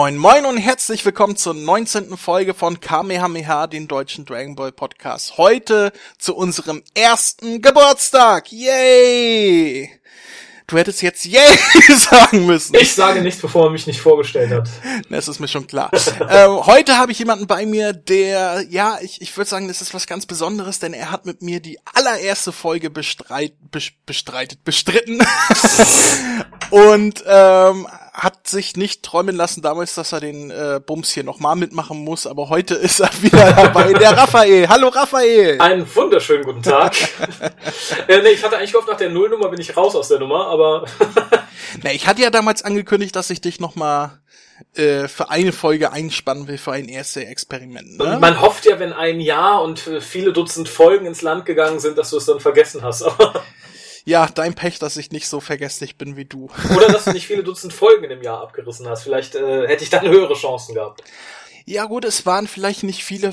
Moin moin und herzlich willkommen zur 19. Folge von Kamehameha, den deutschen Dragon Ball Podcast. Heute zu unserem ersten Geburtstag. Yay! Du hättest jetzt Yay sagen müssen. Ich sage nichts, bevor er mich nicht vorgestellt hat. Das ist mir schon klar. ähm, heute habe ich jemanden bei mir, der, ja, ich, ich würde sagen, das ist was ganz Besonderes, denn er hat mit mir die allererste Folge bestreit, bestreitet, bestritten. und ähm, hat sich nicht träumen lassen damals, dass er den äh, Bums hier nochmal mitmachen muss, aber heute ist er wieder dabei, der Raphael. Hallo Raphael! Einen wunderschönen guten Tag. äh, nee, ich hatte eigentlich gehofft, nach der Nullnummer bin ich raus aus der Nummer, aber... nee, ich hatte ja damals angekündigt, dass ich dich nochmal äh, für eine Folge einspannen will, für ein erstes Experiment. Ne? Man hofft ja, wenn ein Jahr und viele Dutzend Folgen ins Land gegangen sind, dass du es dann vergessen hast. Ja, dein Pech, dass ich nicht so vergesslich bin wie du. Oder dass du nicht viele Dutzend Folgen in dem Jahr abgerissen hast. Vielleicht äh, hätte ich dann höhere Chancen gehabt. Ja gut, es waren vielleicht nicht viele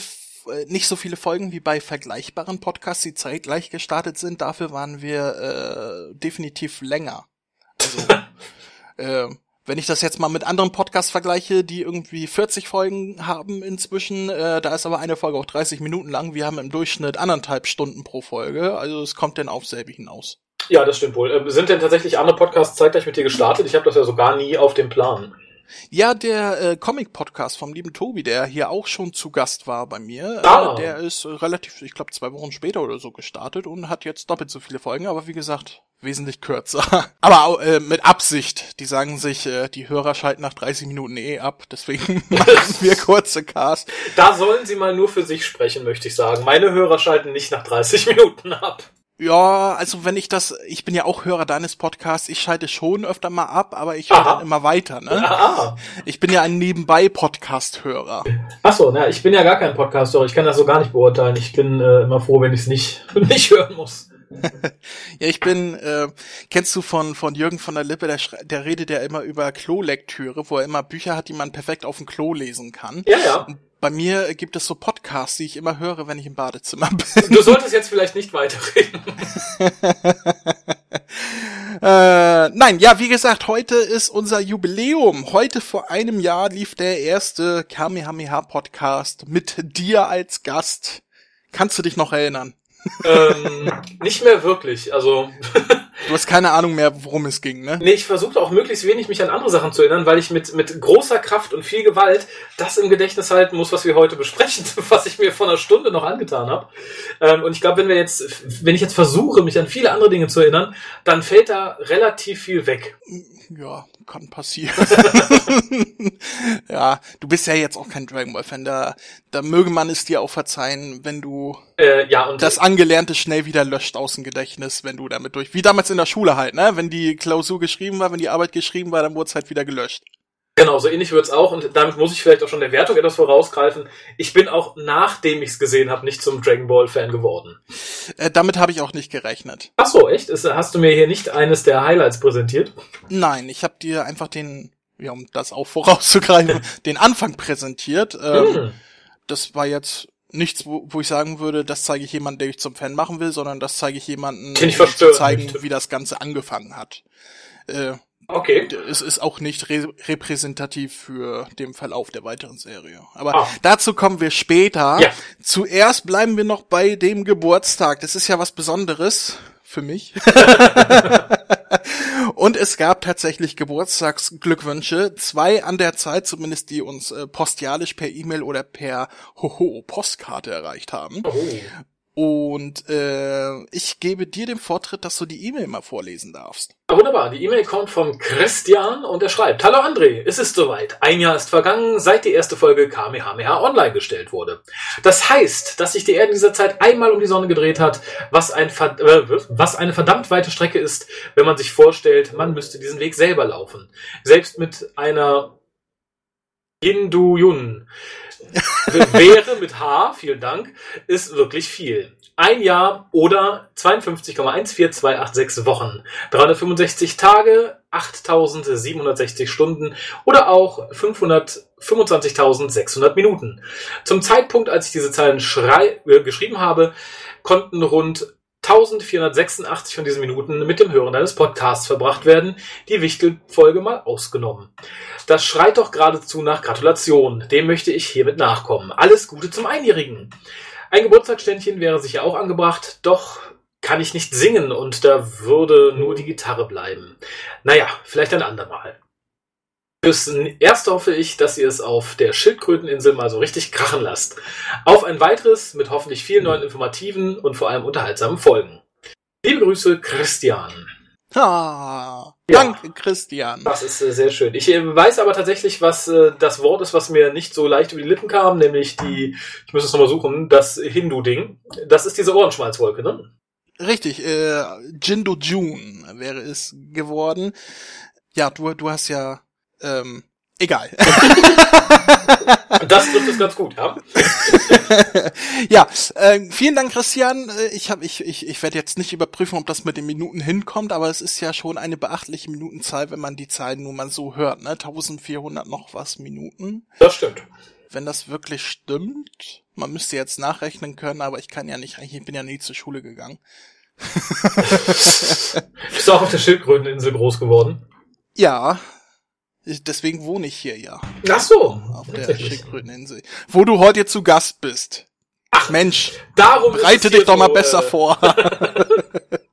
äh, nicht so viele Folgen wie bei vergleichbaren Podcasts, die zeitgleich gestartet sind. Dafür waren wir äh, definitiv länger. Also, äh, wenn ich das jetzt mal mit anderen Podcasts vergleiche, die irgendwie 40 Folgen haben inzwischen, äh, da ist aber eine Folge auch 30 Minuten lang. Wir haben im Durchschnitt anderthalb Stunden pro Folge. Also es kommt denn auf selbe hinaus. Ja, das stimmt wohl. Ähm, sind denn tatsächlich andere Podcasts zeitgleich mit dir gestartet? Ich habe das ja so gar nie auf dem Plan. Ja, der äh, Comic-Podcast vom lieben Tobi, der hier auch schon zu Gast war bei mir, äh, ah. äh, der ist relativ, ich glaube, zwei Wochen später oder so gestartet und hat jetzt doppelt so viele Folgen, aber wie gesagt, wesentlich kürzer. aber äh, mit Absicht. Die sagen sich, äh, die Hörer schalten nach 30 Minuten eh ab, deswegen machen wir kurze Cast. Da sollen sie mal nur für sich sprechen, möchte ich sagen. Meine Hörer schalten nicht nach 30 Minuten ab. Ja, also wenn ich das, ich bin ja auch Hörer deines Podcasts, ich schalte schon öfter mal ab, aber ich höre dann immer weiter, ne? Aha. Ich bin ja ein Nebenbei-Podcast-Hörer. Achso, na, ich bin ja gar kein Podcast-Hörer, ich kann das so gar nicht beurteilen. Ich bin äh, immer froh, wenn ich es nicht, nicht hören muss. Ja, ich bin, äh, kennst du von, von Jürgen von der Lippe, der, der redet ja immer über Klolektüre, wo er immer Bücher hat, die man perfekt auf dem Klo lesen kann. Ja, ja. Und bei mir gibt es so Podcasts, die ich immer höre, wenn ich im Badezimmer bin. Du solltest jetzt vielleicht nicht weiterreden. äh, nein, ja, wie gesagt, heute ist unser Jubiläum. Heute vor einem Jahr lief der erste Kamehameha Podcast mit dir als Gast. Kannst du dich noch erinnern? Ähm, nicht mehr wirklich. Also Du hast keine Ahnung mehr, worum es ging, ne? Nee, ich versuchte auch möglichst wenig mich an andere Sachen zu erinnern, weil ich mit, mit großer Kraft und viel Gewalt das im Gedächtnis halten muss, was wir heute besprechen, was ich mir vor einer Stunde noch angetan habe. Ähm, und ich glaube, wenn wir jetzt, wenn ich jetzt versuche, mich an viele andere Dinge zu erinnern, dann fällt da relativ viel weg. Ja, kann passieren. ja, du bist ja jetzt auch kein Dragon Ball Fan, da, da möge man es dir auch verzeihen, wenn du äh, ja, und das Angelernte schnell wieder löscht aus dem Gedächtnis, wenn du damit durch, wie damals in der Schule halt, ne? Wenn die Klausur geschrieben war, wenn die Arbeit geschrieben war, dann wurde es halt wieder gelöscht. Genau, so ähnlich wird's auch und damit muss ich vielleicht auch schon der Wertung etwas vorausgreifen. Ich bin auch nachdem ich's gesehen habe nicht zum Dragon Ball Fan geworden. Äh, damit habe ich auch nicht gerechnet. Ach so, echt? Ist, hast du mir hier nicht eines der Highlights präsentiert? Nein, ich habe dir einfach den, ja, um das auch vorauszugreifen, den Anfang präsentiert. Ähm, hm. Das war jetzt nichts, wo, wo ich sagen würde, das zeige ich jemandem, der ich zum Fan machen will, sondern das zeige ich jemandem, um zu zeigen, möchte. wie das Ganze angefangen hat. Äh, Okay. Es ist auch nicht re repräsentativ für den Verlauf der weiteren Serie. Aber ah. dazu kommen wir später. Ja. Zuerst bleiben wir noch bei dem Geburtstag. Das ist ja was Besonderes für mich. Und es gab tatsächlich Geburtstagsglückwünsche, zwei an der Zeit, zumindest die uns äh, postialisch per E-Mail oder per Hoho Postkarte erreicht haben. Oh. Und äh, ich gebe dir den Vortritt, dass du die E-Mail mal vorlesen darfst. Ja, wunderbar. Die E-Mail kommt von Christian und er schreibt, Hallo André, es ist soweit. Ein Jahr ist vergangen, seit die erste Folge Kamehameha online gestellt wurde. Das heißt, dass sich die Erde in dieser Zeit einmal um die Sonne gedreht hat, was, ein, äh, was eine verdammt weite Strecke ist, wenn man sich vorstellt, man müsste diesen Weg selber laufen. Selbst mit einer Hindu-Yun wäre mit H, vielen Dank, ist wirklich viel. Ein Jahr oder 52,14286 Wochen, 365 Tage, 8760 Stunden oder auch 525.600 Minuten. Zum Zeitpunkt, als ich diese Zahlen äh, geschrieben habe, konnten rund 1486 von diesen Minuten mit dem Hören deines Podcasts verbracht werden, die Wichtelfolge mal ausgenommen. Das schreit doch geradezu nach Gratulation. Dem möchte ich hiermit nachkommen. Alles Gute zum Einjährigen. Ein Geburtstagsständchen wäre sicher auch angebracht, doch kann ich nicht singen und da würde nur die Gitarre bleiben. Naja, vielleicht ein andermal. Fürs Erste hoffe ich, dass ihr es auf der Schildkröteninsel mal so richtig krachen lasst. Auf ein weiteres mit hoffentlich vielen neuen informativen und vor allem unterhaltsamen Folgen. Liebe Grüße, Christian. Ah, danke, Christian. Das ist äh, sehr schön. Ich äh, weiß aber tatsächlich, was äh, das Wort ist, was mir nicht so leicht über die Lippen kam, nämlich die, ich muss es nochmal suchen, das Hindu-Ding. Das ist diese Ohrenschmalzwolke, ne? Richtig, äh, Jindo June wäre es geworden. Ja, du, du hast ja ähm, egal. das trifft es ganz gut, ja. ja, äh, vielen Dank, Christian. Äh, ich habe, ich, ich, ich werde jetzt nicht überprüfen, ob das mit den Minuten hinkommt, aber es ist ja schon eine beachtliche Minutenzahl, wenn man die Zahlen nur mal so hört, ne? 1400 noch was Minuten. Das stimmt. Wenn das wirklich stimmt, man müsste jetzt nachrechnen können, aber ich kann ja nicht, ich bin ja nie zur Schule gegangen. Bist du auch auf der Schildkröteninsel groß geworden? Ja, Deswegen wohne ich hier ja. Ach so. Auf der Schildkröteninsel. Wo du heute zu Gast bist. Ach Mensch. Darum Bereite dich doch so, mal besser äh, vor.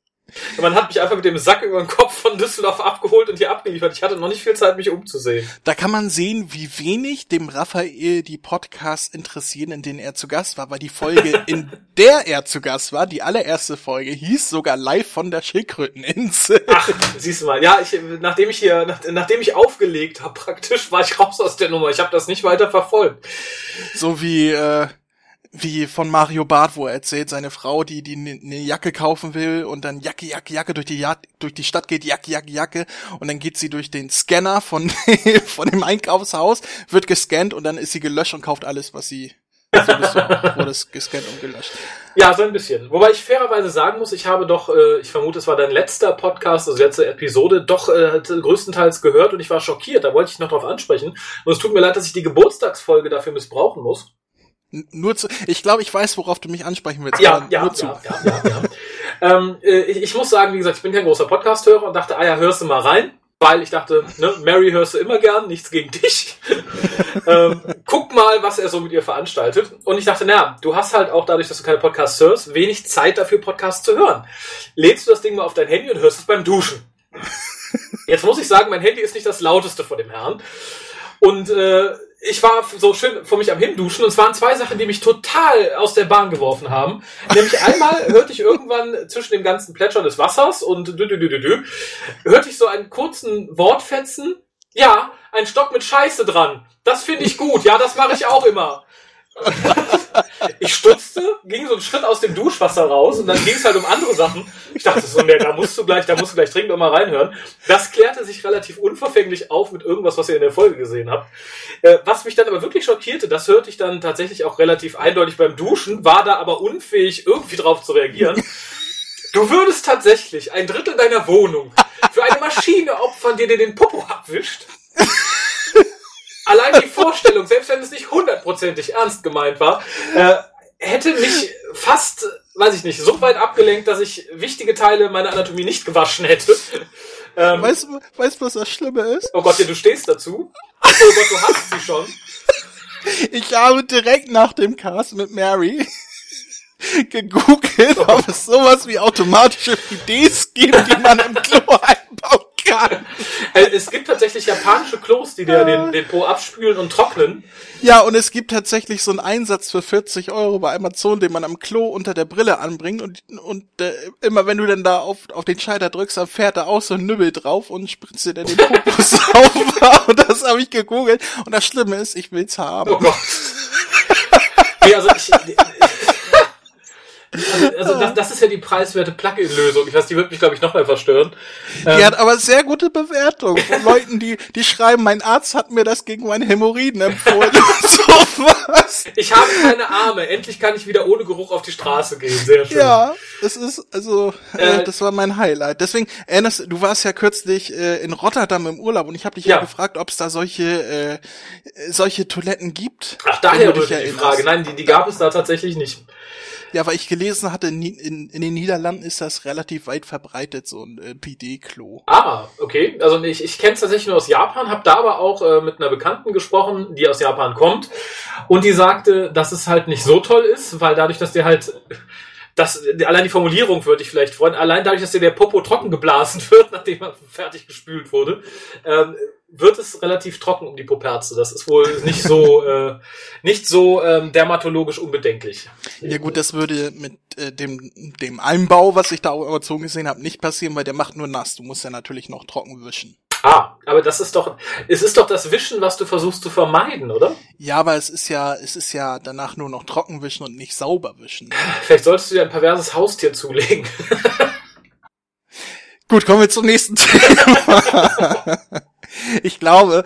Man hat mich einfach mit dem Sack über den Kopf von Düsseldorf abgeholt und hier abgeliefert. Ich hatte noch nicht viel Zeit, mich umzusehen. Da kann man sehen, wie wenig dem Raphael die Podcasts interessieren, in denen er zu Gast war, weil die Folge, in der er zu Gast war, die allererste Folge, hieß sogar live von der Schildkröteninsel. Ach, siehst du mal. Ja, ich, nachdem ich hier, nach, nachdem ich aufgelegt habe, praktisch, war ich raus aus der Nummer. Ich habe das nicht weiter verfolgt. So wie, äh, wie von Mario Barth, wo er erzählt, seine Frau, die die eine ne Jacke kaufen will und dann Jacke, Jacke, Jacke durch die ja durch die Stadt geht, Jacke, Jacke, Jacke und dann geht sie durch den Scanner von von dem Einkaufshaus, wird gescannt und dann ist sie gelöscht und kauft alles, was sie so wurde es gescannt und gelöscht. Ja, so ein bisschen. Wobei ich fairerweise sagen muss, ich habe doch, äh, ich vermute, es war dein letzter Podcast, also letzte Episode, doch äh, größtenteils gehört und ich war schockiert. Da wollte ich noch drauf ansprechen. Und es tut mir leid, dass ich die Geburtstagsfolge dafür missbrauchen muss. Nur zu, ich glaube, ich weiß, worauf du mich ansprechen willst. Ja, ja, nur zu. ja, ja, ja, ja. ähm, äh, ich, ich, muss sagen, wie gesagt, ich bin kein großer Podcast-Hörer und dachte, ah ja, hörst du mal rein, weil ich dachte, ne, Mary hörst du immer gern, nichts gegen dich. ähm, guck mal, was er so mit ihr veranstaltet. Und ich dachte, na, du hast halt auch dadurch, dass du keine Podcasts hörst, wenig Zeit dafür, Podcasts zu hören. Lädst du das Ding mal auf dein Handy und hörst es beim Duschen. Jetzt muss ich sagen, mein Handy ist nicht das lauteste von dem Herrn. Und äh, ich war so schön vor mich am Hinduschen und es waren zwei Sachen, die mich total aus der Bahn geworfen haben. Nämlich einmal hörte ich irgendwann zwischen dem ganzen Plätschern des Wassers und dü dü dü dü dü, hörte ich so einen kurzen Wortfetzen. Ja, ein Stock mit Scheiße dran. Das finde ich gut. Ja, das mache ich auch immer ich stutzte, ging so einen Schritt aus dem Duschwasser raus und dann ging es halt um andere Sachen. Ich dachte so, nee, da musst du gleich, da musst du gleich dringend mal reinhören. Das klärte sich relativ unverfänglich auf mit irgendwas, was ihr in der Folge gesehen habt. Äh, was mich dann aber wirklich schockierte, das hörte ich dann tatsächlich auch relativ eindeutig beim Duschen, war da aber unfähig, irgendwie drauf zu reagieren. Du würdest tatsächlich ein Drittel deiner Wohnung für eine Maschine opfern, die dir den Popo abwischt allein die Vorstellung, selbst wenn es nicht hundertprozentig ernst gemeint war, äh, hätte mich fast, weiß ich nicht, so weit abgelenkt, dass ich wichtige Teile meiner Anatomie nicht gewaschen hätte. Ähm, weißt du, weißt, was das Schlimme ist? Oh Gott, ja, du stehst dazu. Oh Gott, du hast sie schon. Ich habe direkt nach dem Cast mit Mary gegoogelt, oh. ob es sowas wie automatische PDs gibt, die man im Klo einbauen kann. Äh, es gibt tatsächlich japanische Klos, die dir den, den Po abspülen und trocknen. Ja, und es gibt tatsächlich so einen Einsatz für 40 Euro bei Amazon, den man am Klo unter der Brille anbringt und, und äh, immer wenn du dann da auf, auf den Schalter drückst, dann fährt da auch so ein Nübbel drauf und spritzt dir dann den Popus auf. Und das habe ich gegoogelt. Und das Schlimme ist, ich will's haben. Oh Gott. nee, also ich, also, also das, das ist ja die preiswerte Plugin-Lösung. Ich weiß, die wird mich, glaube ich, noch mal verstören. Die ähm, hat aber sehr gute Bewertung von Leuten, die, die schreiben, mein Arzt hat mir das gegen meine Hämorrhoiden empfohlen. so was. Ich habe keine Arme. Endlich kann ich wieder ohne Geruch auf die Straße gehen. Sehr schön. Ja, es ist, also, äh, äh, das war mein Highlight. Deswegen, erinnerst du warst ja kürzlich äh, in Rotterdam im Urlaub und ich habe dich ja. ja gefragt, ob es da solche, äh, solche Toiletten gibt. Ach, daher rührt die Frage. Nein, die, die gab es da tatsächlich nicht. Ja, weil ich gelesen hatte, in, in, in den Niederlanden ist das relativ weit verbreitet, so ein äh, PD-Klo. Ah, okay. Also ich, ich kenne es tatsächlich nur aus Japan, habe da aber auch äh, mit einer Bekannten gesprochen, die aus Japan kommt. Und die sagte, dass es halt nicht so toll ist, weil dadurch, dass dir halt das, allein die Formulierung würde ich vielleicht freuen, allein dadurch, dass dir der Popo trocken geblasen wird, nachdem er fertig gespült wurde, ähm, wird es relativ trocken um die Poperze. Das ist wohl nicht so äh, nicht so ähm, dermatologisch unbedenklich. Ja gut, das würde mit äh, dem dem Einbau, was ich da Amazon gesehen habe, nicht passieren, weil der macht nur nass. Du musst ja natürlich noch trocken wischen. Ah, aber das ist doch, es ist doch das Wischen, was du versuchst zu vermeiden, oder? Ja, aber es ist ja, es ist ja danach nur noch trocken wischen und nicht sauber wischen. Vielleicht solltest du dir ein perverses Haustier zulegen. Gut, kommen wir zum nächsten Thema. ich glaube,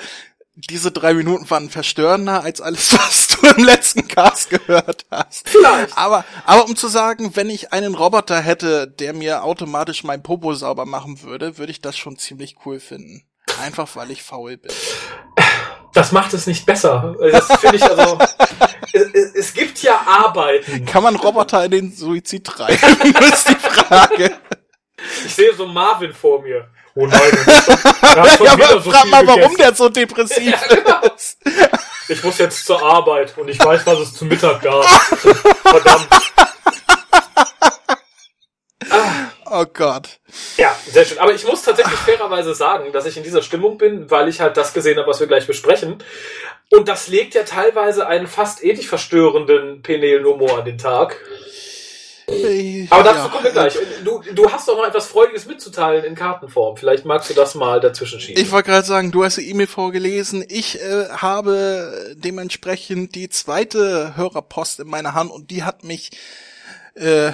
diese drei Minuten waren verstörender als alles, was du im letzten Cast gehört hast. Vielleicht. Aber, aber um zu sagen, wenn ich einen Roboter hätte, der mir automatisch mein Popo sauber machen würde, würde ich das schon ziemlich cool finden. Einfach weil ich faul bin. Das macht es nicht besser. Das finde ich also. es, es, gibt ja Arbeiten. Kann man Roboter in den Suizid treiben? das ist die Frage. Ich sehe so Marvin vor mir. Oh nein, ja, aber so frag mal, warum gegessen. der so depressiv ja, genau. ist. Ich muss jetzt zur Arbeit und ich weiß, was es zu Mittag gab. Verdammt. Oh Gott. Ja, sehr schön. Aber ich muss tatsächlich fairerweise sagen, dass ich in dieser Stimmung bin, weil ich halt das gesehen habe, was wir gleich besprechen. Und das legt ja teilweise einen fast ethisch verstörenden Penel-Humor an den Tag. Aber dazu ja. kommen wir gleich. Du, du hast doch noch etwas Freudiges mitzuteilen in Kartenform. Vielleicht magst du das mal dazwischen schieben. Ich wollte gerade sagen, du hast die E-Mail vorgelesen. Ich äh, habe dementsprechend die zweite Hörerpost in meiner Hand und die hat mich äh,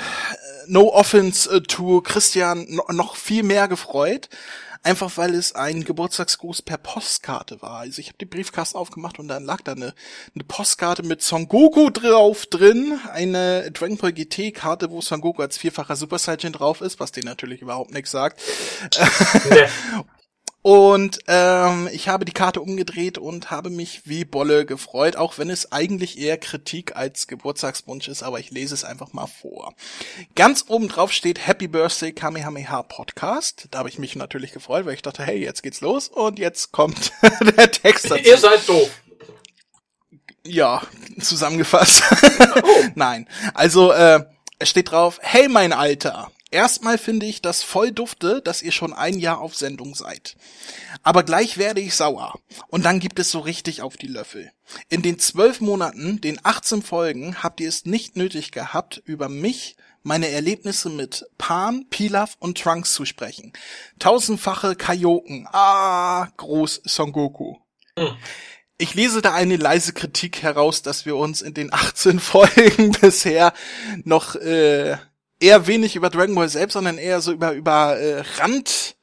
no offense äh, to Christian noch viel mehr gefreut. Einfach weil es ein Geburtstagsgruß per Postkarte war. Also ich habe die Briefkasten aufgemacht und dann lag da eine, eine Postkarte mit Son Goku drauf drin. Eine Dragon Ball GT Karte, wo Son Goku als vierfacher Super Saiyan drauf ist, was dir natürlich überhaupt nichts sagt. Nee. Und ähm, ich habe die Karte umgedreht und habe mich wie Bolle gefreut, auch wenn es eigentlich eher Kritik als Geburtstagswunsch ist, aber ich lese es einfach mal vor. Ganz oben drauf steht Happy Birthday Kamehameha Podcast. Da habe ich mich natürlich gefreut, weil ich dachte, hey, jetzt geht's los und jetzt kommt der Text dazu. Ihr seid doof. Ja, zusammengefasst. Oh. Nein, also äh, es steht drauf, hey mein Alter, Erstmal finde ich das voll dufte, dass ihr schon ein Jahr auf Sendung seid. Aber gleich werde ich sauer. Und dann gibt es so richtig auf die Löffel. In den zwölf Monaten, den 18 Folgen, habt ihr es nicht nötig gehabt, über mich, meine Erlebnisse mit Pan, Pilaf und Trunks zu sprechen. Tausendfache Kaioken. Ah, groß Son Goku. Hm. Ich lese da eine leise Kritik heraus, dass wir uns in den 18 Folgen bisher noch äh, eher wenig über Dragon Ball selbst, sondern eher so über, über äh, Rand.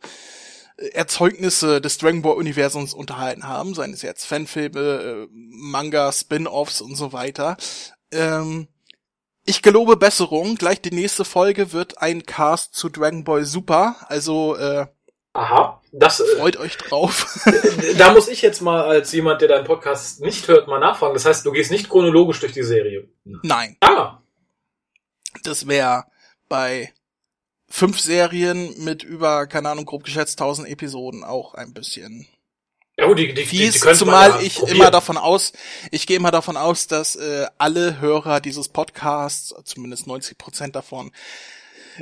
Erzeugnisse des Dragon Ball Universums unterhalten haben, seien es jetzt Fanfilme, äh, Manga, Spin-offs und so weiter. Ähm, ich gelobe Besserung. Gleich die nächste Folge wird ein Cast zu Dragon Ball Super. Also äh, Aha, das äh, freut euch drauf. da muss ich jetzt mal als jemand, der deinen Podcast nicht hört, mal nachfragen. Das heißt, du gehst nicht chronologisch durch die Serie. Nein. Ah. Das wäre bei fünf Serien mit über, keine Ahnung, grob geschätzt 1000 Episoden auch ein bisschen ja, gut, die, die, fies, die, die zumal ja ich probieren. immer davon aus, ich gehe immer davon aus, dass äh, alle Hörer dieses Podcasts, zumindest 90 Prozent davon,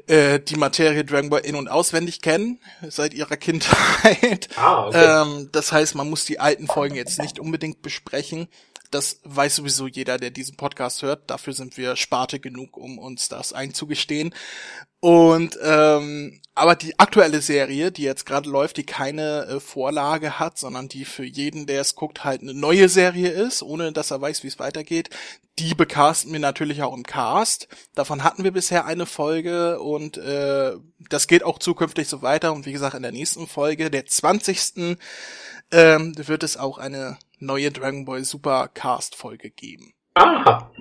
äh, die Materie Dragon Ball in- und auswendig kennen, seit ihrer Kindheit. Ah, okay. ähm, das heißt, man muss die alten Folgen jetzt nicht unbedingt besprechen. Das weiß sowieso jeder, der diesen Podcast hört. Dafür sind wir Sparte genug, um uns das einzugestehen. Und ähm, aber die aktuelle Serie, die jetzt gerade läuft, die keine äh, Vorlage hat, sondern die für jeden, der es guckt, halt eine neue Serie ist, ohne dass er weiß, wie es weitergeht, die becasten wir natürlich auch im Cast. Davon hatten wir bisher eine Folge und äh, das geht auch zukünftig so weiter. Und wie gesagt, in der nächsten Folge, der 20. Ähm, wird es auch eine neue Dragon Ball Super Cast Folge geben. Aha.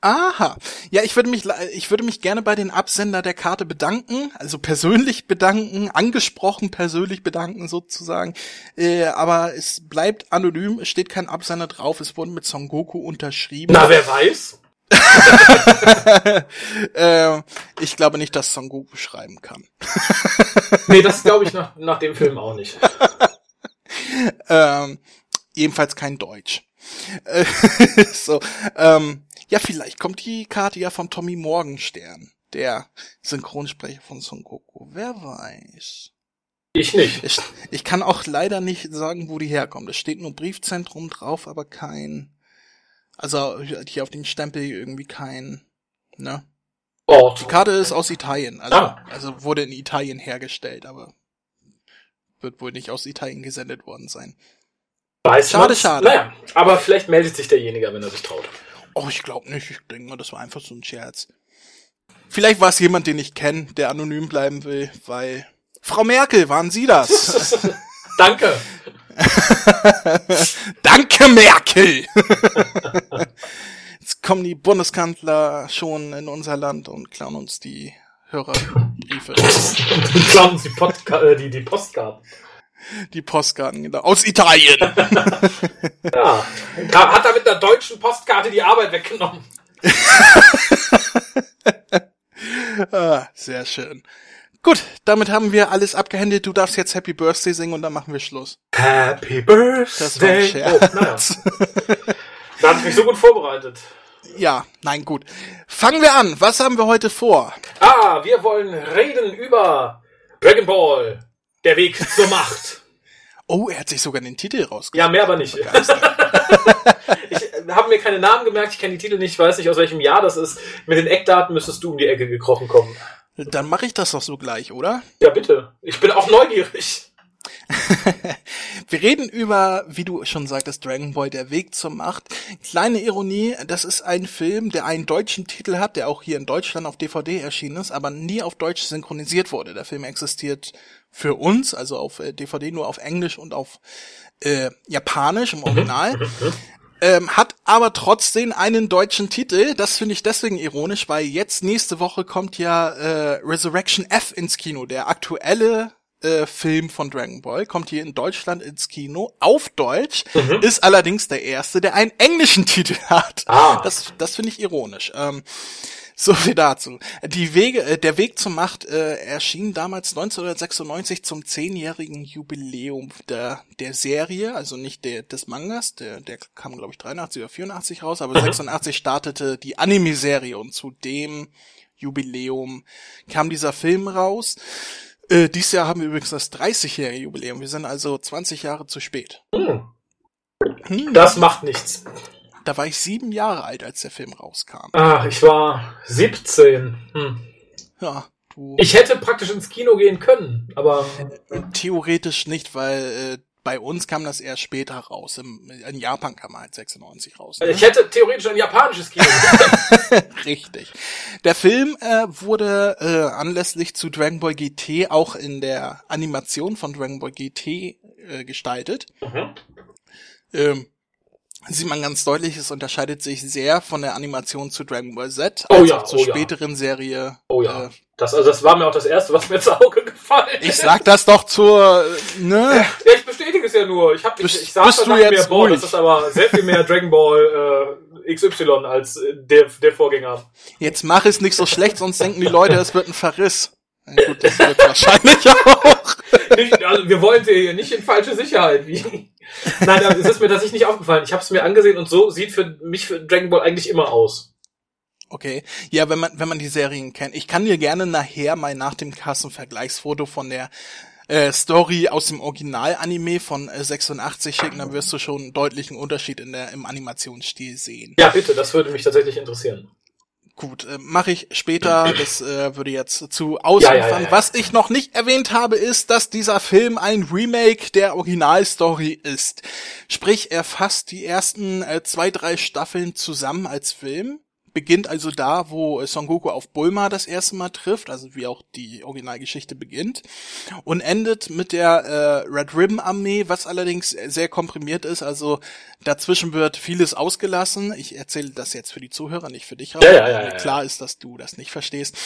Aha. Ja, ich würde mich, ich würde mich gerne bei den Absender der Karte bedanken, also persönlich bedanken, angesprochen persönlich bedanken sozusagen. Äh, aber es bleibt anonym, es steht kein Absender drauf, es wurde mit Son Goku unterschrieben. Na, wer weiß? ähm, ich glaube nicht, dass Son Goku schreiben kann. nee, das glaube ich nach, nach dem Film auch nicht. ähm, ebenfalls kein Deutsch. So, ähm, ja, vielleicht kommt die Karte ja von Tommy Morgenstern, der Synchronsprecher von Son Goku. Wer weiß. Ich nicht. Ich, ich kann auch leider nicht sagen, wo die herkommt. Es steht nur Briefzentrum drauf, aber kein, also hier auf den Stempel irgendwie kein, ne? Ort. Die Karte ist aus Italien, also, Ah. also wurde in Italien hergestellt, aber wird wohl nicht aus Italien gesendet worden sein. Weiß Schade, man's? schade. Naja, aber vielleicht meldet sich derjenige, wenn er sich traut. Oh, ich glaube nicht. Ich denke mal, das war einfach so ein Scherz. Vielleicht war es jemand, den ich kenne, der anonym bleiben will, weil Frau Merkel, waren Sie das? Danke. Danke, Merkel! Jetzt kommen die Bundeskanzler schon in unser Land und klauen uns die Hörerbriefe. Klauen uns die, Podca äh, die, die Postkarten. Die Postkarten, genau. Aus Italien! Ja. Hat er mit der deutschen Postkarte die Arbeit weggenommen. ah, sehr schön. Gut, damit haben wir alles abgehändigt. Du darfst jetzt Happy Birthday singen und dann machen wir Schluss. Happy Das war ein Birthday. Oh, naja. Scherz. Da habe ich mich so gut vorbereitet. Ja, nein, gut. Fangen wir an. Was haben wir heute vor? Ah, wir wollen reden über Dragon Ball. Der Weg zur Macht. Oh, er hat sich sogar den Titel rausgesucht. Ja, mehr aber nicht. Ich habe mir keine Namen gemerkt, ich kenne die Titel nicht, ich weiß nicht, aus welchem Jahr das ist. Mit den Eckdaten müsstest du um die Ecke gekrochen kommen. Dann mache ich das doch so gleich, oder? Ja, bitte. Ich bin auch neugierig. Wir reden über, wie du schon sagtest, Dragon Ball, der Weg zur Macht. Kleine Ironie, das ist ein Film, der einen deutschen Titel hat, der auch hier in Deutschland auf DVD erschienen ist, aber nie auf Deutsch synchronisiert wurde. Der Film existiert für uns, also auf äh, DVD nur auf Englisch und auf äh, Japanisch im Original. Ähm, hat aber trotzdem einen deutschen Titel. Das finde ich deswegen ironisch, weil jetzt nächste Woche kommt ja äh, Resurrection F ins Kino, der aktuelle äh, Film von Dragon Ball, kommt hier in Deutschland ins Kino auf Deutsch, Mhm. ist allerdings der erste, der einen englischen Titel hat. Ah. Das, das finde ich ironisch. Ähm, so viel dazu. Die Wege, äh, der Weg zur Macht äh, erschien damals 1996 zum zehnjährigen Jubiläum der, der Serie, also nicht der, des Mangas, der, der kam glaube ich 83 oder 84 raus, aber 86 startete die Anime-Serie und zu dem Jubiläum kam dieser Film raus. Äh, dieses Jahr haben wir übrigens das 30-jährige Jubiläum. Wir sind also 20 Jahre zu spät. Hm, Hm, das macht nichts. da war ich sieben Jahre alt, als der Film rauskam. Ah, ich war 17. Hm. Ja, du. Ich hätte praktisch ins Kino gehen können, aber Theoretisch nicht, weil äh, bei uns kam das erst später raus. Im, in Japan kam er halt 96 raus. Ne? ich hätte theoretisch ein japanisches Kino Richtig. Der Film äh, wurde äh, anlässlich zu Dragon Ball GT auch in der Animation von Dragon Ball GT äh, gestaltet. Mhm. Ähm, sieht man ganz deutlich, es unterscheidet sich sehr von der Animation zu Dragon Ball Z, Oh als ja, auch zur oh ja. späteren Serie. Oh ja. Äh, Das, also das war mir auch das erste, was mir ins Auge gefallen ich ist. sag das doch zur, ne? Ja, ich bestätige es ja nur. Ich, hab, ich, ich saß bist da du und dachte jetzt mir, boah, das ist aber sehr viel mehr Dragon Ball äh, XY als äh, der, der Vorgänger. Jetzt mach es nicht so schlecht, sonst denken die Leute, es wird ein Verriss. Na gut, das wird wahrscheinlich auch. Nicht, also wir wollen hier nicht in falsche Sicherheit wiegen. Nein, es ist mir tatsächlich nicht aufgefallen. Ich habe es mir angesehen und so sieht für mich für Dragon Ball eigentlich immer aus. Okay. Ja, wenn man, wenn man die Serien kennt. Ich kann dir gerne nachher mal nach dem Cast ein Vergleichsfoto von der äh, Story aus dem Original-Anime von äh, 86 schicken, dann wirst du schon einen deutlichen Unterschied in der, im Animationsstil sehen. Ja, bitte, das würde mich tatsächlich interessieren. Gut, äh, mache ich später. Das äh, würde jetzt zu ausufern. Ja, ja, ja. Was ich noch nicht erwähnt habe, ist, dass dieser Film ein Remake der Originalstory ist. Sprich, er fasst die ersten äh, zwei, drei Staffeln zusammen als Film. Beginnt also da, wo äh, Son Goku auf Bulma das erste Mal trifft, also wie auch die Originalgeschichte beginnt. Und endet mit der äh, Red Ribbon Armee, was allerdings sehr komprimiert ist. Also dazwischen wird vieles ausgelassen. Ich erzähle das jetzt für die Zuhörer, nicht für dich. Ja, ja, ja, ja. Klar ist, dass du das nicht verstehst.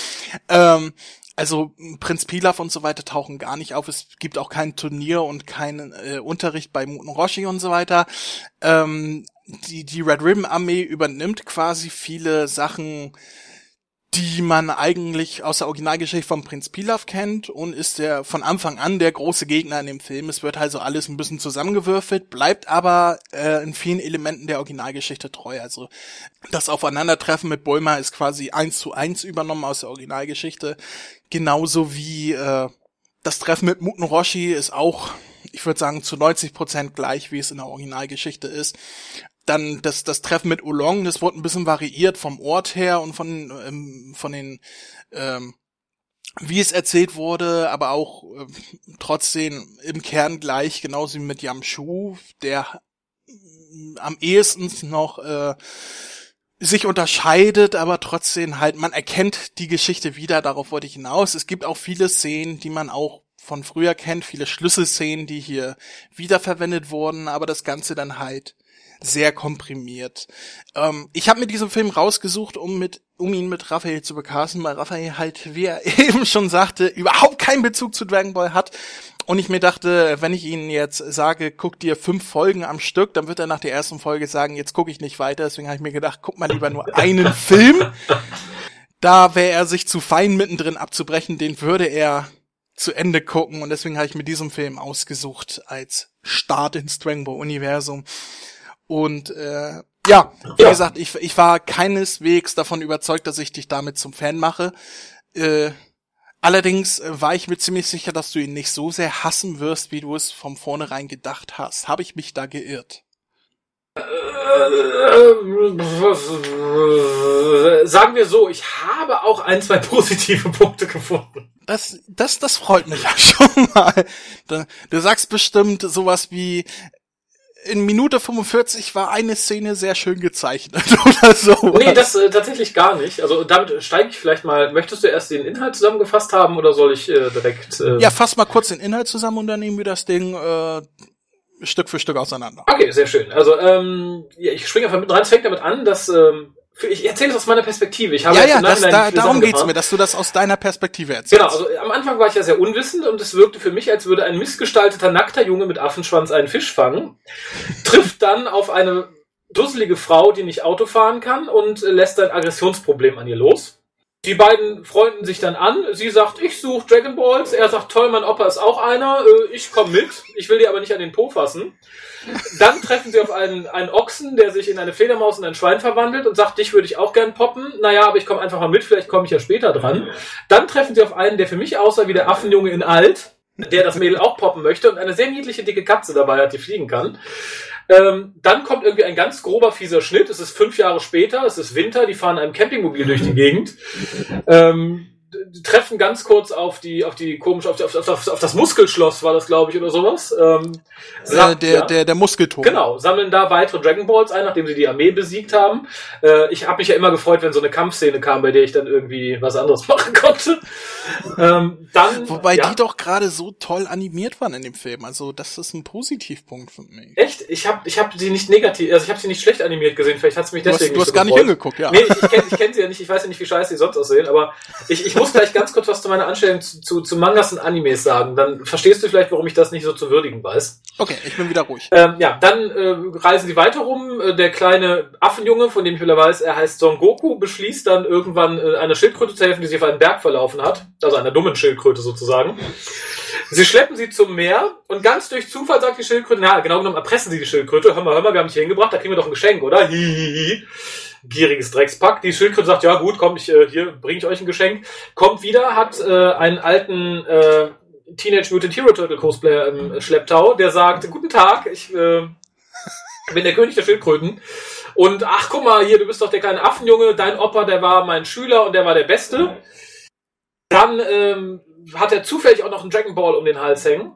Ähm, also Prinz Pilaf und so weiter tauchen gar nicht auf. Es gibt auch kein Turnier und keinen äh, Unterricht bei Muten Roshi und so weiter. Ähm, die, die Red Ribbon Armee übernimmt quasi viele Sachen, die man eigentlich aus der Originalgeschichte von Prinz Pilaf kennt und ist der von Anfang an der große Gegner in dem Film. Es wird also alles ein bisschen zusammengewürfelt, bleibt aber äh, in vielen Elementen der Originalgeschichte treu. Also das Aufeinandertreffen mit Bulma ist quasi eins zu eins übernommen aus der Originalgeschichte, genauso wie äh, das Treffen mit Muten Roshi ist auch ich würde sagen, zu 90 Prozent gleich, wie es in der Originalgeschichte ist. Dann das, das Treffen mit Oolong, das wurde ein bisschen variiert vom Ort her und von, ähm, von den, ähm, wie es erzählt wurde, aber auch äh, trotzdem im Kern gleich, genauso wie mit Yamshu, der am ehesten noch äh, sich unterscheidet, aber trotzdem halt, man erkennt die Geschichte wieder, darauf wollte ich hinaus. Es gibt auch viele Szenen, die man auch von früher kennt, viele Schlüsselszenen, die hier wiederverwendet wurden, aber das Ganze dann halt sehr komprimiert. Ähm, ich habe mir diesen Film rausgesucht, um mit um ihn mit Raphael zu bekasten, weil Raphael halt, wie er eben schon sagte, überhaupt keinen Bezug zu Dragon Ball hat. Und ich mir dachte, wenn ich Ihnen jetzt sage, guck dir fünf Folgen am Stück, dann wird er nach der ersten Folge sagen, jetzt gucke ich nicht weiter. Deswegen habe ich mir gedacht, guck mal lieber nur einen Film. Da wäre er sich zu fein mittendrin abzubrechen, den würde er zu Ende gucken. Und deswegen habe ich mir diesen Film ausgesucht als Start ins Dragon Ball Universum. Und äh, ja, wie gesagt, ich, ich war keineswegs davon überzeugt, dass ich dich damit zum Fan mache. Äh, allerdings war ich mir ziemlich sicher, dass du ihn nicht so sehr hassen wirst, wie du es vom vornherein gedacht hast. Habe ich mich da geirrt? Sagen wir so, ich habe auch ein, zwei positive Punkte gefunden. Das, das, das freut mich ja schon mal. Du sagst bestimmt sowas wie, in Minute 45 war eine Szene sehr schön gezeichnet oder so. Nee, das äh, tatsächlich gar nicht. Also damit steige ich vielleicht mal. Möchtest du erst den Inhalt zusammengefasst haben oder soll ich äh, direkt. Äh ja, fass mal kurz den Inhalt zusammen und dann nehmen wir das Ding äh, Stück für Stück auseinander. Okay, sehr schön. Also ähm, ja, ich springe einfach mit rein. Es fängt damit an, dass ähm, ich erzähle es aus meiner Perspektive. Ich habe ja, ja, das, da, darum geht's mir, dass du das aus deiner Perspektive erzählst. Genau, also am Anfang war ich ja sehr unwissend und es wirkte für mich, als würde ein missgestalteter, nackter Junge mit Affenschwanz einen Fisch fangen, trifft dann auf eine dusselige Frau, die nicht Auto fahren kann und lässt ein Aggressionsproblem an ihr los. Die beiden freunden sich dann an. Sie sagt, ich suche Dragon Balls. Er sagt, toll, mein Opa ist auch einer. Äh, ich komme mit. Ich will die aber nicht an den Po fassen. Dann treffen sie auf einen, einen Ochsen, der sich in eine Fledermaus und ein Schwein verwandelt und sagt, dich würde ich auch gern poppen. Naja, aber ich komme einfach mal mit, vielleicht komme ich ja später dran. Dann treffen sie auf einen, der für mich aussah wie der Affenjunge in alt, der das Mädel auch poppen möchte und eine sehr niedliche dicke Katze dabei hat, die fliegen kann. Ähm, dann kommt irgendwie ein ganz grober, fieser Schnitt. Es ist fünf Jahre später, es ist Winter, die fahren einem Campingmobil durch die Gegend. Ähm, treffen ganz kurz auf die, auf die komisch, auf, auf, auf, auf das Muskelschloss war das, glaube ich, oder sowas. Ähm, äh, der, ja. der, der Muskelturm. Genau, sammeln da weitere Dragon Balls ein, nachdem sie die Armee besiegt haben. Äh, ich habe mich ja immer gefreut, wenn so eine Kampfszene kam, bei der ich dann irgendwie was anderes machen konnte. ähm, dann, Wobei ja. die doch gerade so toll animiert waren in dem Film. Also das ist ein Positivpunkt für mich. Echt? Ich habe ich hab sie nicht negativ, also ich habe sie nicht schlecht animiert gesehen. Vielleicht hat's mich deswegen Du hast, du hast so gar gefreut. nicht hingeguckt, ja. Nee, ich, ich kenne ich kenn sie ja nicht. Ich weiß ja nicht, wie scheiße sie sonst aussehen. Aber ich, ich muss gleich ganz kurz was zu meiner Anstellung zu, zu, zu Mangas und Animes sagen. Dann verstehst du vielleicht, warum ich das nicht so zu würdigen weiß. Okay, ich bin wieder ruhig. Ähm, ja, dann äh, reisen sie weiter rum. Äh, der kleine Affenjunge, von dem ich wieder weiß, er heißt Son Goku, beschließt dann irgendwann äh, einer Schildkröte zu helfen, die sich auf einen Berg verlaufen hat. Also einer dummen Schildkröte sozusagen. Sie schleppen sie zum Meer und ganz durch Zufall sagt die Schildkröte, na, genau genommen erpressen sie die Schildkröte. Hör mal, hör mal, wir haben dich hier hingebracht, da kriegen wir doch ein Geschenk, oder? Hihihi gieriges Dreckspack. Die Schildkröte sagt, ja gut, komm, ich, äh, hier bringe ich euch ein Geschenk. Kommt wieder, hat äh, einen alten äh, Teenage Mutant Hero Turtle Cosplayer im Schlepptau, der sagt, guten Tag, ich äh, bin der König der Schildkröten. Und ach, guck mal, hier, du bist doch der kleine Affenjunge, dein Opa, der war mein Schüler und der war der Beste. Dann ähm, hat er zufällig auch noch einen Dragon Ball um den Hals hängen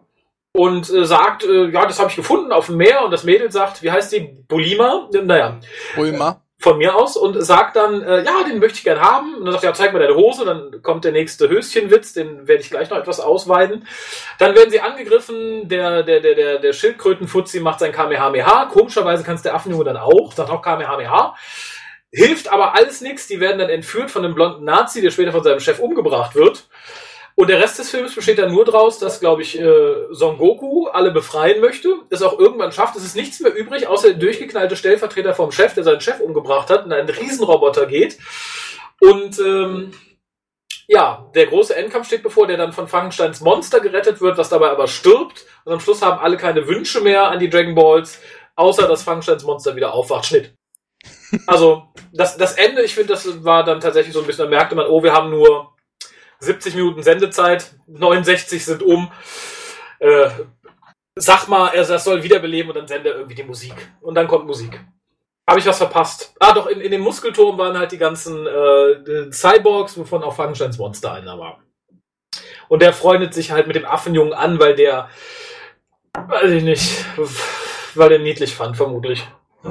und äh, sagt, äh, ja, das habe ich gefunden auf dem Meer und das Mädel sagt, wie heißt die? Bulima? Naja. Bulma von mir aus und sagt dann, äh, ja, den möchte ich gern haben. Und dann sagt er, ja, zeig mir deine Hose. Dann kommt der nächste Höschenwitz, den werde ich gleich noch etwas ausweiten. Dann werden sie angegriffen, der, der, der, der, der Schildkrötenfutzi macht sein Kamehameha. Komischerweise kann es der Affenjunge dann auch, sagt auch Kamehameha. Hilft aber alles nichts. Die werden dann entführt von einem blonden Nazi, der später von seinem Chef umgebracht wird. Und der Rest des Films besteht dann nur daraus, dass, glaube ich, äh, Son Goku alle befreien möchte, es auch irgendwann schafft. Es ist nichts mehr übrig, außer der durchgeknallte Stellvertreter vom Chef, der seinen Chef umgebracht hat, und ein Riesenroboter geht. Und ähm, ja, der große Endkampf steht bevor, der dann von Frankensteins Monster gerettet wird, was dabei aber stirbt. Und am Schluss haben alle keine Wünsche mehr an die Dragon Balls, außer dass Frankensteins Monster wieder aufwacht. Schnitt. Also, das, das Ende, ich finde, das war dann tatsächlich so ein bisschen, da merkte man, oh, wir haben nur 70 Minuten Sendezeit, 69 sind um. Äh, sag mal, er das soll wiederbeleben und dann sende irgendwie die Musik. Und dann kommt Musik. Habe ich was verpasst? Ah, doch, in, in dem Muskelturm waren halt die ganzen äh, Cyborgs, wovon auch Frankensteins Monster einer war. Und der freundet sich halt mit dem Affenjungen an, weil der, weiß ich nicht, weil der niedlich fand, vermutlich.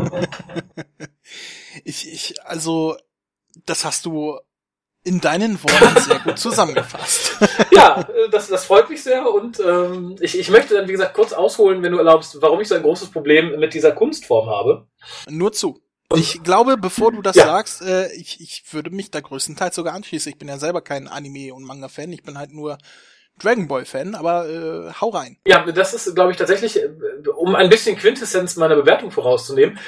ich, ich, also, das hast du in deinen Worten sehr gut zusammengefasst. ja, äh, das, das freut mich sehr und ähm, ich, ich möchte dann, wie gesagt, kurz ausholen, wenn du erlaubst, warum ich so ein großes Problem mit dieser Kunstform habe. Nur zu. Ich glaube, bevor du das ja. sagst, äh, ich, ich würde mich da größtenteils sogar anschließen. Ich bin ja selber kein Anime- und Manga-Fan. Ich bin halt nur Dragon Ball-Fan, aber äh, hau rein. Ja, das ist, glaube ich, tatsächlich, äh, um ein bisschen Quintessenz meiner Bewertung vorauszunehmen.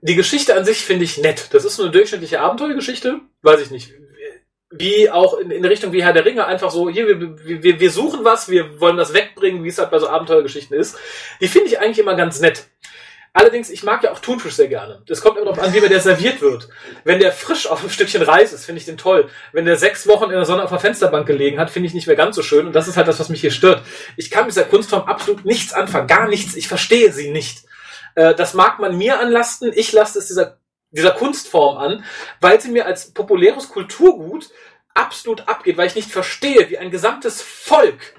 Die Geschichte an sich finde ich nett. Das ist eine durchschnittliche Abenteuergeschichte. Weiß ich nicht wie auch in, in Richtung wie Herr der Ringe einfach so, hier, wir, wir, wir suchen was, wir wollen das wegbringen, wie es halt bei so Abenteuergeschichten ist. Die finde ich eigentlich immer ganz nett. Allerdings, ich mag ja auch Thunfisch sehr gerne. Das kommt immer darauf an, wie mir der serviert wird. Wenn der frisch auf einem Stückchen Reis ist, finde ich den toll. Wenn der sechs Wochen in der Sonne auf der Fensterbank gelegen hat, finde ich nicht mehr ganz so schön. Und das ist halt das, was mich hier stört. Ich kann mit dieser Kunstform absolut nichts anfangen. Gar nichts. Ich verstehe sie nicht. Äh, das mag man mir anlasten. Ich lasse es dieser dieser Kunstform an, weil sie mir als populäres Kulturgut absolut abgeht, weil ich nicht verstehe, wie ein gesamtes Volk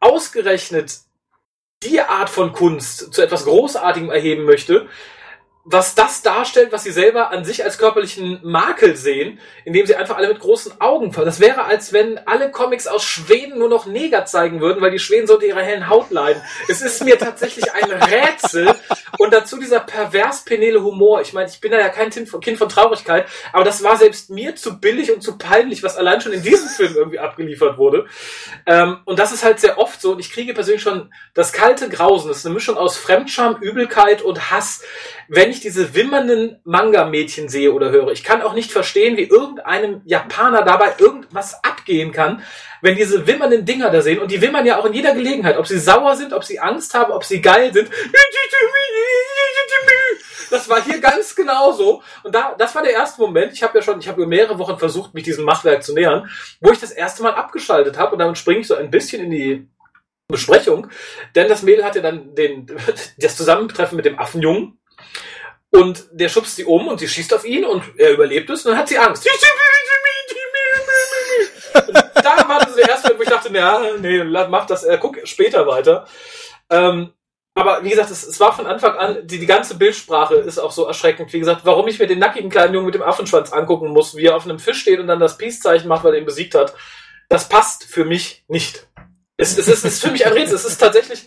ausgerechnet die Art von Kunst zu etwas Großartigem erheben möchte, was das darstellt, was sie selber an sich als körperlichen Makel sehen, indem sie einfach alle mit großen Augen fallen. Das wäre, als wenn alle Comics aus Schweden nur noch Neger zeigen würden, weil die Schweden so unter ihrer hellen Haut leiden. Es ist mir tatsächlich ein Rätsel. Und dazu dieser pervers penele Humor. Ich meine, ich bin ja kein Kind von Traurigkeit, aber das war selbst mir zu billig und zu peinlich, was allein schon in diesem Film irgendwie abgeliefert wurde. Ähm, und das ist halt sehr oft so. Und ich kriege persönlich schon das kalte Grausen. Das ist eine Mischung aus Fremdscham, Übelkeit und Hass wenn ich diese wimmernden Manga-Mädchen sehe oder höre. Ich kann auch nicht verstehen, wie irgendeinem Japaner dabei irgendwas abgehen kann, wenn diese wimmernden Dinger da sehen. Und die wimmern ja auch in jeder Gelegenheit. Ob sie sauer sind, ob sie Angst haben, ob sie geil sind. Das war hier ganz genauso. Und da, das war der erste Moment. Ich habe ja schon, ich habe mehrere Wochen versucht, mich diesem Machwerk zu nähern, wo ich das erste Mal abgeschaltet habe. Und damit springe ich so ein bisschen in die Besprechung. Denn das Mädel hatte dann den, das Zusammentreffen mit dem Affenjungen und der schubst sie um und sie schießt auf ihn und er überlebt es und dann hat sie Angst. Da war das der erste Moment, wo ich dachte, na, nee, mach das, äh, guck später weiter. Ähm, aber wie gesagt, es, es, war von Anfang an, die, die ganze Bildsprache ist auch so erschreckend. Wie gesagt, warum ich mir den nackigen kleinen Jungen mit dem Affenschwanz angucken muss, wie er auf einem Fisch steht und dann das Peace-Zeichen macht, weil er ihn besiegt hat, das passt für mich nicht. Es, es, ist, es ist für mich ein Rätsel. Es ist tatsächlich,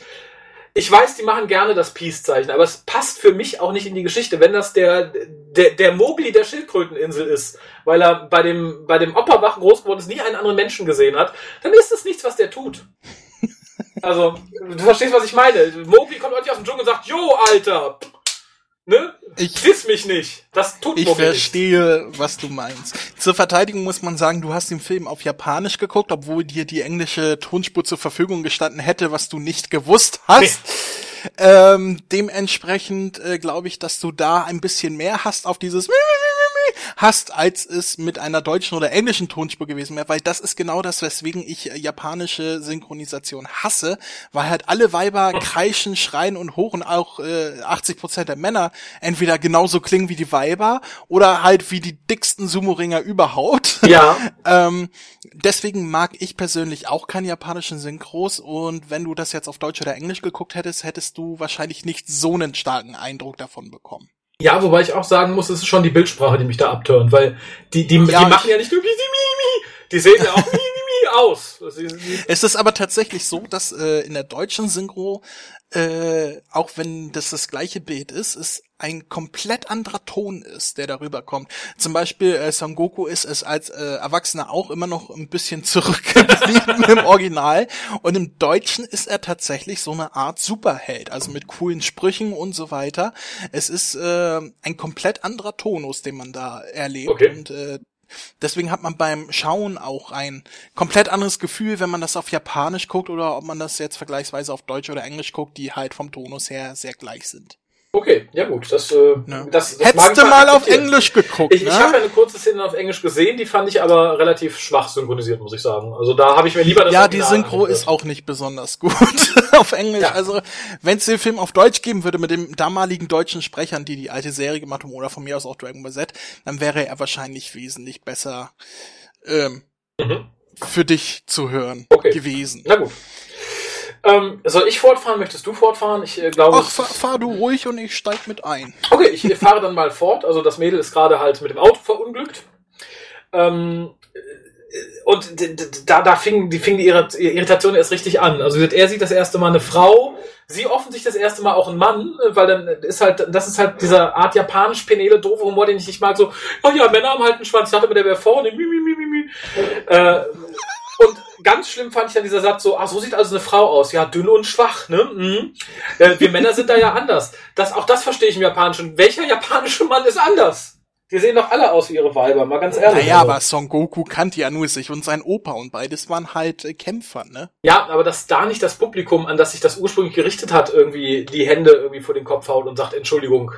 ich weiß, die machen gerne das Peace-Zeichen, aber es passt für mich auch nicht in die Geschichte. Wenn das der, der, der Mowgli der Schildkröteninsel ist, weil er bei dem, bei dem Opperwach groß geworden ist, nie einen anderen Menschen gesehen hat, dann ist das nichts, was der tut. Also, du verstehst, was ich meine. Mowgli kommt heute aus dem Dschungel und sagt, Jo, Alter, Ne? Ich diss mich nicht. Das tut Ich verstehe, nicht. was du meinst. Zur Verteidigung muss man sagen, du hast den Film auf Japanisch geguckt, obwohl dir die englische Tonspur zur Verfügung gestanden hätte, was du nicht gewusst hast. Nee. Ähm, dementsprechend äh, glaube ich, dass du da ein bisschen mehr hast auf dieses hast, als es mit einer deutschen oder englischen Tonspur gewesen wäre, weil das ist genau das, weswegen ich äh, japanische Synchronisation hasse, weil halt alle Weiber kreischen, schreien und hoch und auch äh, 80 Prozent der Männer entweder genauso klingen wie die Weiber oder halt wie die dicksten Sumo-Ringer überhaupt. Ja. ähm, deswegen mag ich persönlich auch keine japanischen Synchros und wenn du das jetzt auf Deutsch oder Englisch geguckt hättest, hättest du wahrscheinlich nicht so einen starken Eindruck davon bekommen. Ja, wobei ich auch sagen muss, es ist schon die Bildsprache, die mich da abtönt, weil die, die, ja, die machen ja nicht nur die sehen ja auch aus. Es ist aber tatsächlich so, dass äh, in der deutschen Synchro, äh, auch wenn das das gleiche Bild ist, es ein komplett anderer Ton ist, der darüber kommt. Zum Beispiel äh, Son Goku ist es als äh, Erwachsener auch immer noch ein bisschen zurückgeblieben im Original und im Deutschen ist er tatsächlich so eine Art Superheld, also mit coolen Sprüchen und so weiter. Es ist äh, ein komplett anderer Tonus, den man da erlebt Okay. und äh, Deswegen hat man beim Schauen auch ein komplett anderes Gefühl, wenn man das auf Japanisch guckt oder ob man das jetzt vergleichsweise auf Deutsch oder Englisch guckt, die halt vom Tonus her sehr gleich sind. Okay, ja gut, das, äh, das, das Hättest ich du mal auf. Englisch geguckt, Ich, ich ne? habe ja eine kurze Szene auf Englisch gesehen, die fand ich aber relativ schwach synchronisiert, muss ich sagen. Also da habe ich mir lieber das ja, die Original Synchro angehört. ist auch nicht besonders gut auf Englisch. Ja. Also, wenn es den Film auf Deutsch geben würde mit den damaligen deutschen Sprechern, die die alte Serie gemacht haben, oder von mir aus auch Dragon Ball Z, dann wäre er wahrscheinlich wesentlich besser ähm, Mhm. für dich zu hören Okay. gewesen. Na gut. Ähm, soll ich fortfahren? Möchtest du fortfahren? Ich äh, glaube. Ach, fahr, fahr du ruhig und ich steig mit ein. Okay, ich fahre dann mal fort. Also das Mädel ist gerade halt mit dem Auto verunglückt. Ähm, äh, und da, da fing die, fing die Irrit- Irritation erst richtig an. Also er sieht das erste Mal eine Frau, sie offensichtlich das erste Mal auch einen Mann, äh, weil dann ist halt, das ist halt dieser Art japanisch penele doofe Humor, den ich nicht mag. So, oh ja, Männer haben halt einen Schwanz. Ich dachte immer, der wäre vorne. Mi, mi, mi, mi, mi. Äh, und ganz schlimm fand ich dann dieser Satz so, ah, so sieht also eine Frau aus. Ja, dünn und schwach, ne? Mhm. Äh, wir Männer sind da ja anders. Das, auch das verstehe ich im Japanischen. Welcher japanische Mann ist anders? Die sehen doch alle aus wie ihre Weiber, mal ganz ehrlich. Naja, Also. aber Son Goku kannte ja nur sich und sein Opa und beides waren halt äh, Kämpfer, ne? Ja, aber dass da nicht das Publikum, an das sich das ursprünglich gerichtet hat, irgendwie die Hände irgendwie vor den Kopf haut und sagt, Entschuldigung.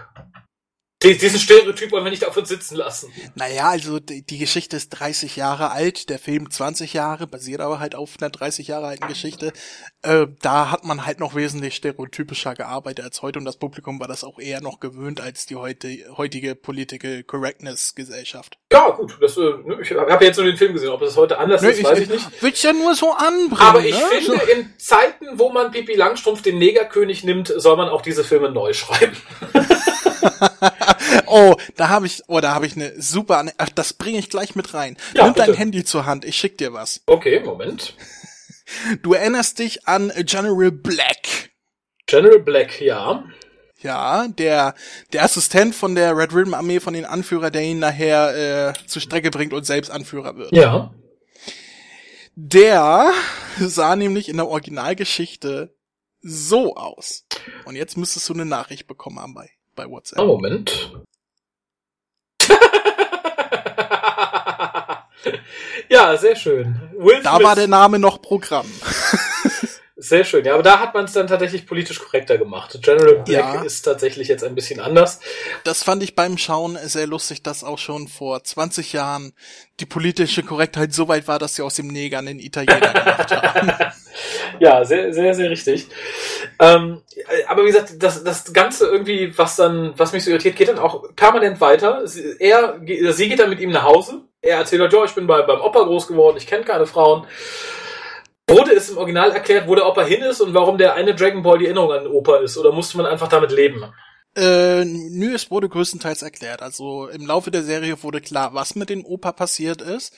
Die- Diesen Stereotyp wollen wir nicht auf uns sitzen lassen. Naja, also die Geschichte ist 30 Jahre alt, der Film 20 Jahre, basiert aber halt auf einer 30 Jahre alten Geschichte. Äh, da hat man halt noch wesentlich stereotypischer gearbeitet als heute und das Publikum war das auch eher noch gewöhnt als die heute, heutige Political Correctness Gesellschaft. Ja, gut, das, äh, ne, ich habe jetzt nur den Film gesehen. Ob das heute anders Nö, ist, weiß ich nicht. Will's ja nur so anbringen. Aber ich ne? finde, in Zeiten, wo man Pipi Langstrumpf den Negerkönig nimmt, soll man auch diese Filme neu schreiben. Oh, da habe ich, oh, da habe ich eine super, ach, das bringe ich gleich mit rein. Ja, Nimm dein bitte. Handy zur Hand, ich schick dir was. Okay, Moment. Du erinnerst dich an General Black. General Black, ja. Ja, der, der Assistent von der Red Ribbon Armee, von den Anführer, der ihn nachher äh, zur Strecke bringt und selbst Anführer wird. Ja. Der sah nämlich in der Originalgeschichte so aus. Und jetzt müsstest du eine Nachricht bekommen haben bei, bei WhatsApp. Oh, Moment. ja, sehr schön. Will Da Smith. war der Name noch Programm. Sehr schön, ja, aber da hat man es dann tatsächlich politisch korrekter gemacht. General Black Ja. ist tatsächlich jetzt ein bisschen anders. Das fand ich beim Schauen sehr lustig, dass auch schon vor 20 Jahren die politische Korrektheit so weit war, dass sie aus dem Neger einen Italiener gemacht haben. Ja, sehr, sehr, sehr richtig. Ähm, aber wie gesagt, das, das Ganze irgendwie, was dann, was mich so irritiert, geht dann auch permanent weiter. Sie, er, sie geht dann mit ihm nach Hause. Er erzählt, halt, ja, ich bin bei, beim Opa groß geworden, ich kenne keine Frauen. Wurde es im Original erklärt, wo der Opa hin ist und warum der eine Dragon Ball die Erinnerung an den Opa ist? Oder musste man einfach damit leben? Äh, nö, es wurde größtenteils erklärt. Also im Laufe der Serie wurde klar, was mit dem Opa passiert ist.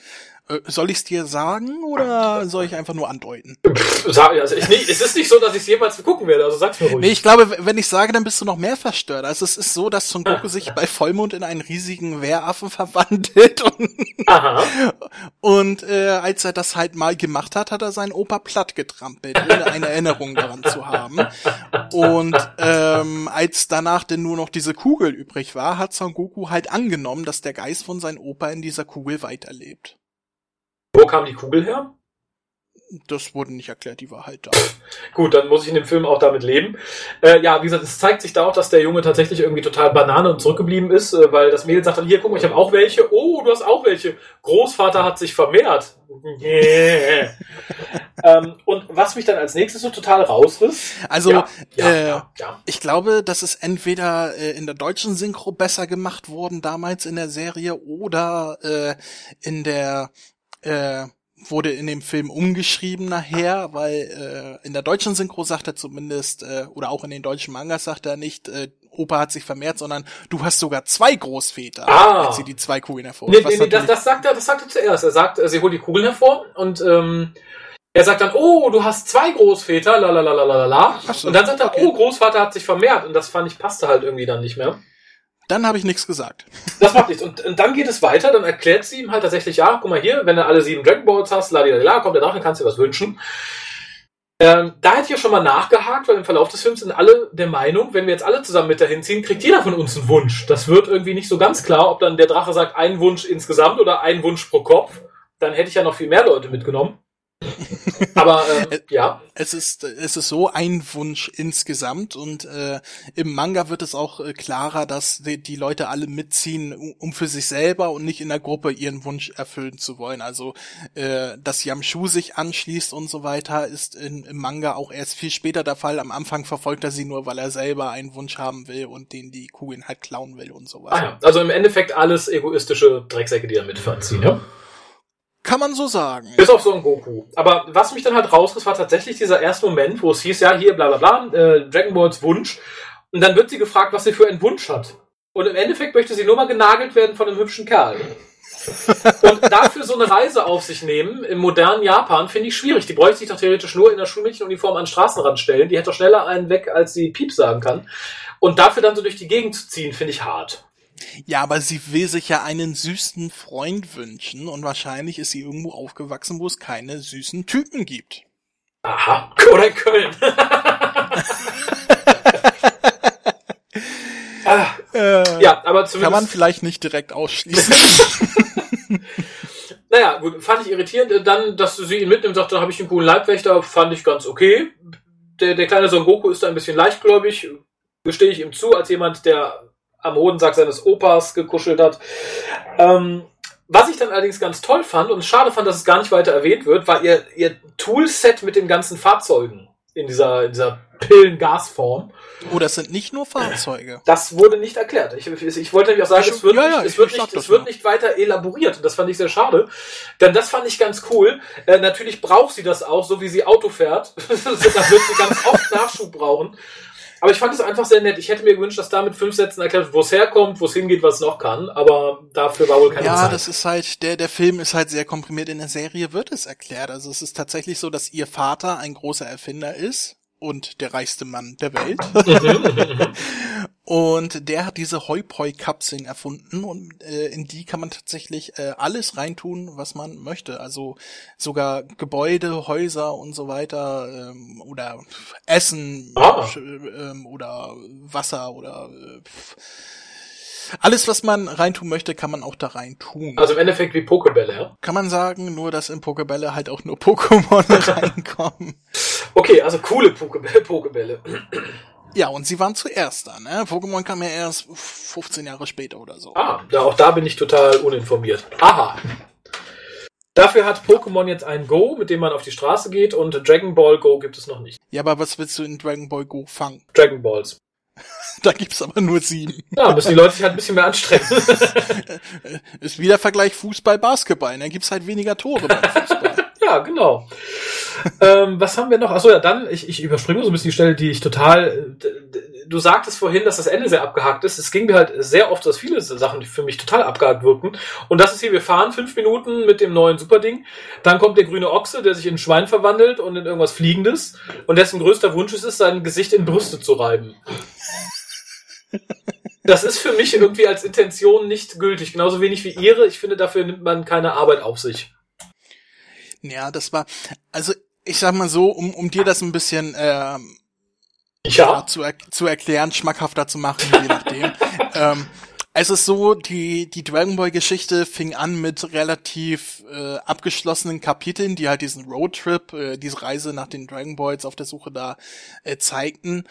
Äh, soll ich's dir sagen oder soll ich einfach nur andeuten? Sag, also ich nicht, es ist nicht so, dass ich es jemals gucken werde, also sag's mir ruhig. Nee, ich glaube, wenn ich sage, dann bist du noch mehr verstört. Also es ist so, dass Son Goku sich bei Vollmond in einen riesigen Wehraffen verwandelt und, und äh, als er das halt mal gemacht hat, hat er seinen Opa platt getrampelt, ohne eine Erinnerung daran zu haben. Und ähm, als danach denn nur noch diese Kugel übrig war, hat Son Goku halt angenommen, dass der Geist von seinem Opa in dieser Kugel weiterlebt. Wo kam die Kugel her? Das wurde nicht erklärt, die war halt da. Gut, dann muss ich in dem Film auch damit leben. Äh, ja, wie gesagt, es zeigt sich da auch, dass der Junge tatsächlich irgendwie total Banane und zurückgeblieben ist, äh, weil das Mädel sagt dann, hier, guck mal, ich habe auch welche. Oh, du hast auch welche. Großvater hat sich vermehrt. Yeah. ähm, und was mich dann als nächstes so total rausriss. Also, ja, ja, äh, ja, ja. Ich glaube, das ist entweder äh, in der deutschen Synchro besser gemacht worden damals in der Serie oder äh, in der äh, wurde in dem Film umgeschrieben nachher, weil äh, in der deutschen Synchro sagt er zumindest äh, oder auch in den deutschen Mangas sagt er nicht äh, Opa hat sich vermehrt, sondern du hast sogar zwei Großväter, Ah. als sie die zwei Kugeln hervor. Nee, nee, nee, das, das sagt er, das sagt er zuerst. Er sagt, äh, sie holt die Kugeln hervor und ähm, er sagt dann, oh, du hast zwei Großväter, la la la la la la Und dann sagt er, okay. oh, Großvater hat sich vermehrt. Und das fand ich passte halt irgendwie dann nicht mehr. Dann habe ich nichts gesagt. Das macht nichts. Und, und dann geht es weiter, dann erklärt sie ihm halt tatsächlich, ja, guck mal hier, wenn du alle sieben Dragon Balls hast, la la la, kommt der Drache, kannst dir was wünschen. Ähm, da hätte ich ja schon mal nachgehakt, weil im Verlauf des Films sind alle der Meinung, wenn wir jetzt alle zusammen mit dahin ziehen, kriegt jeder von uns einen Wunsch. Das wird irgendwie nicht so ganz klar, ob dann der Drache sagt, ein Wunsch insgesamt oder ein Wunsch pro Kopf. Dann hätte ich ja noch viel mehr Leute mitgenommen. Aber äh, ja, Es ist, es ist so ein Wunsch insgesamt und äh, im Manga wird es auch äh, klarer, dass die, die Leute alle mitziehen, um- für sich selber und nicht in der Gruppe ihren Wunsch erfüllen zu wollen. Also, äh, dass Yamshu sich anschließt und so weiter, ist in, im Manga auch erst viel später der Fall. Am Anfang verfolgt er sie nur, weil er selber einen Wunsch haben will und den die Kugeln halt klauen will und sowas. ah, ja. also im Endeffekt alles egoistische Drecksäcke, die da mitziehen. Ja? Kann man so sagen. Bis auf so ein Goku. Aber was mich dann halt rausriss, war tatsächlich dieser erste Moment, wo es hieß, ja, hier, bla bla bla, äh, Dragon Balls Wunsch. Und dann wird sie gefragt, was sie für einen Wunsch hat. Und im Endeffekt möchte sie nur mal genagelt werden von einem hübschen Kerl. Und dafür so eine Reise auf sich nehmen, im modernen Japan, finde ich schwierig. Die bräuchte sich doch theoretisch nur in der Schulmädchenuniform an den Straßenrand stellen. Die hätte doch schneller einen weg, als sie Piep sagen kann. Und dafür dann so durch die Gegend zu ziehen, finde ich hart. Ja, aber sie will sich ja einen süßen Freund wünschen und wahrscheinlich ist sie irgendwo aufgewachsen, wo es keine süßen Typen gibt. Aha. Oder Köln. ah, Äh, ja, aber zumindest. Kann man vielleicht nicht direkt ausschließen. Naja, gut, fand ich irritierend. Äh, Dann, dass sie ihn mitnimmt, sagt, dann habe ich einen coolen Leibwächter, fand ich ganz okay. Der, der kleine Son Goku ist da ein bisschen leichtgläubig, gestehe ich ihm zu, als jemand, der am Hodensack seines Opas gekuschelt hat. Ähm, was ich dann allerdings ganz toll fand und schade fand, dass es gar nicht weiter erwähnt wird, war ihr, ihr Toolset mit den ganzen Fahrzeugen in dieser, in dieser Pillengasform. oh, das sind nicht nur Fahrzeuge. Das wurde nicht erklärt. Ich, ich wollte nämlich auch sagen, es wird, ja, nicht, ja, es ich- wird, nicht, es wird nicht weiter elaboriert. Und das fand ich sehr schade. Denn das fand ich ganz cool. Äh, natürlich braucht sie das auch, so wie sie Auto fährt. da wird sie ganz oft Nachschub brauchen. Aber ich fand es einfach sehr nett. Ich hätte mir gewünscht, dass da mit fünf Sätzen erklärt wird, wo es herkommt, wo es hingeht, was es noch kann. Aber dafür war wohl keine Ja, Zeit. das ist halt, der, der Film ist halt sehr komprimiert. In der Serie wird es erklärt. Also es ist tatsächlich so, dass ihr Vater ein großer Erfinder ist und der reichste Mann der Welt. Und der hat diese Hoi-Poi-Kapseln erfunden und äh, in die kann man tatsächlich äh, alles reintun, was man möchte. Also sogar Gebäude, Häuser und so weiter ähm, oder Essen Ah. ähm, oder Wasser oder äh, alles, was man reintun möchte, kann man auch da reintun. also im Endeffekt wie Pokebälle, ja? Kann man sagen, nur dass in Pokebälle halt auch nur Pokémon reinkommen. Okay, also coole Pokebälle. Pokebälle. Ja, und sie waren zuerst da, ne? Pokémon kam ja erst 15 Jahre später oder so. Ah, da, auch da bin ich total uninformiert. Aha. Dafür hat Pokémon jetzt ein Go, mit dem man auf die Straße geht und Dragon Ball Go gibt es noch nicht. Ja, aber was willst du in Dragon Ball Go fangen? Dragon Balls. Da gibt's aber nur sieben. Ja, müssen die Leute sich halt ein bisschen mehr anstrengen. Ist wieder Vergleich Fußball, Basketball. Dann gibt's halt weniger Tore beim Fußball. ja, genau. ähm, was haben wir noch? Achso, ja, dann, ich, ich überspringe so ein bisschen die Stelle, die ich total. d- Du sagtest vorhin, dass das Ende sehr abgehakt ist. Es ging mir halt sehr oft, dass viele Sachen für mich total abgehakt wirkten. Und das ist hier, wir fahren fünf Minuten mit dem neuen Superding. Dann kommt der grüne Ochse, der sich in ein Schwein verwandelt und in irgendwas Fliegendes. Und dessen größter Wunsch ist es, sein Gesicht in Brüste zu reiben. Das ist für mich irgendwie als Intention nicht gültig. Genauso wenig wie ihre. Ich finde, dafür nimmt man keine Arbeit auf sich. Ja, das war, also ich sag mal so, um, um dir das ein bisschen ähm, Ja. zu, er zu erklären, schmackhafter zu machen, je nachdem. ähm, es ist so, die, die Dragon Ball Geschichte fing an mit relativ äh, abgeschlossenen Kapiteln, die halt diesen Roadtrip, äh, diese Reise nach den Dragon Balls auf der Suche da äh, zeigten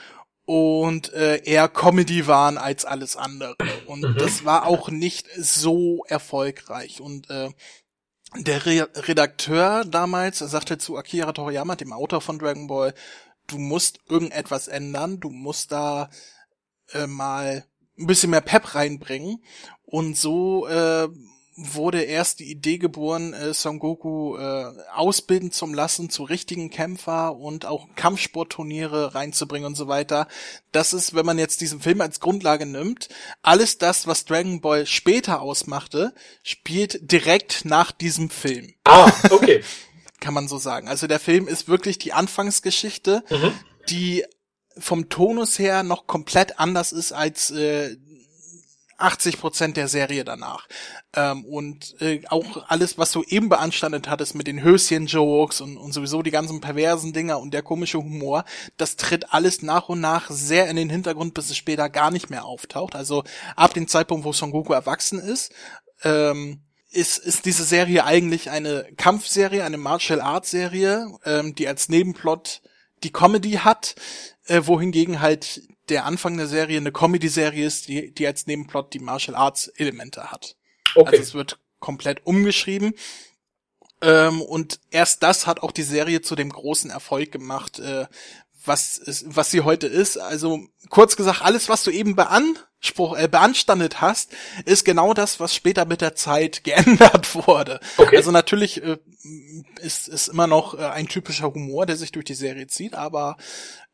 und äh, eher Comedy waren als alles andere. Und Mhm. das war auch nicht so erfolgreich. Und äh, der Re Redakteur damals sagte zu Akira Toriyama, dem Autor von Dragon Ball, du musst irgendetwas ändern, du musst da äh, mal ein bisschen mehr Pep reinbringen. Und so äh, wurde erst die Idee geboren, äh, Son Goku äh, ausbilden zum lassen zu richtigen Kämpfer und auch Kampfsportturniere reinzubringen und so weiter. Das ist, wenn man jetzt diesen Film als Grundlage nimmt, alles das, was Dragon Ball später ausmachte, spielt direkt nach diesem Film. Ah, okay. Kann man so sagen. Also der Film ist wirklich die Anfangsgeschichte, Mhm. die vom Tonus her noch komplett anders ist als äh, 80 Prozent der Serie danach. Ähm, und äh, auch alles, was du eben beanstandet hattest mit den Höschen-Jokes und, und sowieso die ganzen perversen Dinger und der komische Humor, das tritt alles nach und nach sehr in den Hintergrund, bis es später gar nicht mehr auftaucht. Also ab dem Zeitpunkt, wo Son Goku erwachsen ist, ähm, ist, ist diese Serie eigentlich eine Kampfserie, eine Martial Arts Serie, ähm, die als Nebenplot die Comedy hat, äh, wohingegen halt der Anfang der Serie eine Comedy-Serie ist, die, die als Nebenplot die Martial Arts Elemente hat. Okay. Also es wird komplett umgeschrieben. Ähm, und erst das hat auch die Serie zu dem großen Erfolg gemacht, äh, was, ist, was sie heute ist. Also kurz gesagt, alles, was du eben beanspruch, äh, beanstandet hast, ist genau das, was später mit der Zeit geändert wurde. Okay. Also natürlich äh, ist, ist immer noch äh, ein typischer Humor, der sich durch die Serie zieht, aber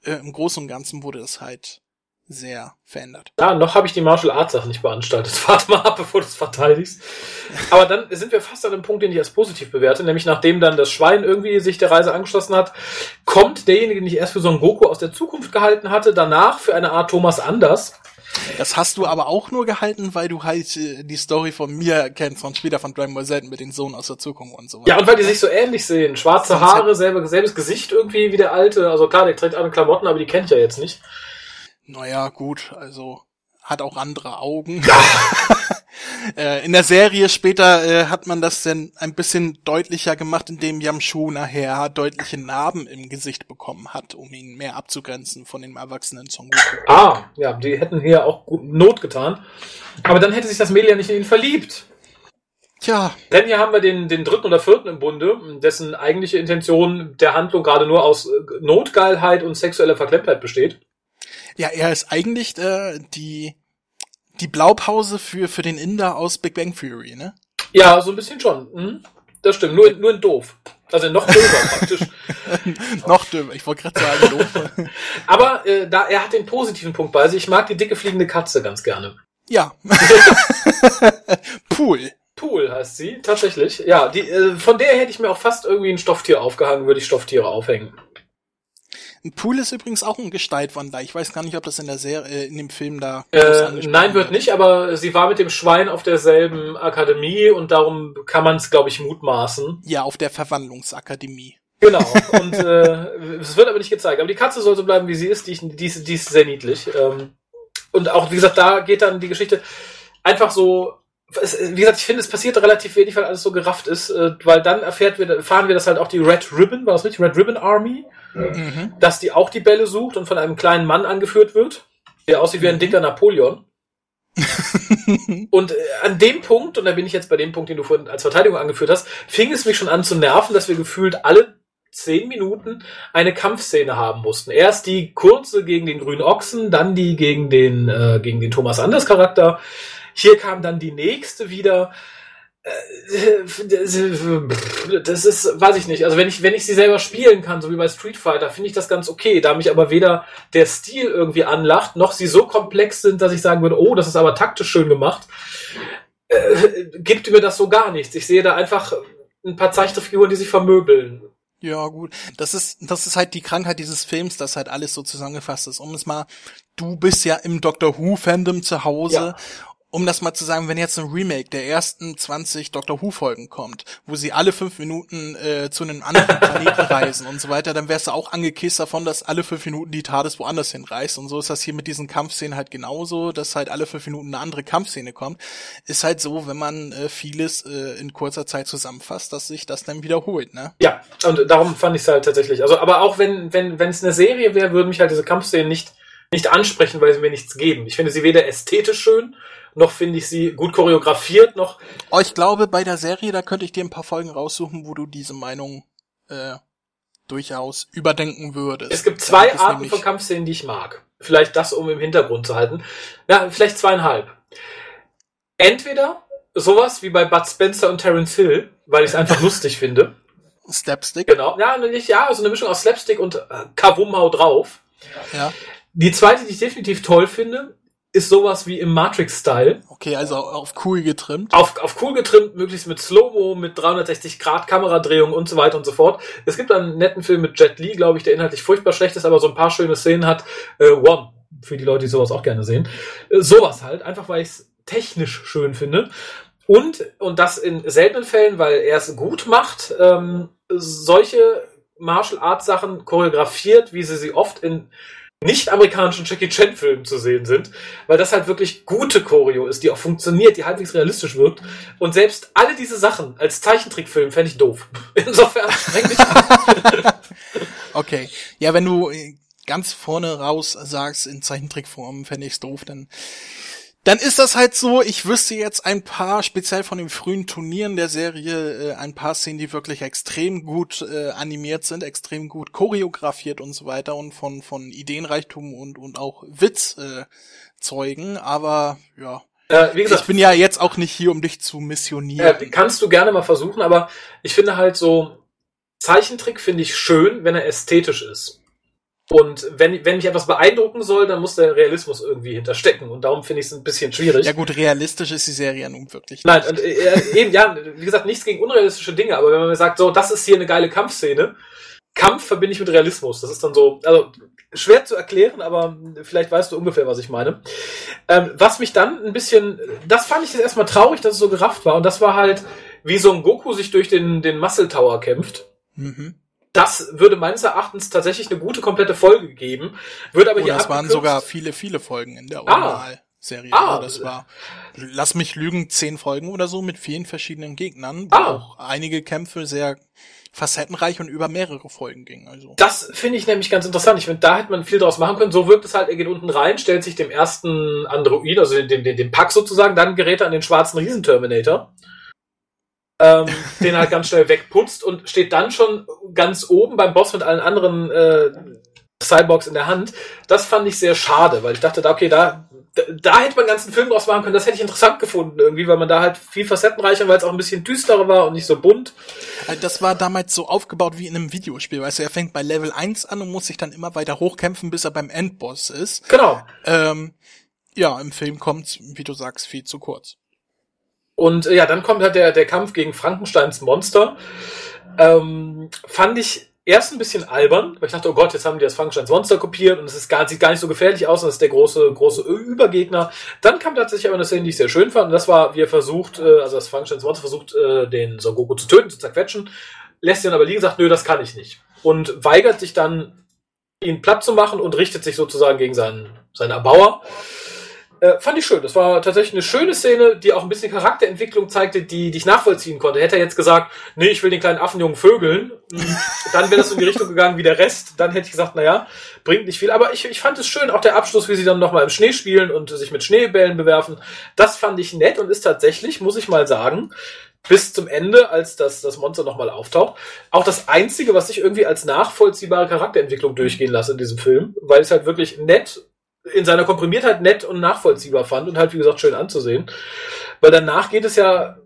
äh, im Großen und Ganzen wurde das halt sehr verändert. Ja, noch habe ich die Martial Arts Sachen nicht beanstaltet. Warte mal ab, bevor du es verteidigst. Aber dann sind wir fast an einem Punkt, den ich als positiv bewerte, nämlich nachdem dann das Schwein irgendwie sich der Reise angeschlossen hat, kommt derjenige, den ich erst für Son Goku aus der Zukunft gehalten hatte, danach für eine Art Thomas Anders. Das hast du aber auch nur gehalten, weil du halt äh, die Story von mir kennst und später von Dragon Ball Z mit den Sohn aus der Zukunft und so weiter. Ja, und weil die sich so ähnlich sehen. Schwarze Haare, selbe, selbes Gesicht irgendwie wie der alte. Also klar, der trägt andere Klamotten, aber die kennt ja jetzt nicht. Naja, gut, also hat auch andere Augen. äh, in der Serie später äh, hat man das dann ein bisschen deutlicher gemacht, indem Yamchu nachher deutliche Narben im Gesicht bekommen hat, um ihn mehr abzugrenzen von dem erwachsenen Son Goku. Ah, ja, die hätten hier auch Not getan. Aber dann hätte sich das Mädel ja nicht in ihn verliebt. Tja, Denn hier haben wir den, den dritten oder vierten im Bunde, dessen eigentliche Intention der Handlung gerade nur aus äh, Notgeilheit und sexueller Verklemmtheit besteht. Ja, er ist eigentlich äh, die die Blaupause für für den Inder aus Big Bang Theory, ne? Ja, so ein bisschen schon. Hm? Das stimmt, nur, nur in doof. Also noch doofer praktisch. Noch dümmer, ich wollte gerade sagen, doof. Aber äh, da er hat den positiven Punkt bei sich. Ich mag die dicke fliegende Katze ganz gerne. ja. Pool. Pool heißt sie, tatsächlich. Ja, die, äh, von der hätte ich mir auch fast irgendwie ein Stofftier aufgehangen, würde ich Stofftiere aufhängen. Ein Pool ist übrigens auch ein Gestaltwandler. Ich weiß gar nicht, ob das in der Serie, äh, in dem Film da Äh, nein, wird nicht, aber sie war mit dem Schwein auf derselben Akademie und darum kann man es, glaube ich, mutmaßen. Ja, auf der Verwandlungsakademie. Genau. Und äh, es wird aber nicht gezeigt. Aber die Katze soll so bleiben, wie sie ist. Die, die, ist- die ist sehr niedlich. Ähm, und auch, wie gesagt, da geht dann die Geschichte einfach so. Es, wie gesagt, ich finde, es passiert relativ wenig, weil alles so gerafft ist, äh, weil dann erfährt wir, erfahren wir, dass halt auch die Red Ribbon, war das richtig? Red Ribbon Army, Mhm. dass die auch die Bälle sucht und von einem kleinen Mann angeführt wird, der aussieht wie ein dicker Napoleon. Und äh, an dem Punkt, und da bin ich jetzt bei dem Punkt, den du vorhin als Verteidigung angeführt hast, fing es mich schon an zu nerven, dass wir gefühlt alle zehn Minuten eine Kampfszene haben mussten. Erst die kurze gegen den grünen Ochsen, dann die gegen den, äh, gegen den Thomas Anders Charakter. Hier kam dann die nächste wieder. Äh, Das ist, weiß ich nicht. Also wenn ich, wenn ich sie selber spielen kann, so wie bei Street Fighter, finde ich das ganz okay. Da mich aber weder der Stil irgendwie anlacht, noch sie so komplex sind, dass ich sagen würde, oh, das ist aber taktisch schön gemacht, äh, gibt mir das so gar nichts. Ich sehe da einfach ein paar Zeichentrickfiguren, die sich vermöbeln. Ja, gut. Das ist, das ist halt die Krankheit dieses Films, dass halt alles so zusammengefasst ist. Um es mal, du bist ja im Doctor Who-Fandom zu Hause. Ja. Um das mal zu sagen, wenn jetzt ein Remake der ersten 20 Doctor Who-Folgen kommt, wo sie alle fünf Minuten äh, zu einem anderen Planeten reisen und so weiter, dann wärst du auch angekisst davon, dass alle fünf Minuten die TARDIS woanders hinreist. Und so ist das hier mit diesen Kampfszenen halt genauso, dass halt alle fünf Minuten eine andere Kampfszene kommt. Ist halt so, wenn man äh, vieles äh, in kurzer Zeit zusammenfasst, dass sich das dann wiederholt, ne? Ja, und darum fand ich es halt tatsächlich. Also, aber auch wenn, wenn, wenn es eine Serie wäre, würden mich halt diese Kampfszenen nicht, nicht ansprechen, weil sie mir nichts geben. Ich finde sie weder ästhetisch schön, noch finde ich sie gut choreografiert, noch Oh, ich glaube, bei der Serie, da könnte ich dir ein paar Folgen raussuchen, wo du diese Meinung äh, durchaus überdenken würdest. Es gibt zwei Arten von Kampfszenen, die ich mag. Vielleicht das, um im Hintergrund zu halten. Ja, vielleicht zweieinhalb. Entweder sowas wie bei Bud Spencer und Terence Hill, weil ich es einfach lustig finde. Slapstick. Genau. Ja, nicht, ja, so eine Mischung aus Slapstick und äh, Kavumhau drauf. Ja. Die zweite, die ich definitiv toll finde, ist sowas wie im Matrix-Style. Okay, also auf cool getrimmt. Auf, auf cool getrimmt, möglichst mit Slow-Mo, mit 360 Grad Kameradrehung und so weiter und so fort. Es gibt einen netten Film mit Jet Li, glaube ich, der inhaltlich furchtbar schlecht ist, aber so ein paar schöne Szenen hat. Äh, One, für die Leute, die sowas auch gerne sehen. Äh, sowas halt, einfach weil ich es technisch schön finde. Und, und das in seltenen Fällen, weil er es gut macht, ähm, solche Martial Arts Sachen choreografiert, wie sie sie oft in nicht-amerikanischen Jackie Chan Filmen zu sehen sind, weil das halt wirklich gute Choreo ist, die auch funktioniert, die halbwegs realistisch wirkt. Und selbst alle diese Sachen als Zeichentrickfilm fände ich doof. Insofern okay. Ja, wenn du äh, ganz vorne raus sagst, in Zeichentrickform fände ich's doof, dann dann ist das halt so, ich wüsste jetzt ein paar, speziell von den frühen Turnieren der Serie, äh, ein paar Szenen, die wirklich extrem gut äh, animiert sind, extrem gut choreografiert und so weiter und von, von Ideenreichtum und, und auch Witz äh, zeugen, aber ja. Äh, wie gesagt, ich bin ja jetzt auch nicht hier, um dich zu missionieren. Äh, kannst du gerne mal versuchen, aber ich finde halt so, Zeichentrick finde ich schön, wenn er ästhetisch ist. Und wenn, wenn mich etwas beeindrucken soll, dann muss der Realismus irgendwie hinterstecken. Und darum finde ich es ein bisschen schwierig. Ja gut, realistisch ist die Serie nun wirklich. Nein, und, äh, eben, ja, wie gesagt, nichts gegen unrealistische Dinge, aber wenn man mir sagt, so, das ist hier eine geile Kampfszene, Kampf verbinde ich mit Realismus. Das ist dann so, also schwer zu erklären, aber vielleicht weißt du ungefähr, was ich meine. Ähm, was mich dann ein bisschen, das fand ich jetzt erstmal traurig, dass es so gerafft war. Und das war halt, wie so ein Goku sich durch den, den Muscle Tower kämpft. Mhm das würde meines Erachtens tatsächlich eine gute komplette Folge geben. Würde aber oh, hier das waren sogar viele, viele Folgen in der Originalserie. Ah, ah, das war, lass mich lügen, zehn Folgen oder so mit vielen verschiedenen Gegnern, wo ah. auch einige Kämpfe sehr facettenreich und über mehrere Folgen gingen. Also. Das finde ich nämlich ganz interessant. Ich finde, da hätte man viel draus machen können. So wirkt es halt, er geht unten rein, stellt sich dem ersten Android, also den, den, den Pack sozusagen, dann gerät er an den schwarzen Riesenterminator ähm, den halt ganz schnell wegputzt und steht dann schon ganz oben beim Boss mit allen anderen äh, Cyborgs in der Hand. Das fand ich sehr schade, weil ich dachte, okay, da, da, da hätte man einen ganzen Film draus machen können. Das hätte ich interessant gefunden irgendwie, weil man da halt viel facettenreicher, weil es auch ein bisschen düsterer war und nicht so bunt. Äh, das war damals so aufgebaut wie in einem Videospiel. Weißt du, er fängt bei Level 1 an und muss sich dann immer weiter hochkämpfen, bis er beim Endboss ist. Genau. Ähm, ja, im Film kommt's, wie du sagst, viel zu kurz. Und äh, ja, dann kommt halt der, der Kampf gegen Frankensteins Monster. Ähm, fand ich erst ein bisschen albern, weil ich dachte, oh Gott, jetzt haben die das Frankensteins Monster kopiert und es ist gar, sieht gar nicht so gefährlich aus und das ist der große, große Übergegner. Dann kam tatsächlich aber eine Szene, die ich sehr schön fand und das war, wie er versucht, äh, also das Frankensteins Monster versucht, äh, den Son Goku zu töten, zu zerquetschen, lässt ihn aber liegen, sagt, nö, das kann ich nicht. Und weigert sich dann, ihn platt zu machen und richtet sich sozusagen gegen seinen, seinen Erbauer. Äh, fand ich schön. Das war tatsächlich eine schöne Szene, die auch ein bisschen Charakterentwicklung zeigte, die, die ich nachvollziehen konnte. Hätte er jetzt gesagt, nee, ich will den kleinen Affenjungen vögeln, hm, dann wäre das in die Richtung gegangen wie der Rest. Dann hätte ich gesagt, naja, bringt nicht viel. Aber ich, ich fand es schön, auch der Abschluss, wie sie dann nochmal im Schnee spielen und sich mit Schneebällen bewerfen. Das fand ich nett und ist tatsächlich, muss ich mal sagen, bis zum Ende, als das, das Monster nochmal auftaucht. Auch das Einzige, was ich irgendwie als nachvollziehbare Charakterentwicklung durchgehen lasse in diesem Film, weil es halt wirklich nett in seiner Komprimiertheit nett und nachvollziehbar fand und halt, wie gesagt, schön anzusehen. Weil danach geht es ja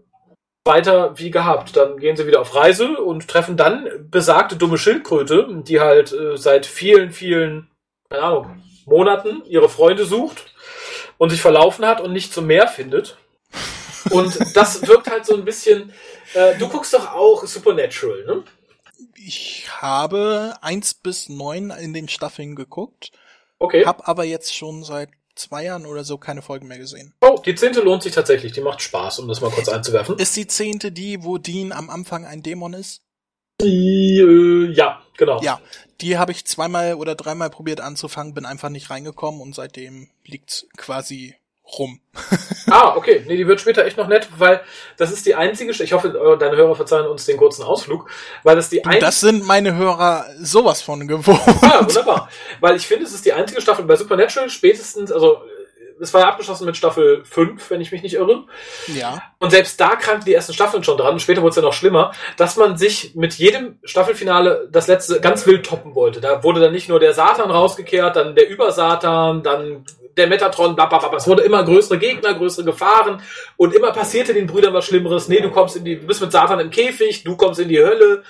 weiter wie gehabt. Dann gehen sie wieder auf Reise und treffen dann besagte dumme Schildkröte, die halt äh, seit vielen, vielen, keine Ahnung, Monaten ihre Freunde sucht und sich verlaufen hat und nicht zum Meer findet. Und das wirkt halt so ein bisschen. Äh, du guckst doch auch Supernatural, ne? Ich habe eins bis neun in den Staffeln geguckt. Okay. Hab aber jetzt schon seit zwei Jahren oder so keine Folgen mehr gesehen. Oh, die zehnte lohnt sich tatsächlich. Die macht Spaß, um das mal kurz einzuwerfen. Ist die zehnte die, wo Dean am Anfang ein Dämon ist? Die, äh, ja, genau. Ja, die habe ich zweimal oder dreimal probiert anzufangen, bin einfach nicht reingekommen und seitdem liegt quasi rum. ah, okay. Nee, die wird später echt noch nett, weil das ist die einzige, ich hoffe, äh, deine Hörer verzeihen uns den kurzen Ausflug, weil das die du, Das sind meine Hörer sowas von gewohnt. Ah, wunderbar. Weil ich finde, es ist die einzige Staffel bei Supernatural spätestens, also es war ja abgeschlossen mit Staffel 5, wenn ich mich nicht irre. Ja. Und selbst da kranken die ersten Staffeln schon dran, und später wurde es ja noch schlimmer, dass man sich mit jedem Staffelfinale das letzte ganz wild toppen wollte. Da wurde dann nicht nur der Satan rausgekehrt, dann der Übersatan, dann der Metatron, bla, bla, bla. Es wurde immer größere Gegner, größere Gefahren und immer passierte den Brüdern was Schlimmeres. Nee, du kommst in die, du bist mit Satan im Käfig, du kommst in die Hölle,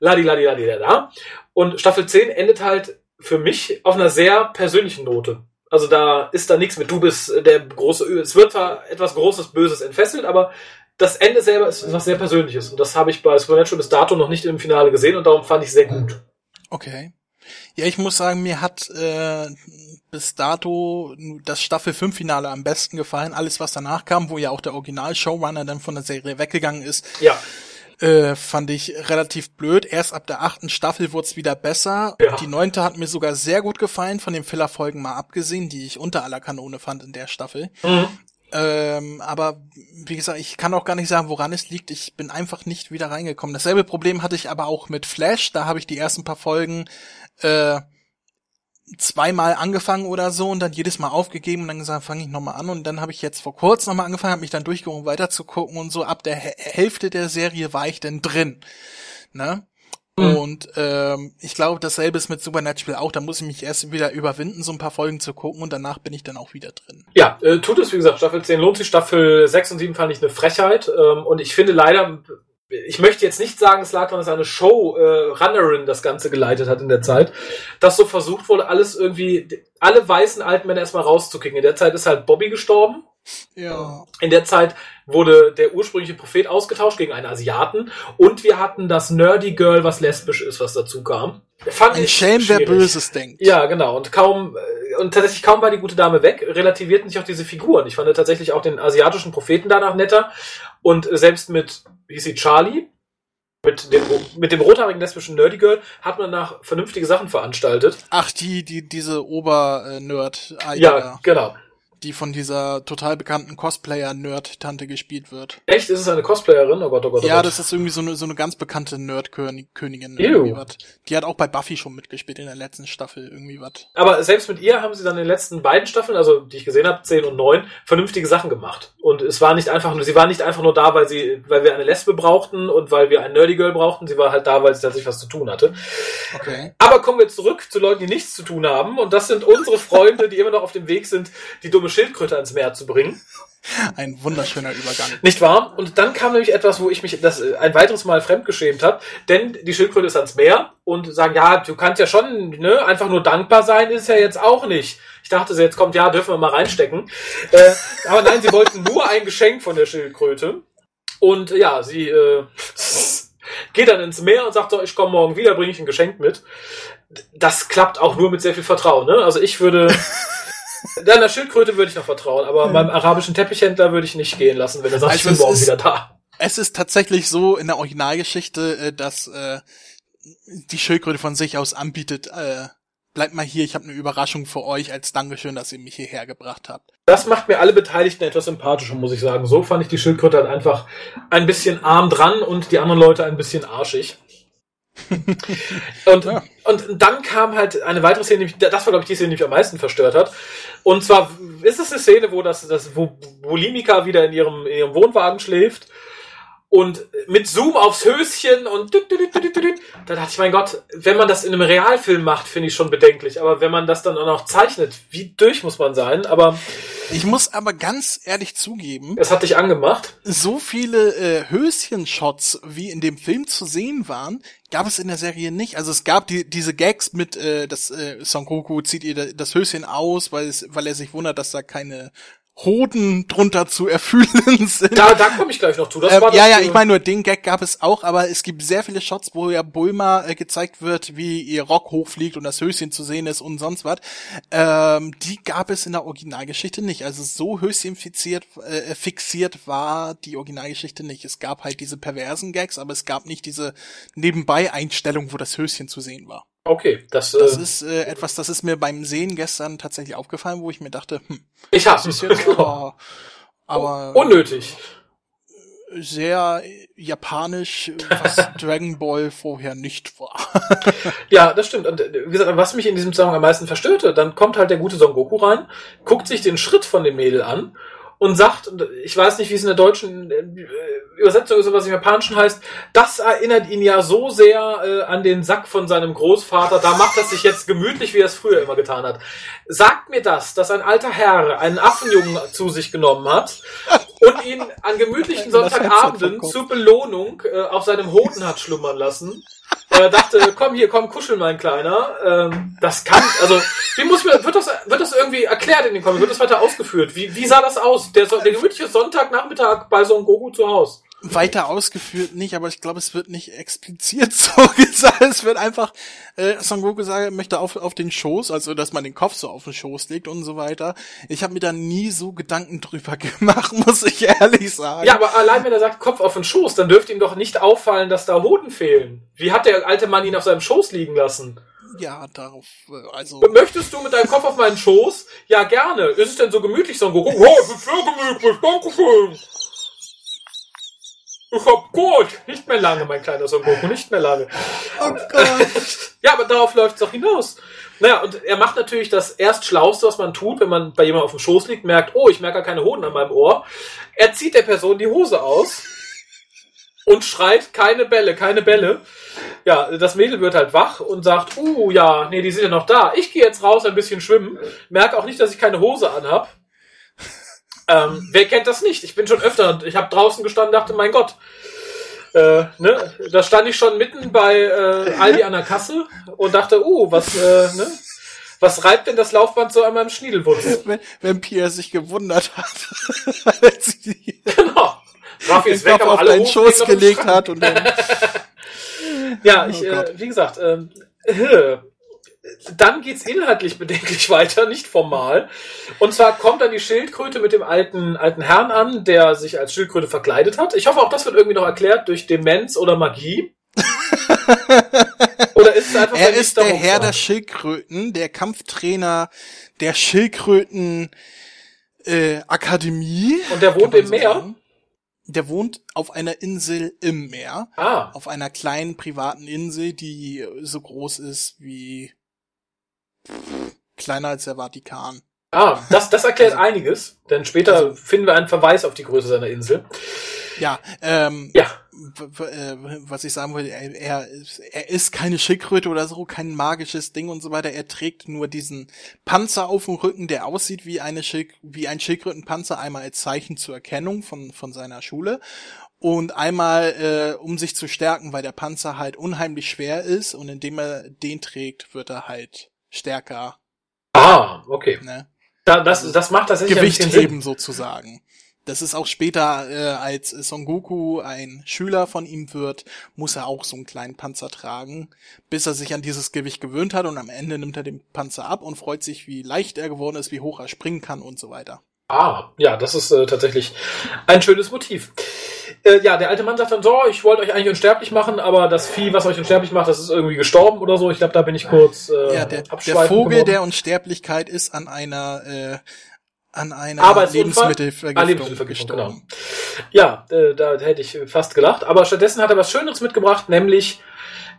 ladi, ladi, ladi, da, da. Und Staffel 10 endet halt für mich auf einer sehr persönlichen Note. Also da ist da nichts mit, du bist der große, es wird zwar etwas Großes, Böses entfesselt, aber das Ende selber ist was sehr Persönliches. Und das habe ich bei Supernatural bis dato noch nicht im Finale gesehen und darum fand ich sehr gut. Okay. Ja, ich muss sagen, mir hat äh, bis dato das Staffel 5 Finale am besten gefallen. Alles, was danach kam, wo ja auch der Original-Showrunner dann von der Serie weggegangen ist, Ja. äh, fand ich relativ blöd. Erst ab der achten Staffel wurde es wieder besser. Ja. Die neunte hat mir sogar sehr gut gefallen, von den Filler-Folgen mal abgesehen, die ich unter aller Kanone fand in der Staffel. Mhm. Ähm, aber wie gesagt, ich kann auch gar nicht sagen, woran es liegt. Ich bin einfach nicht wieder reingekommen. Dasselbe Problem hatte ich aber auch mit Flash. Da habe ich die ersten paar Folgen äh, zweimal angefangen oder so und dann jedes Mal aufgegeben und dann gesagt, fange ich nochmal an und dann habe ich jetzt vor kurzem nochmal angefangen, habe mich dann durchgehoben, weiter zu gucken und so ab der H Hälfte der Serie war ich dann drin. Ne? Mhm. Und ähm, ich glaube, dasselbe ist mit Supernatural auch. Da muss ich mich erst wieder überwinden, so ein paar Folgen zu gucken und danach bin ich dann auch wieder drin. Ja, äh, tut es, wie gesagt, Staffel 10 lohnt sich. Staffel 6 und 7 fand ich eine Frechheit. Ähm, und ich finde leider, ich möchte jetzt nicht sagen, es lag daran, dass eine Show-Runnerin das Ganze geleitet hat in der Zeit, dass so versucht wurde, alles irgendwie, alle weißen alten Männer erstmal rauszukicken. In der Zeit ist halt Bobby gestorben. Ja. In der Zeit wurde der ursprüngliche Prophet ausgetauscht gegen einen Asiaten und wir hatten das Nerdy Girl, was lesbisch ist, was dazu kam. Fand Ein ich Schelm, wer schwierig. Böses denkt. Ja, genau. Und kaum, äh, und tatsächlich kaum war die gute Dame weg, relativierten sich auch diese Figuren. Ich fand tatsächlich auch den asiatischen Propheten danach netter. Und äh, selbst mit, wie hieß sie, Charlie, mit dem, mit dem rothaarigen lesbischen Nerdy Girl, hat man danach vernünftige Sachen veranstaltet. Ach, die, die, diese Ober-Nerd, Ja, genau. Die von dieser total bekannten Cosplayer-Nerd-Tante gespielt wird. Echt? Ist es eine Cosplayerin? Oh Gott, oh Gott, oh Ja, Gott. das ist irgendwie so eine, so eine ganz bekannte Nerd-Königin. Die hat auch bei Buffy schon mitgespielt in der letzten Staffel, irgendwie was. Aber selbst mit ihr haben sie dann in den letzten beiden Staffeln, also die ich gesehen habe, 10 und 9, vernünftige Sachen gemacht. Und es war nicht einfach nur, sie war nicht einfach nur da, weil sie, weil wir eine Lesbe brauchten und weil wir ein Nerdy Girl brauchten, sie war halt da, weil sie tatsächlich was zu tun hatte. Okay. Aber kommen wir zurück zu Leuten, die nichts zu tun haben. Und das sind unsere Freunde, die immer noch auf dem Weg sind, die dumme Schildkröte ans Meer zu bringen. Ein wunderschöner Übergang. Nicht wahr? Und dann kam nämlich etwas, wo ich mich das äh, ein weiteres Mal fremdgeschämt habe. Denn die Schildkröte ist ans Meer und sagen, ja, du kannst ja schon, ne, einfach nur dankbar sein, ist ja jetzt auch nicht. Ich dachte, so, jetzt kommt, ja, dürfen wir mal reinstecken. Äh, aber nein, sie wollten nur ein Geschenk von der Schildkröte. Und ja, sie äh, geht dann ins Meer und sagt so, ich komme morgen wieder, bringe ich ein Geschenk mit. Das klappt auch nur mit sehr viel Vertrauen. Ne? Also ich würde... Deiner Schildkröte würde ich noch vertrauen, aber meinem arabischen Teppichhändler würde ich nicht gehen lassen, wenn er sagt, Also ich bin morgen ist- wieder da. Es ist tatsächlich so in der Originalgeschichte, äh, dass äh, die Schildkröte von sich aus anbietet, äh, bleibt mal hier, ich habe eine Überraschung für euch als Dankeschön, dass ihr mich hierher gebracht habt. Das macht mir alle Beteiligten etwas sympathischer, muss ich sagen. So fand ich die Schildkröte halt einfach ein bisschen arm dran und die anderen Leute ein bisschen arschig. und, Ja. und dann kam halt eine weitere Szene, das war, glaube ich, die Szene, die mich am meisten verstört hat. Und zwar ist es eine Szene, wo das, das wo Bulimika wieder in ihrem, in ihrem Wohnwagen schläft und mit Zoom aufs Höschen und da dachte ich, mein Gott, wenn man das in einem Realfilm macht, finde ich schon bedenklich. Aber wenn man das dann auch noch zeichnet, wie durch muss man sein? Aber Ich muss aber ganz ehrlich zugeben, es hat dich angemacht. so viele äh, Höschen-Shots, wie in dem Film zu sehen waren, gab es in der Serie nicht. Also es gab die, diese Gags mit, äh, das äh, Son Goku zieht ihr da- das Höschen aus, weil, es, weil er sich wundert, dass da keine Hoden drunter zu erfüllen sind. Da, da komme ich gleich noch zu. Das Ähm, war das, ja, ja, ich meine nur den Gag gab es auch, aber es gibt sehr viele Shots, wo ja Bulma äh, gezeigt wird, wie ihr Rock hochfliegt und das Höschen zu sehen ist und sonst was. Ähm, die gab es in der Originalgeschichte nicht. Also so höschenfiziert, äh, fixiert war die Originalgeschichte nicht. Es gab halt diese perversen Gags, aber es gab nicht diese Nebenbei-Einstellung, wo das Höschen zu sehen war. Okay, das, Das äh, ist äh, etwas, das ist mir beim Sehen gestern tatsächlich aufgefallen, wo ich mir dachte, hm, ich es ist jetzt aber, aber Unnötig. sehr japanisch, was Dragon Ball vorher nicht war. Ja, das stimmt. Und äh, wie gesagt, was mich in diesem Zusammenhang am meisten verstörte, dann kommt halt der gute Son Goku rein, guckt sich den Schritt von dem Mädel an und sagt, ich weiß nicht, wie es in der deutschen äh, Übersetzung ist, was im Japanischen heißt, das erinnert ihn ja so sehr äh, an den Sack von seinem Großvater, da macht er sich jetzt gemütlich, wie er es früher immer getan hat. Sagt mir das, dass ein alter Herr einen Affenjungen zu sich genommen hat und ihn an gemütlichen Sonntagabenden zur Belohnung äh, auf seinem Hoden hat schlummern lassen. Er dachte, komm hier, komm, kuschel, mein Kleiner. Ähm, das kann, also, wie muss mir, wird das, wird das irgendwie erklärt in den Kommentaren? Wird das weiter ausgeführt? Wie, wie sah das aus? Der, der gemütliche Sonntagnachmittag bei Son Goku zu Hause. Weiter ausgeführt nicht, aber ich glaube, es wird nicht explizit so gesagt. Es wird einfach, äh, Son Goku sagt, möchte auf, auf den Schoß, also dass man den Kopf so auf den Schoß legt und so weiter. Ich habe mir da nie so Gedanken drüber gemacht, muss ich ehrlich sagen. Ja, aber allein wenn er sagt Kopf auf den Schoß, dann dürfte ihm doch nicht auffallen, dass da Hoden fehlen. Wie hat der alte Mann ihn auf seinem Schoß liegen lassen? Ja, darauf, äh, also. Möchtest du mit deinem Kopf auf meinen Schoß? Ja, gerne. Ist es denn so gemütlich, Son Goku? Oh, es ist sehr gemütlich, danke schön. Hab gut. Nicht mehr lange, mein kleiner Son Goku, nicht mehr lange. Oh Gott. ja, aber darauf läuft's doch hinaus. Naja, und er macht natürlich das erst Schlauste, was man tut, wenn man bei jemandem auf dem Schoß liegt, merkt, oh, ich merke gar keine Hoden an meinem Ohr. Er zieht der Person die Hose aus und schreit, keine Bälle, keine Bälle. Ja, das Mädel wird halt wach und sagt, uh, ja, nee, die sind ja noch da. Ich gehe jetzt raus ein bisschen schwimmen, merke auch nicht, dass ich keine Hose anhab. Ähm, wer kennt das nicht? Ich bin schon öfter, ich habe draußen gestanden dachte, mein Gott, äh, ne? da stand ich schon mitten bei äh, Aldi an der Kasse und dachte, uh, was, äh, ne? Was reibt denn das Laufband so an meinem Schniedelwurz? Wenn, wenn Pierre sich gewundert hat, als sie Genau. Raffi ist weg, aber auf alle deinen Hosen Schoß gelegt hat und dann, Ja, ich, Oh äh, wie gesagt, ähm, äh, dann geht's inhaltlich bedenklich weiter, nicht formal. Und zwar kommt dann die Schildkröte mit dem alten, alten Herrn an, der sich als Schildkröte verkleidet hat. Ich hoffe, auch das wird irgendwie noch erklärt durch Demenz oder Magie. oder ist es einfach er ist der Herr der? Schildkröten, der Kampftrainer der Schildkröten äh, Akademie. Und der wohnt im Meer? sagen. Der wohnt auf einer Insel im Meer. Ah, Auf einer kleinen privaten Insel, die so groß ist wie kleiner als der Vatikan. ah, das, das erklärt Also- einiges, denn später Also- finden wir einen Verweis auf die Größe seiner Insel. Ja, ähm, Ja, äh, was ich sagen wollte, er, er, ist- er ist keine Schildkröte oder so, kein magisches Ding und so weiter. Er trägt nur diesen Panzer auf dem Rücken, der aussieht wie eine Schild, wie ein Schildkrötenpanzer, einmal als Zeichen zur Erkennung von von seiner Schule und einmal äh, um sich zu stärken, weil der Panzer halt unheimlich schwer ist und indem er den trägt, wird er halt stärker, ah, okay. ne? Da, das, das macht tatsächlich ein Gewicht Sinn. heben sozusagen. Das ist auch später, äh, als Son Goku ein Schüler von ihm wird, muss er auch so einen kleinen Panzer tragen, bis er sich an dieses Gewicht gewöhnt hat und am Ende nimmt er den Panzer ab und freut sich, wie leicht er geworden ist, wie hoch er springen kann und so weiter. Ah, ja, das ist äh, tatsächlich ein schönes Motiv. Äh, ja, der alte Mann sagt dann so, ich wollte euch eigentlich unsterblich machen, aber das Vieh, was euch unsterblich macht, das ist irgendwie gestorben oder so. Ich glaube, da bin ich kurz äh, ja, der, der Vogel geworden. der Unsterblichkeit ist an einer, äh, an einer? Lebensmittelvergiftung, Ah, Lebensmittelvergiftung, gestorben. Ja, äh, da hätte ich fast gelacht. Aber stattdessen hat er was Schöneres mitgebracht, nämlich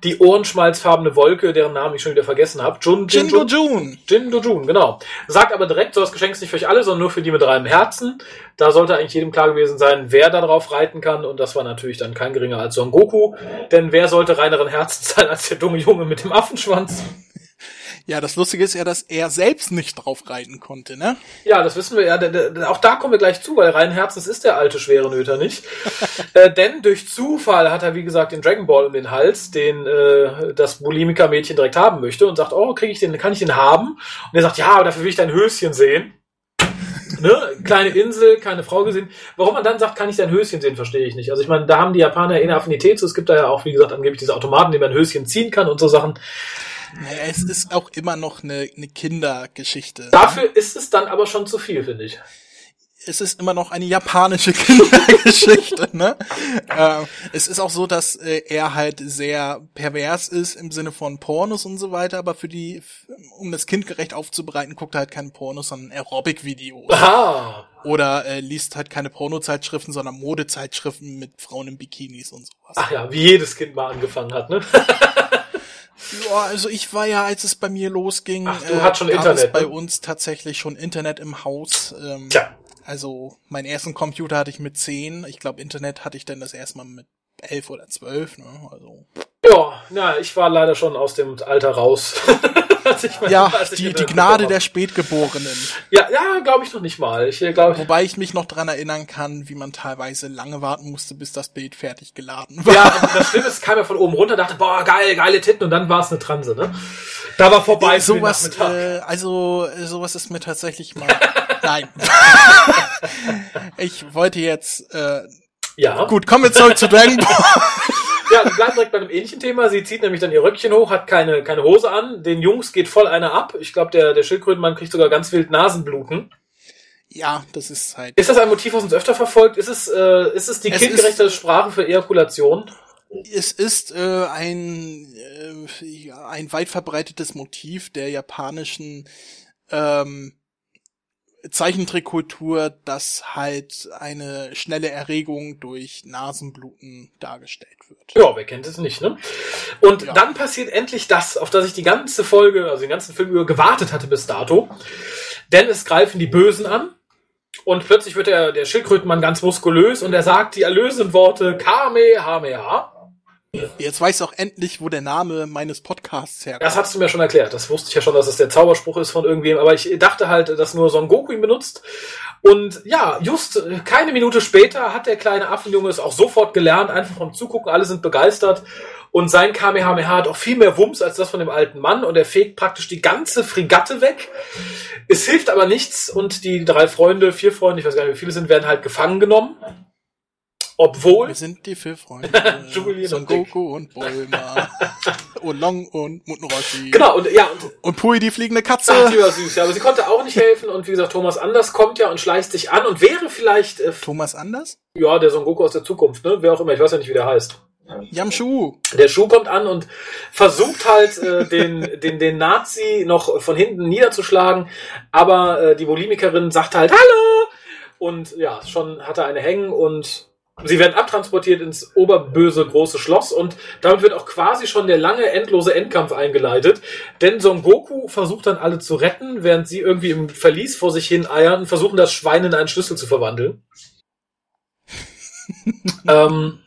die ohrenschmalzfarbene Wolke, deren Namen ich schon wieder vergessen habe. Jun, Jin, Jingo Jun, Jun! Jin Dojun, genau. Sagt aber direkt, so das Geschenk ist nicht für euch alle, sondern nur für die mit reinem Herzen. Da sollte eigentlich jedem klar gewesen sein, wer da drauf reiten kann. Und das war natürlich dann kein geringer als Son Goku. Denn wer sollte reineren Herzens sein als der dumme Junge mit dem Affenschwanz? Ja, das Lustige ist ja, dass er selbst nicht drauf reiten konnte, ne? Ja, das wissen wir ja. Auch da kommen wir gleich zu, weil rein Herzens ist der alte schwere Nöter nicht. äh, denn durch Zufall hat er, wie gesagt, den Dragon Ball um den Hals, den äh, das Bulimiker-Mädchen direkt haben möchte und sagt, oh, krieg ich den, kann ich den haben? Und er sagt, ja, aber dafür will ich dein Höschen sehen. ne? Kleine Insel, keine Frau gesehen. Warum man dann sagt, kann ich dein Höschen sehen, verstehe ich nicht. Also ich meine, da haben die Japaner eh eine Affinität zu. Es gibt da ja auch, wie gesagt, angeblich diese Automaten, die man Höschen ziehen kann und so Sachen. Naja, es ist auch immer noch eine, eine Kindergeschichte. Dafür ist es dann aber schon zu viel, finde ich. es ist immer noch eine japanische Kindergeschichte, ne? äh, es ist auch so, dass äh, er halt sehr pervers ist im Sinne von Pornos und so weiter, aber für die, um das Kind gerecht aufzubereiten, guckt er halt keine Pornos, sondern Aerobic-Videos. Ah, Oder äh, liest halt keine Pornozeitschriften, sondern Modezeitschriften mit Frauen in Bikinis und sowas. Ach ja, wie jedes Kind mal angefangen hat, ne? Ja, also ich war ja, als es bei mir losging, Ach, du hattest schon gab Internet, es bei ne? uns tatsächlich schon Internet im Haus. Ähm, Tja. Also, meinen ersten Computer hatte ich mit 10. Ich glaube, Internet hatte ich dann das erste Mal mit 11 oder 12. Ne? Also. Ja, na, ich war leider schon aus dem Alter raus. mal, ja, die, die Gnade der Spätgeborenen. Ja, ja, glaube ich noch nicht mal. Ich, glaub, Wobei ich mich noch dran erinnern kann, wie man teilweise lange warten musste, bis das Bild fertig geladen war. Ja, das Schlimme ist, kam ja von oben runter, dachte, boah, geil, geile Titten und dann war es eine Transe, ne? Da war vorbei. Äh, sowas, äh, also sowas ist mir tatsächlich mal. Nein. ich wollte jetzt. Äh, ja. Gut, kommen wir zurück zu Dragon Ball. Ja, wir bleiben direkt bei einem ähnlichen Thema. Sie zieht nämlich dann ihr Röckchen hoch, hat keine, keine Hose an. Den Jungs geht voll einer ab. Ich glaube, der, der Schildkrötenmann kriegt sogar ganz wild Nasenbluten. Ja, das ist halt. Ist das ein Motiv, was uns öfter verfolgt? Ist es, äh, ist es die es kindgerechte ist, Sprache für Ejakulation? Es ist äh, ein, äh, ein weit verbreitetes Motiv der japanischen ähm, Zeichentrickkultur, dass halt eine schnelle Erregung durch Nasenbluten dargestellt wird. Ja, wer kennt es nicht, ne? Und ja. dann passiert endlich das, auf das ich die ganze Folge, also den ganzen Film über gewartet hatte bis dato. Denn es greifen die Bösen an. Und plötzlich wird der, der Schildkrötenmann ganz muskulös und er sagt die erlösenden Worte Kamehameha. Jetzt weiß auch endlich, wo der Name meines Podcasts herkommt. Das hast du mir schon erklärt. Das wusste ich ja schon, dass es der Zauberspruch ist von irgendwem. Aber ich dachte halt, dass nur Son Goku ihn benutzt. Und ja, just keine Minute später hat der kleine Affenjunge es auch sofort gelernt, einfach vom Zugucken. Alle sind begeistert. Und sein Kamehameha hat auch viel mehr Wumms als das von dem alten Mann. Und er fegt praktisch die ganze Fregatte weg. Es hilft aber nichts. Und die drei Freunde, vier Freunde, ich weiß gar nicht, wie viele sind, werden halt gefangen genommen. Obwohl. Wir sind die vier Freunde. Son Goku und Bulma. und Long und Muttenroshi. Genau, und ja. Und, und Pui, die fliegende Katze. Ach, die war süß, ja. Aber sie konnte auch nicht helfen. Und wie gesagt, Thomas Anders kommt ja und schleicht sich an und wäre vielleicht. Äh, Thomas Anders? Ja, der Son Goku aus der Zukunft, ne? Wer auch immer, ich weiß ja nicht, wie der heißt. Yamshu. Der Schuh kommt an und versucht halt äh, den, den, den Nazi noch von hinten niederzuschlagen, aber äh, die Bulimikerin sagt halt Hallo! Und ja, schon hat er eine hängen und Sie werden abtransportiert ins oberböse große Schloss und damit wird auch quasi schon der lange, endlose Endkampf eingeleitet. Denn Son Goku versucht dann alle zu retten, während sie irgendwie im Verlies vor sich hin eiern und versuchen, das Schwein in einen Schlüssel zu verwandeln. ähm,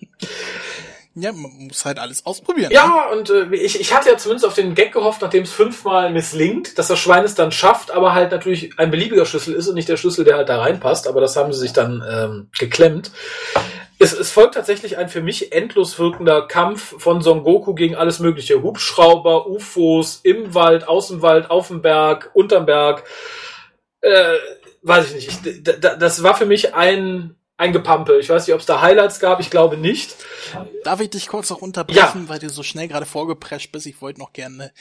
ja, man muss halt alles ausprobieren. Ja, ne? und äh, ich, ich hatte ja zumindest auf den Gag gehofft, nachdem es fünfmal misslingt, dass das Schwein es dann schafft, aber halt natürlich ein beliebiger Schlüssel ist und nicht der Schlüssel, der halt da reinpasst. Aber das haben sie sich dann ähm, geklemmt. Es, es folgt tatsächlich ein für mich endlos wirkender Kampf von Son Goku gegen alles mögliche. Hubschrauber, UFOs, im Wald, aus dem Wald, auf dem Berg, unterm Berg. Äh, weiß ich nicht. Ich, das war für mich ein, ein Gepampel. Ich weiß nicht, ob es da Highlights gab. Ich glaube nicht. Darf ich dich kurz noch unterbrechen, ja. weil du so schnell gerade vorgeprescht bist? Ich wollte noch gerne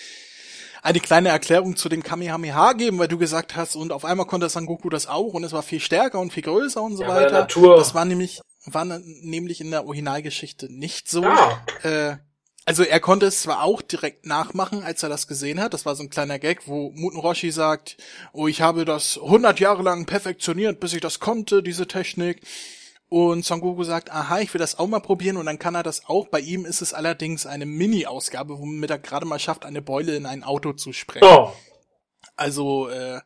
eine kleine Erklärung zu dem Kamehameha geben, weil du gesagt hast, und auf einmal konnte Son Goku das auch und es war viel stärker und viel größer und so ja, weiter. Natur. Das war nämlich war nämlich in der Originalgeschichte nicht so. Ah. Äh, also er konnte es zwar auch direkt nachmachen, als er das gesehen hat. Das war so ein kleiner Gag, wo Muten Roshi sagt, oh, ich habe das 100 Jahre lang perfektioniert, bis ich das konnte, diese Technik. Und Son Goku sagt, aha, ich will das auch mal probieren und dann kann er das auch. Bei ihm ist es allerdings eine Mini-Ausgabe, womit er gerade mal schafft, eine Beule in ein Auto zu sprengen. Oh. Also, äh,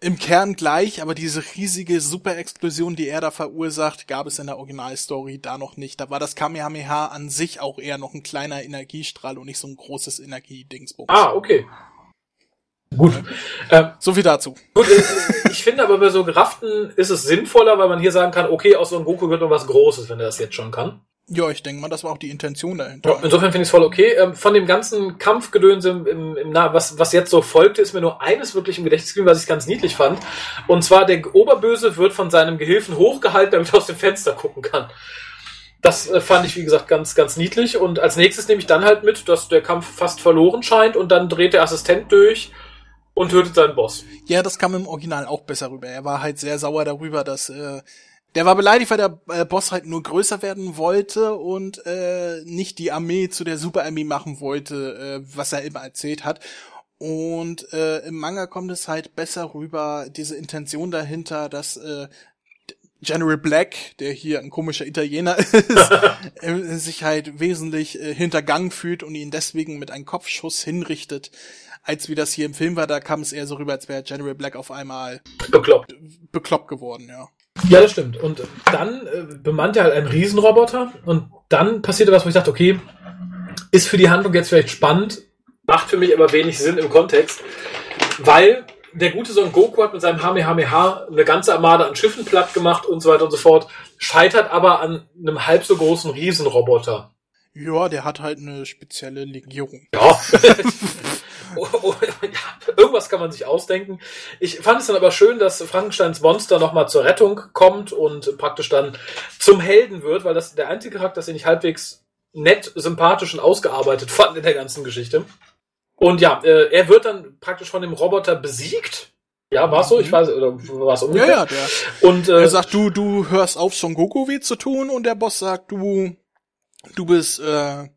im Kern gleich, aber diese riesige Super-Explosion, die er da verursacht, gab es in der Originalstory da noch nicht. Da war das Kamehameha an sich auch eher noch ein kleiner Energiestrahl und nicht so ein großes Energiedingsbums. Ah, okay. Gut. Ähm, so viel dazu. Gut, äh, ich finde aber bei so Gerafften ist es sinnvoller, weil man hier sagen kann, okay, aus so einem Goku wird noch was Großes, wenn er das jetzt schon kann. Ja, ich denke mal, das war auch die Intention dahinter. Ja, insofern finde ich es voll okay. Ähm, von dem ganzen Kampfgedöns im, im, im nah, was, was jetzt so folgte, ist mir nur eines wirklich im Gedächtnis geblieben, was ich ganz niedlich fand. Und zwar, der Oberböse wird von seinem Gehilfen hochgehalten, damit er aus dem Fenster gucken kann. Das äh, fand ich, wie gesagt, ganz, ganz niedlich. Und als nächstes nehme ich dann halt mit, dass der Kampf fast verloren scheint und dann dreht der Assistent durch und tötet seinen Boss. Ja, das kam im Original auch besser rüber. Er war halt sehr sauer darüber, dass äh, der war beleidigt, weil der äh, Boss halt nur größer werden wollte und äh, nicht die Armee zu der Super-Armee machen wollte, äh, was er immer erzählt hat. Und äh, im Manga kommt es halt besser rüber, diese Intention dahinter, dass äh, General Black, der hier ein komischer Italiener ist, äh, sich halt wesentlich äh, hintergangen fühlt und ihn deswegen mit einem Kopfschuss hinrichtet. Als wie das hier im Film war, da kam es eher so rüber, als wäre General Black auf einmal Bekloppt. bekloppt geworden, ja. Ja, das stimmt. Und dann äh, bemannt er halt einen Riesenroboter und dann passierte was, wo ich dachte, okay, ist für die Handlung jetzt vielleicht spannend, macht für mich aber wenig Sinn im Kontext, weil der gute Son Goku hat mit seinem Hamehameha eine ganze Armade an Schiffen platt gemacht und so weiter und so fort, scheitert aber an einem halb so großen Riesenroboter. Ja, der hat halt eine spezielle Legierung. Ja. Ja, irgendwas kann man sich ausdenken. Ich fand es dann aber schön, dass Frankensteins Monster nochmal zur Rettung kommt und praktisch dann zum Helden wird, weil das der einzige Charakter ist, den ich halbwegs nett, sympathisch und ausgearbeitet fand in der ganzen Geschichte. Und ja, äh, er wird dann praktisch von dem Roboter besiegt. Ja, war so? Ich weiß, oder war es Ja, ungefähr? ja, der. Und äh, Er sagt, du, du hörst auf, Son Goku weh zu tun und der Boss sagt, du, du bist äh,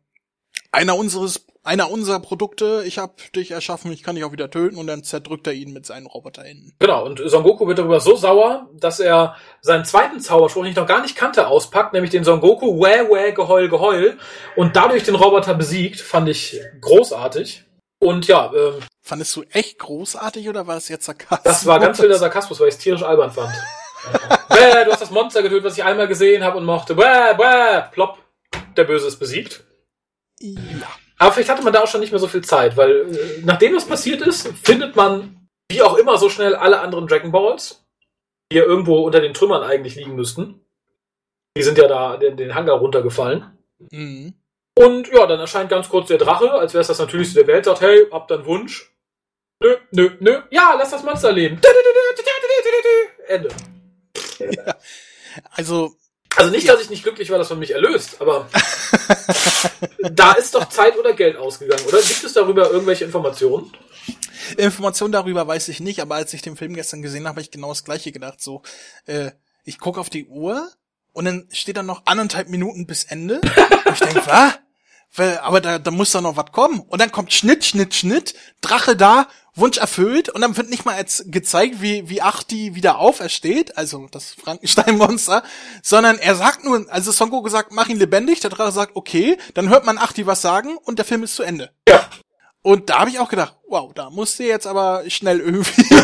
einer unseres, einer unserer Produkte. Ich hab dich erschaffen, ich kann dich auch wieder töten und dann zerdrückt er ihn mit seinen Roboterhänden. Genau, und Son Goku wird darüber so sauer, dass er seinen zweiten Zauberspruch, den ich noch gar nicht kannte, auspackt, nämlich den Son Goku Wäh Wäh Geheul Geheul und dadurch den Roboter besiegt, fand ich großartig. Und ja, ähm, Fandest du echt großartig oder war das jetzt Sarkasmus? das war ganz wilder Sarkasmus, weil ich es tierisch albern fand. Wäh, du hast das Monster getötet, was ich einmal gesehen habe und mochte. Wäh, wäh, plopp, der Böse ist besiegt. Ja. Aber vielleicht hatte man da auch schon nicht mehr so viel Zeit, weil äh, nachdem das passiert ist, findet man wie auch immer so schnell alle anderen Dragon Balls, die ja irgendwo unter den Trümmern eigentlich liegen müssten. Die sind ja da den, den Hangar runtergefallen. Mhm. Und ja, dann erscheint ganz kurz der Drache, als wäre es das Natürlichste der Welt, sagt, hey, habt einen Wunsch? Nö, nö, nö. Ja, lass das Monster leben. Ende. Also, Also nicht, dass ich nicht glücklich war, dass man mich erlöst, aber da ist doch Zeit oder Geld ausgegangen, oder? Gibt es darüber irgendwelche Informationen? Informationen darüber weiß ich nicht, aber als ich den Film gestern gesehen habe, habe ich genau das gleiche gedacht. So, äh, ich gucke auf die Uhr und dann steht da noch anderthalb Minuten bis Ende. Und ich denke, was? Weil, aber da, da muss doch noch was kommen. Und dann kommt Schnitt, Schnitt, Schnitt, Drache da, Wunsch erfüllt und dann wird nicht mal jetzt gezeigt, wie, wie Achti wieder aufersteht, also das Frankenstein-Monster, sondern er sagt nur, also Son Goku sagt, mach ihn lebendig, der Drache sagt, okay, dann hört man Achti was sagen und der Film ist zu Ende. Ja. Und da habe ich auch gedacht, wow, da musste jetzt aber schnell irgendwie.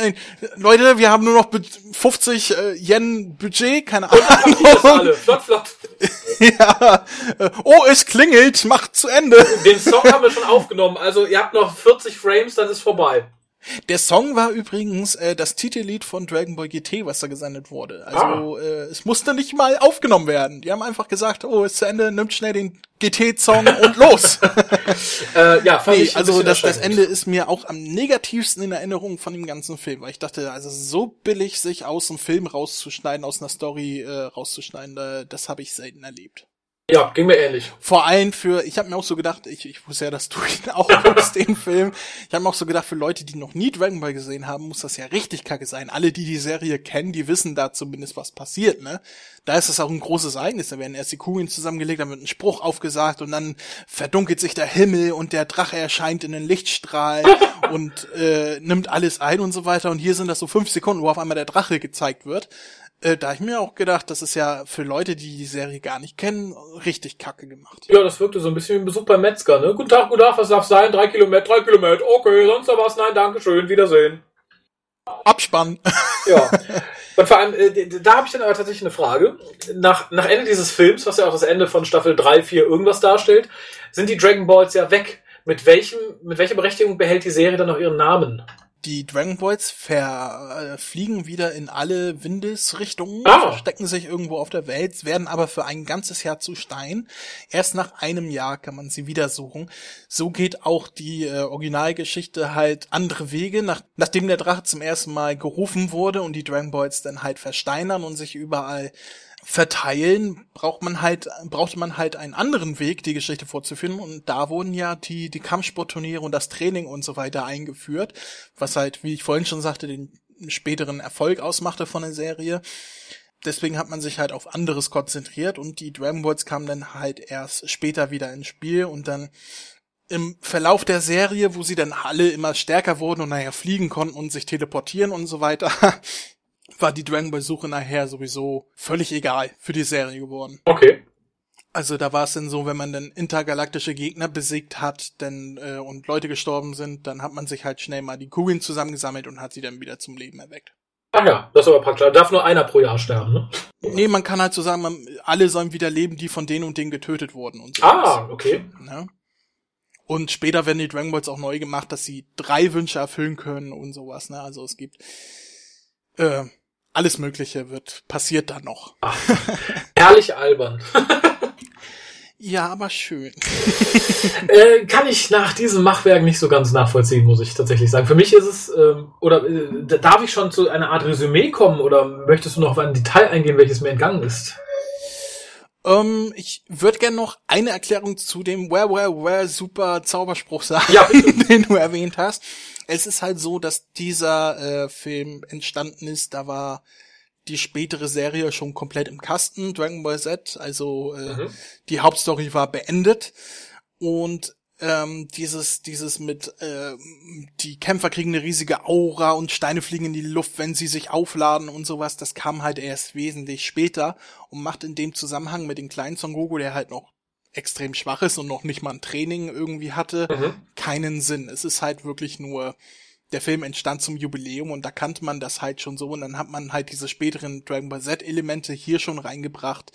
Äh, Leute, wir haben nur noch be- 50 äh, Yen Budget, keine Und Ahnung. alle. Flott, flott. ja. Oh, es klingelt, macht zu Ende. Den Song haben wir schon aufgenommen. Also ihr habt noch 40 Frames, dann ist vorbei. Der Song war übrigens äh, das Titellied von Dragon Ball GT, was da gesendet wurde. Also äh, es musste nicht mal aufgenommen werden. Die haben einfach gesagt, oh, ist zu Ende, nimmt schnell den GT-Song und los. Äh, ja, fand Nee, ich also das, das. Ende ist mir auch am negativsten in Erinnerung von dem ganzen Film, weil ich dachte, also so billig sich aus dem Film rauszuschneiden, aus einer Story äh, rauszuschneiden, äh, das habe ich selten erlebt. Ja, ging mir ähnlich. Vor allem für, ich habe mir auch so gedacht, ich, ich wusste ja, dass du ihn auch guckst, den Film. Ich habe mir auch so gedacht, für Leute, die noch nie Dragon Ball gesehen haben, muss das ja richtig kacke sein. Alle, die die Serie kennen, die wissen da zumindest, was passiert, ne? Da ist es auch ein großes Ereignis. Da werden erst die Kugeln zusammengelegt, dann wird ein Spruch aufgesagt und dann verdunkelt sich der Himmel und der Drache erscheint in den Lichtstrahl und äh, nimmt alles ein und so weiter. Und hier sind das so fünf Sekunden, wo auf einmal der Drache gezeigt wird. Äh, da ich mir auch gedacht, das ist ja für Leute, die die Serie gar nicht kennen, richtig kacke gemacht. Ja, das wirkte so ein bisschen wie ein Besuch beim Metzger, ne? Guten Tag, guten Tag, was darf sein? Drei Kilometer, drei Kilometer, okay, sonst noch was? Nein, danke schön, Wiedersehen. Abspann. Ja. Und vor allem, äh, da habe ich dann aber tatsächlich eine Frage. Nach, nach Ende dieses Films, was ja auch das Ende von Staffel 3, 4 irgendwas darstellt, sind die Dragon Balls ja weg. Mit welchem, mit welcher Berechtigung behält die Serie dann noch ihren Namen? Die Dragon Balls ver, äh, fliegen wieder in alle Windesrichtungen, Ah. verstecken sich irgendwo auf der Welt, werden aber für ein ganzes Jahr zu Stein. Erst nach einem Jahr kann man sie wieder suchen. So geht auch die äh, Originalgeschichte halt andere Wege, nach, nachdem der Drache zum ersten Mal gerufen wurde und die Dragon Balls dann halt versteinern und sich überall verteilen, braucht man halt, brauchte man halt einen anderen Weg, die Geschichte fortzuführen. Und da wurden ja die, die Kampfsportturniere und das Training und so weiter eingeführt, was halt, wie ich vorhin schon sagte, den späteren Erfolg ausmachte von der Serie. Deswegen hat man sich halt auf anderes konzentriert und die Dragon Balls kamen dann halt erst später wieder ins Spiel und dann im Verlauf der Serie, wo sie dann alle immer stärker wurden und nachher fliegen konnten und sich teleportieren und so weiter, war die Dragon Ball Suche nachher sowieso völlig egal für die Serie geworden. Okay. Also da war es dann so, wenn man dann intergalaktische Gegner besiegt hat denn, äh, und Leute gestorben sind, dann hat man sich halt schnell mal die Kugeln zusammengesammelt und hat sie dann wieder zum Leben erweckt. Ach ja, das ist aber praktisch. Da darf nur einer pro Jahr sterben, ne? Nee, man kann halt so sagen, man, alle sollen wieder leben, die von denen und denen getötet wurden und so. Ah, okay. Ne? Und später werden die Dragon Balls auch neu gemacht, dass sie drei Wünsche erfüllen können und sowas. Ne? Also es gibt äh, alles Mögliche wird passiert da noch. Ach, herrlich albern. Ja, aber schön. äh, kann ich nach diesem Machwerk nicht so ganz nachvollziehen, muss ich tatsächlich sagen. Für mich ist es, ähm, oder äh, darf ich schon zu einer Art Resümee kommen oder möchtest du noch auf ein Detail eingehen, welches mir entgangen ist? Ähm, ich würde gerne noch eine Erklärung zu dem Where, Where, Where super Zauberspruch sagen, Ja, den du erwähnt hast. Es ist halt so, dass dieser äh, Film entstanden ist, da war die spätere Serie schon komplett im Kasten, Dragon Ball Z, also äh, Mhm. die Hauptstory war beendet und ähm, dieses dieses mit äh, die Kämpfer kriegen eine riesige Aura und Steine fliegen in die Luft, wenn sie sich aufladen und sowas, das kam halt erst wesentlich später und macht in dem Zusammenhang mit dem kleinen Son Goku, der halt noch extrem schwach ist und noch nicht mal ein Training irgendwie hatte, Mhm. keinen Sinn. Es ist halt wirklich nur der Film entstand zum Jubiläum und da kannte man das halt schon so und dann hat man halt diese späteren Dragon Ball Z Elemente hier schon reingebracht,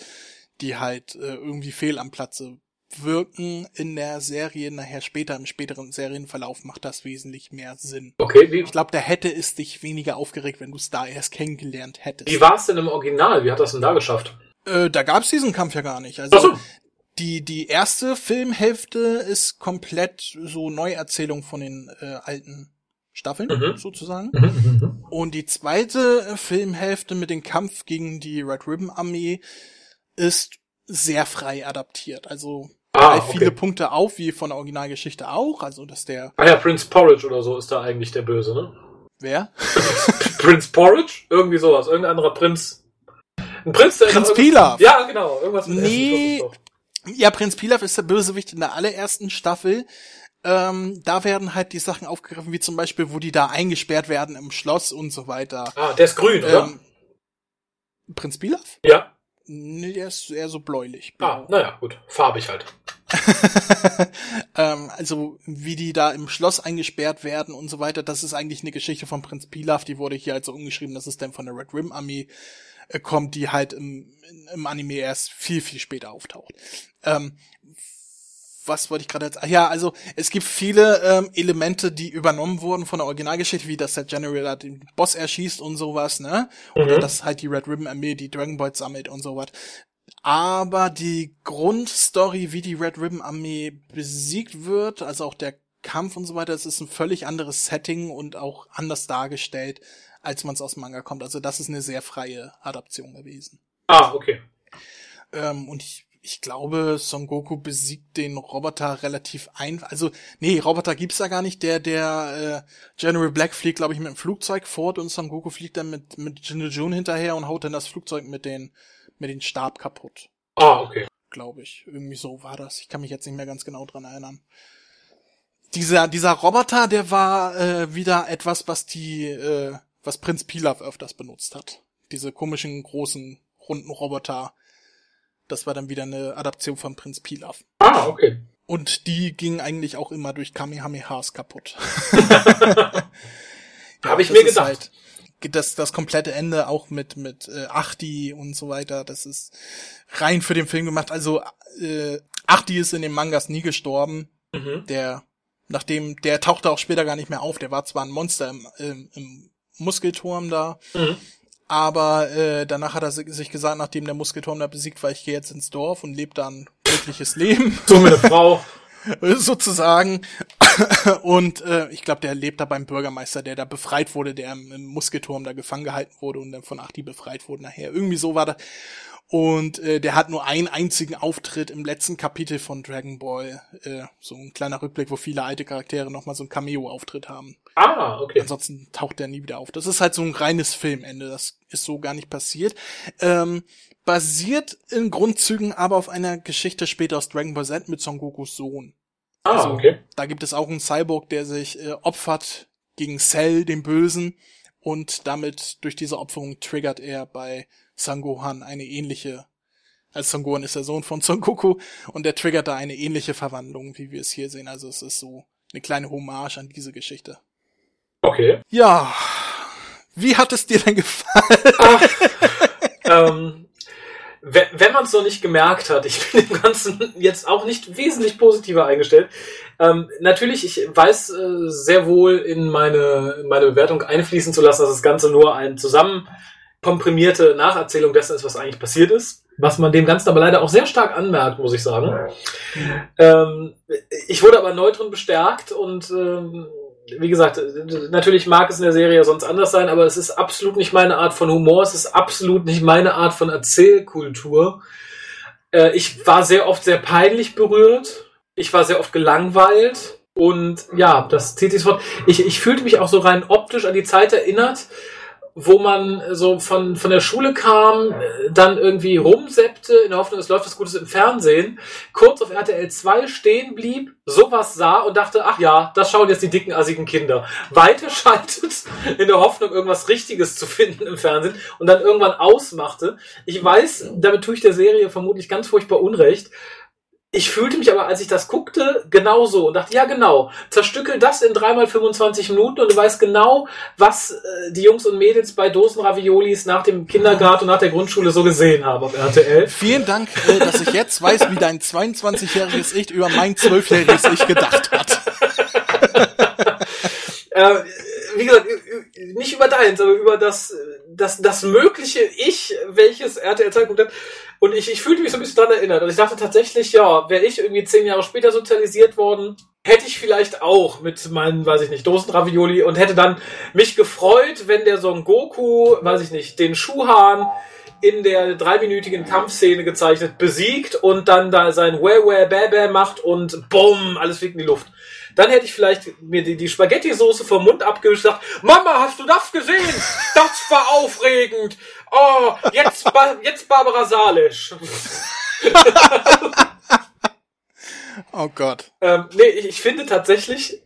die halt äh, irgendwie fehl am Platze wirken in der Serie. Nachher später im späteren Serienverlauf macht das wesentlich mehr Sinn. Okay, wie, Ich glaube, da hätte es dich weniger aufgeregt, wenn du es da erst kennengelernt hättest. wie war es denn im Original? Wie hat das denn da geschafft? Äh, da gab's diesen Kampf ja gar nicht. Also Ach so. die die erste Filmhälfte ist komplett so Neuerzählung von den äh, alten Staffeln Mhm. sozusagen. Mhm, mhm, mhm. Und die zweite Filmhälfte mit dem Kampf gegen die Red Ribbon Armee ist sehr frei adaptiert. Also Ah, greift viele okay. Punkte auf, wie von der Originalgeschichte auch. Also dass der Ah ja, Prince Porridge oder so ist da eigentlich der Böse, ne? wer? Prince Porridge? Irgendwie sowas. Irgendein anderer Prinz. Ein Prinz, der Prinz Pilaf. Ja, genau. Irgendwas mit Nee. Ja, Prinz Pilaf ist der Bösewicht in der allerersten Staffel. Ähm, da werden halt die Sachen aufgegriffen, wie zum Beispiel, wo die da eingesperrt werden im Schloss und so weiter. Ah, der ist grün, oder? Ähm, Prinz Pilaf? ja. Nee, der ist eher so bläulich. Ah, naja, gut. Farbig halt. ähm, also wie die da im Schloss eingesperrt werden und so weiter, das ist eigentlich eine Geschichte von Prinz Pilaf, die wurde hier also umgeschrieben, dass es dann von der Red Rim Armee äh, kommt, die halt im, im Anime erst viel, viel später auftaucht. Ähm, was wollte ich gerade jetzt? Ja, also es gibt viele ähm, Elemente, die übernommen wurden von der Originalgeschichte, wie dass der General da den Boss erschießt und sowas, ne? Oder Mhm. dass halt die Red Ribbon Armee die Dragon Balls sammelt und sowas. Aber die Grundstory, wie die Red Ribbon Armee besiegt wird, also auch der Kampf und so weiter, das ist ein völlig anderes Setting und auch anders dargestellt, als man es aus dem Manga kommt. Also das ist eine sehr freie Adaption gewesen. Ah, okay. Ähm, und ich, ich glaube, Son Goku besiegt den Roboter relativ einfach. Also, nee, Roboter gibt's da gar nicht. Der, der äh, General Black fliegt, glaube ich, mit dem Flugzeug fort und Son Goku fliegt dann mit, mit Jinjo Jun hinterher und haut dann das Flugzeug mit den, mit den Stab kaputt. Ah, okay. Glaube ich. Irgendwie so war das. Ich kann mich jetzt nicht mehr ganz genau dran erinnern. Dieser, dieser Roboter, der war äh, wieder etwas, was die, äh, was Prinz Pilaf öfters benutzt hat. Diese komischen, großen, runden Roboter. Das war dann wieder eine Adaption von Prinz Pilaf. Ah, okay. Und die ging eigentlich auch immer durch Kamehamehas kaputt. Habe ich mir gedacht. Halt, das, das komplette Ende auch mit, mit äh, Achti und so weiter, das ist rein für den Film gemacht. Also äh, Achti ist in den Mangas nie gestorben. Mhm. Der, nachdem, der tauchte auch später gar nicht mehr auf. Der war zwar ein Monster im, im, im Muskelturm da, Mhm. Aber äh, danach hat er si- sich gesagt, nachdem der Muskelturm da besiegt war, ich gehe jetzt ins Dorf und lebe da ein glückliches Leben. So mit einer Frau. sozusagen. Und äh, ich glaube, der lebt da beim Bürgermeister, der da befreit wurde, der im, im Muskelturm da gefangen gehalten wurde und dann von Achti befreit wurde nachher. Irgendwie so war das. Und äh, der hat nur einen einzigen Auftritt im letzten Kapitel von Dragon Ball. Äh, so ein kleiner Rückblick, wo viele alte Charaktere nochmal so einen Cameo-Auftritt haben. Ah, okay. Ansonsten taucht der nie wieder auf. Das ist halt so ein reines Filmende. Das ist so gar nicht passiert. Ähm, basiert in Grundzügen aber auf einer Geschichte später aus Dragon Ball Z mit Son Gokus Sohn. Ah, Also, okay. Da gibt es auch einen Cyborg, der sich äh, opfert gegen Cell, den Bösen. Und damit, durch diese Opferung, triggert er bei Sangohan eine ähnliche, als Sangohan ist der Sohn von Son Goku, und er triggert da eine ähnliche Verwandlung, wie wir es hier sehen. Also es ist so eine kleine Hommage an diese Geschichte. Okay. Ja. Wie hat es dir denn gefallen? Ach, ähm, wenn, wenn man es noch nicht gemerkt hat, ich bin dem Ganzen jetzt auch nicht wesentlich positiver eingestellt. Ähm, natürlich, ich weiß äh, sehr wohl in meine, in meine Bewertung einfließen zu lassen, dass das Ganze nur eine zusammen komprimierte Nacherzählung dessen ist, was eigentlich passiert ist. Was man dem Ganzen aber leider auch sehr stark anmerkt, muss ich sagen. Ähm, ich wurde aber neu drin bestärkt und ähm, wie gesagt, natürlich mag es in der Serie sonst anders sein, aber es ist absolut nicht meine Art von Humor, es ist absolut nicht meine Art von Erzählkultur. Äh, ich war sehr oft sehr peinlich berührt, ich war sehr oft gelangweilt und ja, das zieht sich fort. Ich, ich fühlte mich auch so rein optisch an die Zeit erinnert, wo man so von, von der Schule kam, dann irgendwie rumseppte, in der Hoffnung, es läuft was Gutes im Fernsehen, kurz auf RTL 2 stehen blieb, sowas sah und dachte, ach ja, das schauen jetzt die dicken, assigen Kinder. Weiterschaltet, in der Hoffnung, irgendwas Richtiges zu finden im Fernsehen und dann irgendwann ausmachte. Ich weiß, damit tue ich der Serie vermutlich ganz furchtbar Unrecht, ich fühlte mich aber, als ich das guckte, genauso und dachte, ja genau, zerstückel das in dreimal 25 Minuten und du weißt genau, was äh, die Jungs und Mädels bei Dosen Raviolis nach dem Kindergarten und nach der Grundschule so gesehen haben auf RTL. Vielen Dank, äh, dass ich jetzt weiß, wie dein 22-jähriges Ich über mein 12-jähriges Ich gedacht hat. äh, wie gesagt, nicht über deins, aber über das, das, das mögliche Ich, welches RTL Zeitpunkt hat. Und ich, ich fühlte mich so ein bisschen daran erinnert. Und ich dachte tatsächlich, ja, wäre ich irgendwie zehn Jahre später sozialisiert worden, hätte ich vielleicht auch mit meinen, weiß ich nicht, Dosenravioli und hätte dann mich gefreut, wenn der Son Goku, weiß ich nicht, den Schuhan in der dreiminütigen Kampfszene gezeichnet besiegt und dann da sein Where Where Bäh macht und bumm, alles fliegt in die Luft. Dann hätte ich vielleicht mir die, die Spaghetti-Soße vom Mund abgewischt und gesagt, Mama, hast du das gesehen? Das war aufregend. Oh, jetzt, jetzt Barbara Salisch. oh Gott. Ähm, nee, ich, ich finde tatsächlich,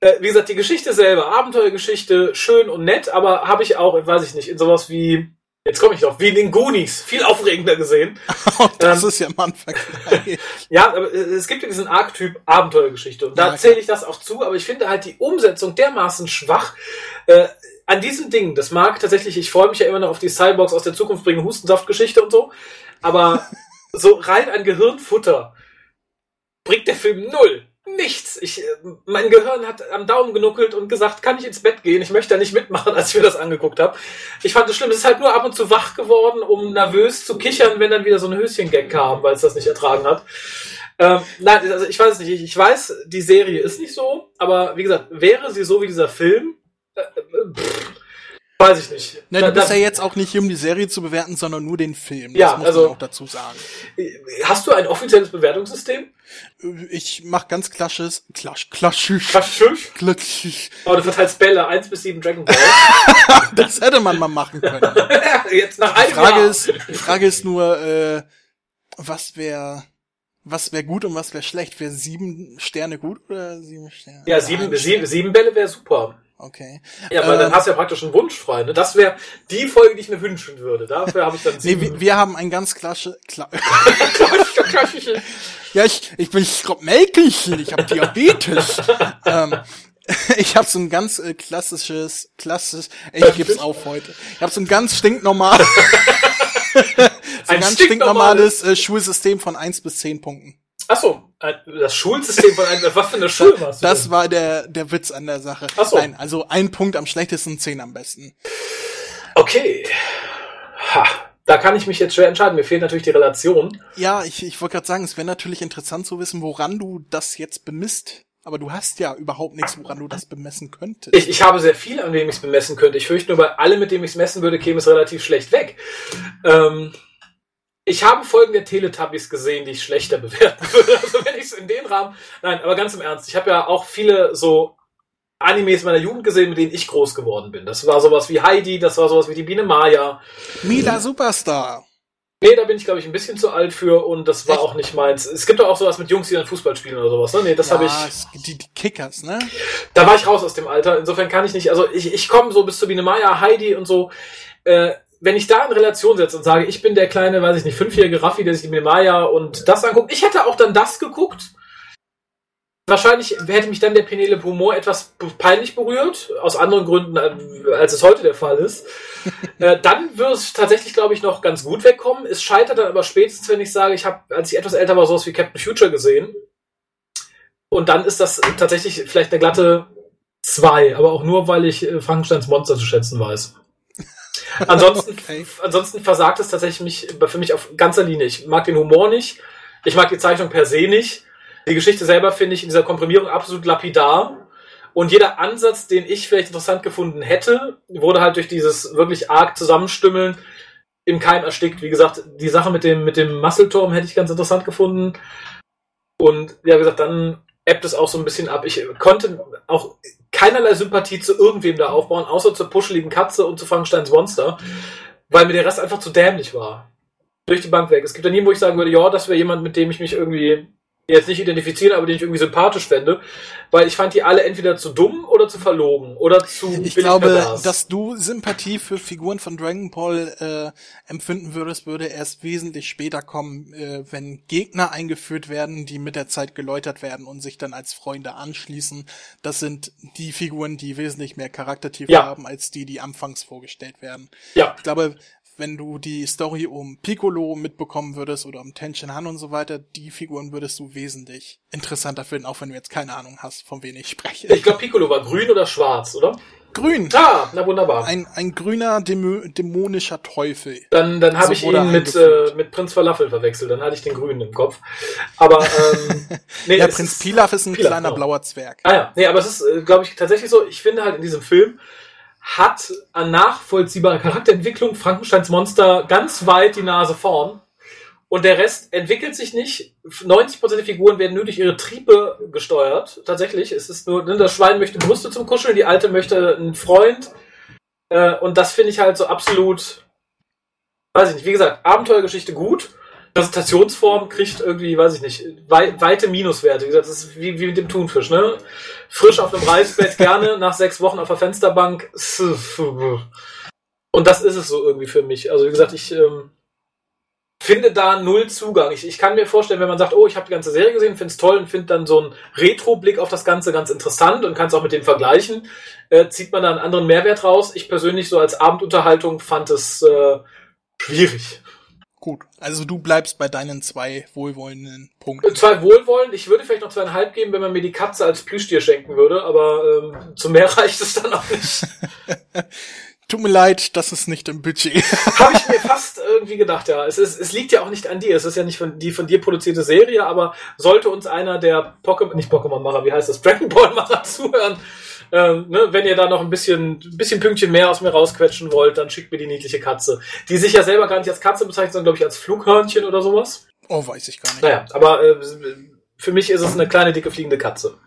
äh, wie gesagt, die Geschichte selber, Abenteuergeschichte, schön und nett, aber habe ich auch, weiß ich nicht, in sowas wie Jetzt komme ich drauf, wie in den Goonies, viel aufregender gesehen. das ähm, ist ja mal ein Vergleich. ja, aber es gibt ja diesen Archetyp Abenteuergeschichte und da ja, zähle ich das auch zu, aber ich finde halt die Umsetzung dermaßen schwach. Äh, an diesen Dingen, das mag tatsächlich, ich freue mich ja immer noch auf die Cyborgs aus der Zukunft bringen Hustensaftgeschichte und so, aber so rein an Gehirnfutter bringt der Film null nichts. Ich, äh, mein Gehirn hat am Daumen genuckelt und gesagt, kann ich ins Bett gehen? Ich möchte da nicht mitmachen, als ich mir das angeguckt habe. Ich fand es schlimm. Es ist halt nur ab und zu wach geworden, um nervös zu kichern, wenn dann wieder so ein Höschengag kam, weil es das nicht ertragen hat. Ähm, nein, also ich weiß es nicht. Ich weiß, die Serie ist nicht so, aber wie gesagt, wäre sie so wie dieser Film, äh, äh pff, Weiß ich nicht. Ne, du bist ja jetzt auch nicht hier, um die Serie zu bewerten, sondern nur den Film. Das ja, muss also, man auch dazu sagen. Hast du ein offizielles Bewertungssystem? Ich mach ganz klassisches, klasch, klassisch. Klassisch? Klassisch. Oh, du verteilst Bälle, 1 bis 7 Dragon Ball. das hätte man mal machen können. jetzt nach einem die Frage Jahr. Ist, die Frage ist nur, äh, was wäre was wäre gut und was wäre schlecht? Wäre sieben Sterne gut oder sieben Sterne? Ja, sieben, sieben, sieben Bälle wäre super. Okay. Ja, weil ähm, dann hast du ja praktisch einen Wunsch frei. Ne? Das wäre die Folge, die ich mir wünschen würde. Dafür habe ich dann Nee, wir, wir haben ein ganz klasse... Kla ja, ich, ich bin Scrop Melkelchen, ich habe Diabetes. ähm, ich habe so ein ganz äh, klassisches, klassisch, ich geb's auf heute. Ich habe so ein ganz stinknormales, so ein, ein ganz stinknormales äh, Schulsystem von eins bis zehn Punkten. Ach so, äh, das Schulsystem von einem, was für eine Schule warst du Das war der, der Witz an der Sache. Ach so. Nein, also ein Punkt am schlechtesten, zehn am besten. Okay. Ha. Da kann ich mich jetzt schwer entscheiden. Mir fehlt natürlich die Relation. Ja, ich, ich wollte gerade sagen, es wäre natürlich interessant zu wissen, woran du das jetzt bemisst. Aber du hast ja überhaupt nichts, woran du das bemessen könntest. Ich, ich habe sehr viel, an dem ich es bemessen könnte. Ich fürchte nur, bei allem, mit dem ich es messen würde, käme es relativ schlecht weg. Ähm, ich habe Folgen der Teletubbies gesehen, die ich schlechter bewerten würde. Also wenn ich es in den Rahmen. Nein, aber ganz im Ernst. Ich habe ja auch viele so Animes meiner Jugend gesehen, mit denen ich groß geworden bin. Das war sowas wie Heidi, das war sowas wie die Biene Maya. Mila Superstar. Nee, da bin ich, glaube ich, ein bisschen zu alt für und das war Echt? auch nicht meins. Es gibt doch auch sowas mit Jungs, die dann Fußball spielen oder sowas, ne? Nee, das ja, habe ich. Die, die Kickers, ne? Da war ich raus aus dem Alter. Insofern kann ich nicht, also ich, ich komme so bis zu Biene Maya, Heidi und so. Äh, wenn ich da in Relation setze und sage, ich bin der kleine, weiß ich nicht, fünfjährige Raffi, der sich die Maya und das anguckt, ich hätte auch dann das geguckt. Wahrscheinlich hätte mich dann der Penelope Humor etwas peinlich berührt, aus anderen Gründen, äh, als es heute der Fall ist. äh, dann würde es tatsächlich, glaube ich, noch ganz gut wegkommen. Es scheitert dann aber spätestens, wenn ich sage, ich habe, als ich etwas älter war, sowas wie Captain Future gesehen. Und dann ist das tatsächlich vielleicht eine glatte zwei, aber auch nur, weil ich äh, Frankensteins Monster zu schätzen weiß. Ansonsten, Okay. ansonsten versagt es tatsächlich mich, für mich auf ganzer Linie. Ich mag den Humor nicht. Ich mag die Zeichnung per se nicht. Die Geschichte selber finde ich in dieser Komprimierung absolut lapidar. Und jeder Ansatz, den ich vielleicht interessant gefunden hätte, wurde halt durch dieses wirklich arg Zusammenstümmeln im Keim erstickt. Wie gesagt, die Sache mit dem, mit dem Muskelturm hätte ich ganz interessant gefunden. Und ja, wie gesagt, dann ebbt es auch so ein bisschen ab. Ich konnte auch keinerlei Sympathie zu irgendwem da aufbauen, außer zur puscheligen Katze und zu Frankensteins Monster, weil mir der Rest einfach zu dämlich war. Durch die Bank weg. Es gibt ja nie, wo ich sagen würde, ja, das wäre jemand, mit dem ich mich irgendwie jetzt nicht identifizieren, aber den ich irgendwie sympathisch fände, weil ich fand die alle entweder zu dumm oder zu verlogen oder zu Ich glaube, pervers. dass du Sympathie für Figuren von Dragon Ball äh, empfinden würdest, würde erst wesentlich später kommen, äh, wenn Gegner eingeführt werden, die mit der Zeit geläutert werden und sich dann als Freunde anschließen. Das sind die Figuren, die wesentlich mehr Charaktertiefe Ja. haben, als die, die anfangs vorgestellt werden. ja, Ich glaube, wenn du die Story um Piccolo mitbekommen würdest oder um Tenshin Han und so weiter, die Figuren würdest du wesentlich interessanter finden, auch wenn du jetzt keine Ahnung hast, von wem ich spreche. ich glaube Piccolo war grün oder schwarz, oder? Grün. Ah, na wunderbar. Ein, ein grüner dämo dämonischer Teufel. Dann, dann habe So ich ihn mit, äh, mit Prinz Falafel verwechselt. Dann hatte ich den Grünen im Kopf. Aber ähm, nee, Ja, Prinz Pilaf ist ein Pilaf, kleiner genau. blauer Zwerg. Ah ja, nee, aber es ist, äh, glaube ich, tatsächlich so. Ich finde halt in diesem Film hat an nachvollziehbarer Charakterentwicklung Frankensteins Monster ganz weit die Nase vorn. Und der Rest entwickelt sich nicht. 90% der Figuren werden nur durch ihre Triebe gesteuert. Tatsächlich. Es ist nur, ne, das Schwein möchte Brüste zum Kuscheln, die Alte möchte einen Freund. Äh, und das finde ich halt so absolut, weiß ich nicht, wie gesagt, Abenteuergeschichte gut. Präsentationsform kriegt irgendwie, weiß ich nicht, wei weite Minuswerte. Wie gesagt, das ist wie, wie mit dem Thunfisch, ne? Frisch auf einem Reisbett gerne, nach sechs Wochen auf der Fensterbank. Und das ist es so irgendwie für mich. Also wie gesagt, ich ähm, finde da null Zugang. Ich, ich kann mir vorstellen, wenn man sagt, oh, ich habe die ganze Serie gesehen, finde es toll und finde dann so einen Retro-Blick auf das Ganze ganz interessant und kann es auch mit dem vergleichen, äh, zieht man da einen anderen Mehrwert raus. Ich persönlich so als Abendunterhaltung fand es äh, schwierig. Gut. Also du bleibst bei deinen zwei wohlwollenden Punkten. Zwei wohlwollend. Ich würde vielleicht noch zweieinhalb geben, wenn man mir die Katze als Plüschtier schenken würde, aber ähm, zu mehr reicht es dann auch nicht. Tut mir leid, das ist nicht im Budget. Habe ich mir fast irgendwie gedacht, ja. Es, ist, es liegt ja auch nicht an dir. Es ist ja nicht von, die von dir produzierte Serie, aber sollte uns einer der Pokémon, nicht Pokémon-Macher, wie heißt das, Dragon Ball-Macher zuhören, ähm, ne, wenn ihr da noch ein bisschen, ein bisschen Pünktchen mehr aus mir rausquetschen wollt, dann schickt mir die niedliche Katze. Die sich ja selber gar nicht als Katze bezeichnet, sondern glaube ich als Flughörnchen oder sowas. Oh, weiß ich gar nicht. Naja, aber äh, für mich ist es eine kleine, dicke, fliegende Katze.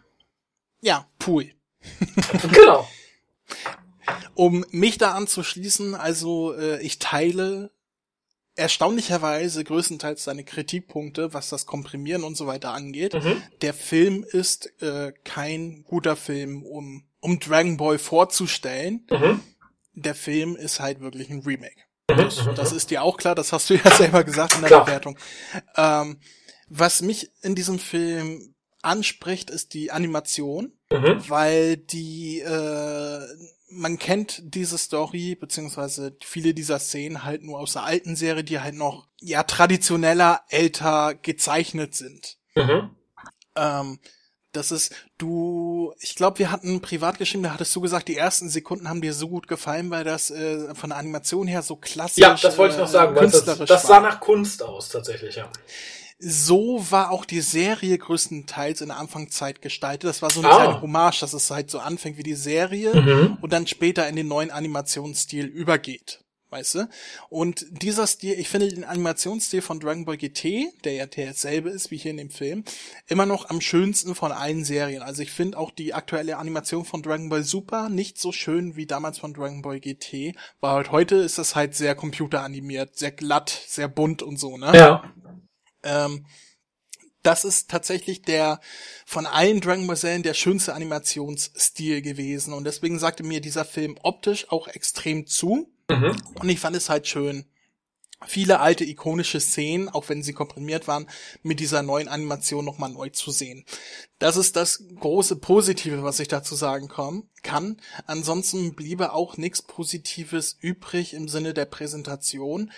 Ja, Pool. Genau. Um mich da anzuschließen, also äh, ich teile erstaunlicherweise größtenteils seine Kritikpunkte, was das Komprimieren und so weiter angeht. Mhm. Der Film ist äh, kein guter Film, um, um Dragon Ball vorzustellen. Mhm. Der Film ist halt wirklich ein Remake. Mhm. Das, das ist dir auch klar, das hast du ja selber gesagt in der Klar. Bewertung. Ähm, was mich in diesem Film anspricht, ist die Animation, Mhm. weil die, äh, man kennt diese Story, beziehungsweise viele dieser Szenen halt nur aus der alten Serie, die halt noch, ja, traditioneller, älter gezeichnet sind. Mhm. Ähm, das ist, du, ich glaube, wir hatten privat geschrieben, da hattest du gesagt, die ersten Sekunden haben dir so gut gefallen, weil das äh, von der Animation her so klassisch Ja, das wollte ich noch äh, sagen. weil Das, künstlerisch das sah war. nach Kunst aus, tatsächlich, ja. So war auch die Serie größtenteils in der Anfangszeit gestaltet. Das war so eine Ah. kleine Hommage, dass es halt so anfängt wie die Serie Mhm. und dann später in den neuen Animationsstil übergeht. Weißt du? Und dieser Stil, ich finde den Animationsstil von Dragon Ball GT, der ja derselbe ist wie hier in dem Film, immer noch am schönsten von allen Serien. Also ich finde auch die aktuelle Animation von Dragon Ball Super nicht so schön wie damals von Dragon Ball GT, weil halt heute ist das halt sehr computeranimiert, sehr glatt, sehr bunt und so, ne? Ja. Ähm, das ist tatsächlich der von allen Dragon Ball Serien der schönste Animationsstil gewesen und deswegen sagte mir dieser Film optisch auch extrem zu. Mhm. Und ich fand es halt schön, viele alte ikonische Szenen, auch wenn sie komprimiert waren, mit dieser neuen Animation nochmal neu zu sehen. Das ist das große Positive, was ich dazu sagen kann. Ansonsten bliebe auch nichts Positives übrig im Sinne der Präsentation.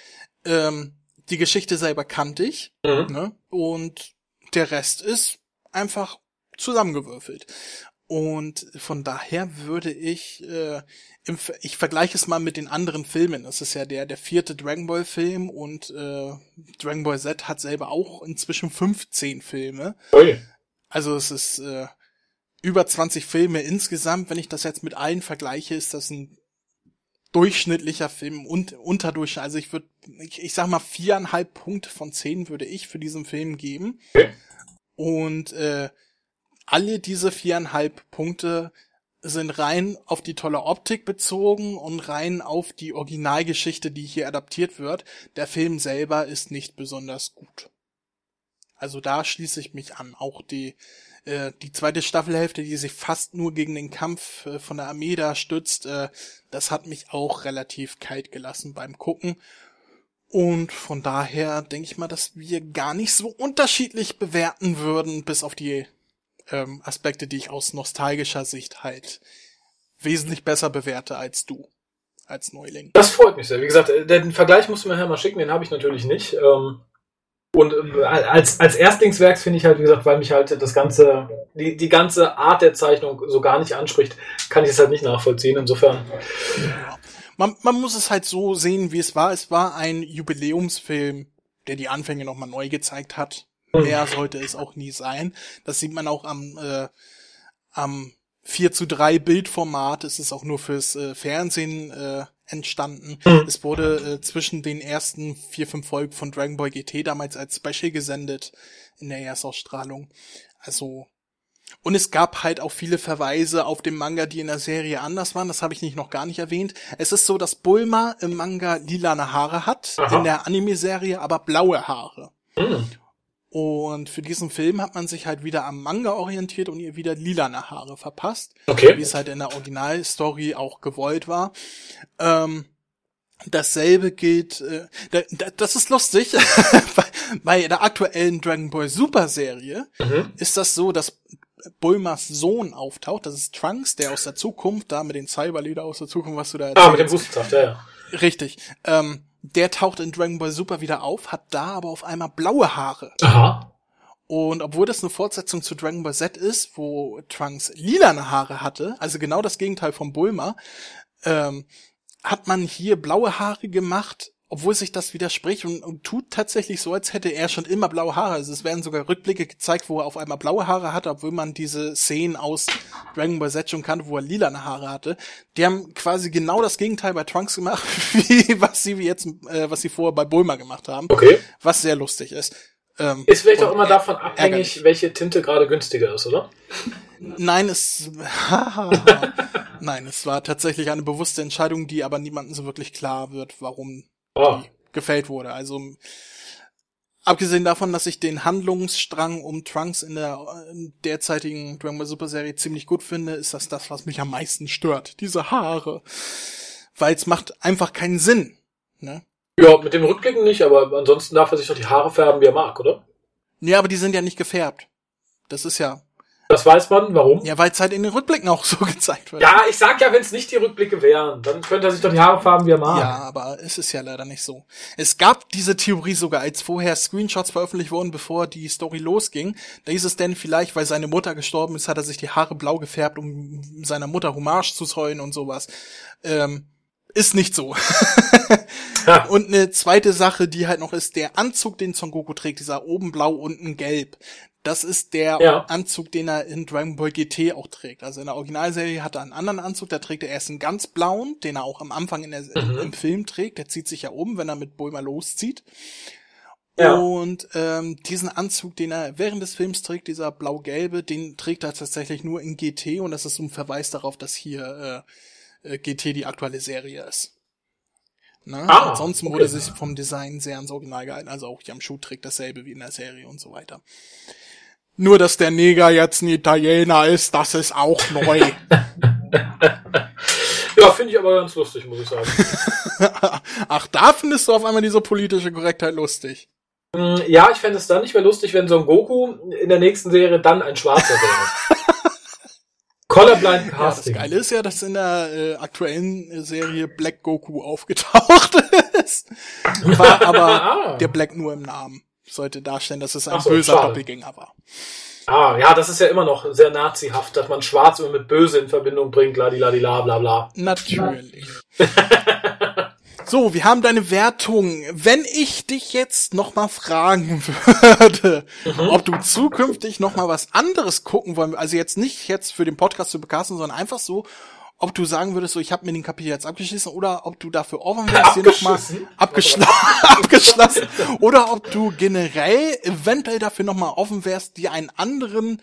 Ähm, die Geschichte selber kannte ich. Mhm. Ne? Und der Rest ist einfach zusammengewürfelt. Und von daher würde ich, äh, im, ich vergleiche es mal mit den anderen Filmen. Das ist ja der der vierte Dragon Ball Film und äh, Dragon Ball Z hat selber auch inzwischen 15 Filme. Ui. Also es ist äh, über 20 Filme insgesamt. Wenn ich das jetzt mit allen vergleiche, ist das ein durchschnittlicher Film und unterdurchschnitt. Also ich würde, ich, ich sag mal viereinhalb Punkte von zehn würde ich für diesen Film geben. Okay. Und äh, alle diese viereinhalb Punkte sind rein auf die tolle Optik bezogen und rein auf die Originalgeschichte, die hier adaptiert wird. Der Film selber ist nicht besonders gut. Also da schließe ich mich an. Auch die äh, die zweite Staffelhälfte, die sich fast nur gegen den Kampf äh, von der Armee da stützt, äh, das hat mich auch relativ kalt gelassen beim Gucken. Und von daher denke ich mal, dass wir gar nicht so unterschiedlich bewerten würden, bis auf die ähm, Aspekte, die ich aus nostalgischer Sicht halt wesentlich besser bewerte als du, als Neuling. Das freut mich sehr. Wie gesagt, äh, den Vergleich musst du mir mal schicken, den habe ich natürlich nicht. Ähm, und äh, als, als Erstlingswerk finde ich halt, wie gesagt, weil mich halt das ganze, die, die ganze Art der Zeichnung so gar nicht anspricht, kann ich es halt nicht nachvollziehen. Insofern. Ja. Man, man muss es halt so sehen, wie es war. Es war ein Jubiläumsfilm, der die Anfänge nochmal neu gezeigt hat. Mehr sollte es auch nie sein. Das sieht man auch am, äh, am 4 zu 3 Bildformat. Es ist auch nur fürs äh, Fernsehen äh, entstanden. Mhm. Es wurde äh, zwischen den ersten vier, fünf Folgen von Dragon Ball GT damals als Special gesendet in der Erstausstrahlung. Also und es gab halt auch viele Verweise auf den Manga, die in der Serie anders waren. Das habe ich nicht noch gar nicht erwähnt. Es ist so, dass Bulma im Manga lilane Haare hat, Aha. in der Anime-Serie aber blaue Haare. Hm. Und für diesen Film hat man sich halt wieder am Manga orientiert und ihr wieder lilane Haare verpasst, wie Okay. es halt in der Originalstory auch gewollt war. Ähm, dasselbe gilt, äh, da, da, das ist lustig, bei, bei der aktuellen Dragon Ball Super Serie Mhm. ist das so, dass Bulmas Sohn auftaucht, das ist Trunks, der aus der Zukunft, da mit den Cyberleader aus der Zukunft, was du da Ah, mit dem erzählst. Hustensaft, ja, ja. Richtig. Ähm, der taucht in Dragon Ball Super wieder auf, hat da aber auf einmal blaue Haare. Aha. Und obwohl das eine Fortsetzung zu Dragon Ball Z ist, wo Trunks lilane Haare hatte, also genau das Gegenteil von Bulma, ähm, hat man hier blaue Haare gemacht, obwohl sich das widerspricht und, und tut tatsächlich so, als hätte er schon immer blaue Haare. Also es werden sogar Rückblicke gezeigt, wo er auf einmal blaue Haare hatte, obwohl man diese Szenen aus Dragon Ball Z schon kannte, wo er lilane Haare hatte. Die haben quasi genau das Gegenteil bei Trunks gemacht, wie was sie jetzt, äh, was sie vorher bei Bulma gemacht haben, Okay. was sehr lustig ist. Ähm, Ist vielleicht auch immer davon abhängig, ärgerlich. welche Tinte gerade günstiger ist, oder? Nein, es Nein, es war tatsächlich eine bewusste Entscheidung, die aber niemandem so wirklich klar wird, warum Oh. gefällt wurde. Also abgesehen davon, dass ich den Handlungsstrang um Trunks in der äh, derzeitigen Dragon Ball Super Serie ziemlich gut finde, ist das das, was mich am meisten stört. Diese Haare. Weil es macht einfach keinen Sinn. Ne? Ja, mit dem Rückblicken nicht, aber ansonsten darf er sich doch die Haare färben, wie er mag, oder? Ja, aber die sind ja nicht gefärbt. Das ist ja, Das weiß man, warum. ja, weil es halt in den Rückblicken auch so gezeigt wird. Ja, ich sag ja, wenn es nicht die Rückblicke wären, dann könnte er sich doch die Haare färben, wie er mag. Ja, aber es ist ja leider nicht so. Es gab diese Theorie sogar, als vorher Screenshots veröffentlicht wurden, bevor die Story losging. Da hieß es denn vielleicht, weil seine Mutter gestorben ist, hat er sich die Haare blau gefärbt, um seiner Mutter Hommage zu zollen und sowas. Ähm, ist nicht so. Ja. Und eine zweite Sache, die halt noch ist, der Anzug, den Son Goku trägt, dieser oben blau, unten gelb. Das ist der Ja. Anzug, den er in Dragon Ball GT auch trägt. Also in der Originalserie hat er einen anderen Anzug, da trägt er erst einen ganz blauen, den er auch am Anfang in der, Mhm. im Film trägt. Der zieht sich ja um, wenn er mit Bulma loszieht. Ja. Und ähm, diesen Anzug, den er während des Films trägt, dieser blau-gelbe, den trägt er tatsächlich nur in GT und das ist so ein Verweis darauf, dass hier äh, äh, GT die aktuelle Serie ist. Ne? Ah, Ansonsten okay. wurde sich vom Design sehr ans Original gehalten, also auch Yamshu trägt dasselbe wie in der Serie und so weiter. Nur, dass der Neger jetzt ein Italiener ist, das ist auch neu. Ja, finde ich aber ganz lustig, muss ich sagen. Ach, da findest du auf einmal diese politische Korrektheit lustig. Mm, Ja, ich fände es dann nicht mehr lustig, wenn Son Goku in der nächsten Serie dann ein Schwarzer wäre. Colorblind Ja, das Casting. Geile ist ja, dass in der äh, aktuellen Serie Black Goku aufgetaucht ist. War aber Ah. der Black nur im Namen. Sollte darstellen, dass es ein so, böser schade. Doppelgänger war. Ah, ja, das ist ja immer noch sehr nazihaft, dass man Schwarz immer mit Böse in Verbindung bringt, ladiladi bla bla. Natürlich. So, wir haben deine Wertung. Wenn ich dich jetzt noch mal fragen würde, Mhm. ob du zukünftig noch mal was anderes gucken wollen, also jetzt nicht jetzt für den Podcast zu bekasten, sondern einfach so, ob du sagen würdest, so ich habe mir den Kapitel jetzt abgeschlossen oder ob du dafür offen wärst, hier noch mal Abgeschlossen? oder ob du generell eventuell dafür noch mal offen wärst, dir einen anderen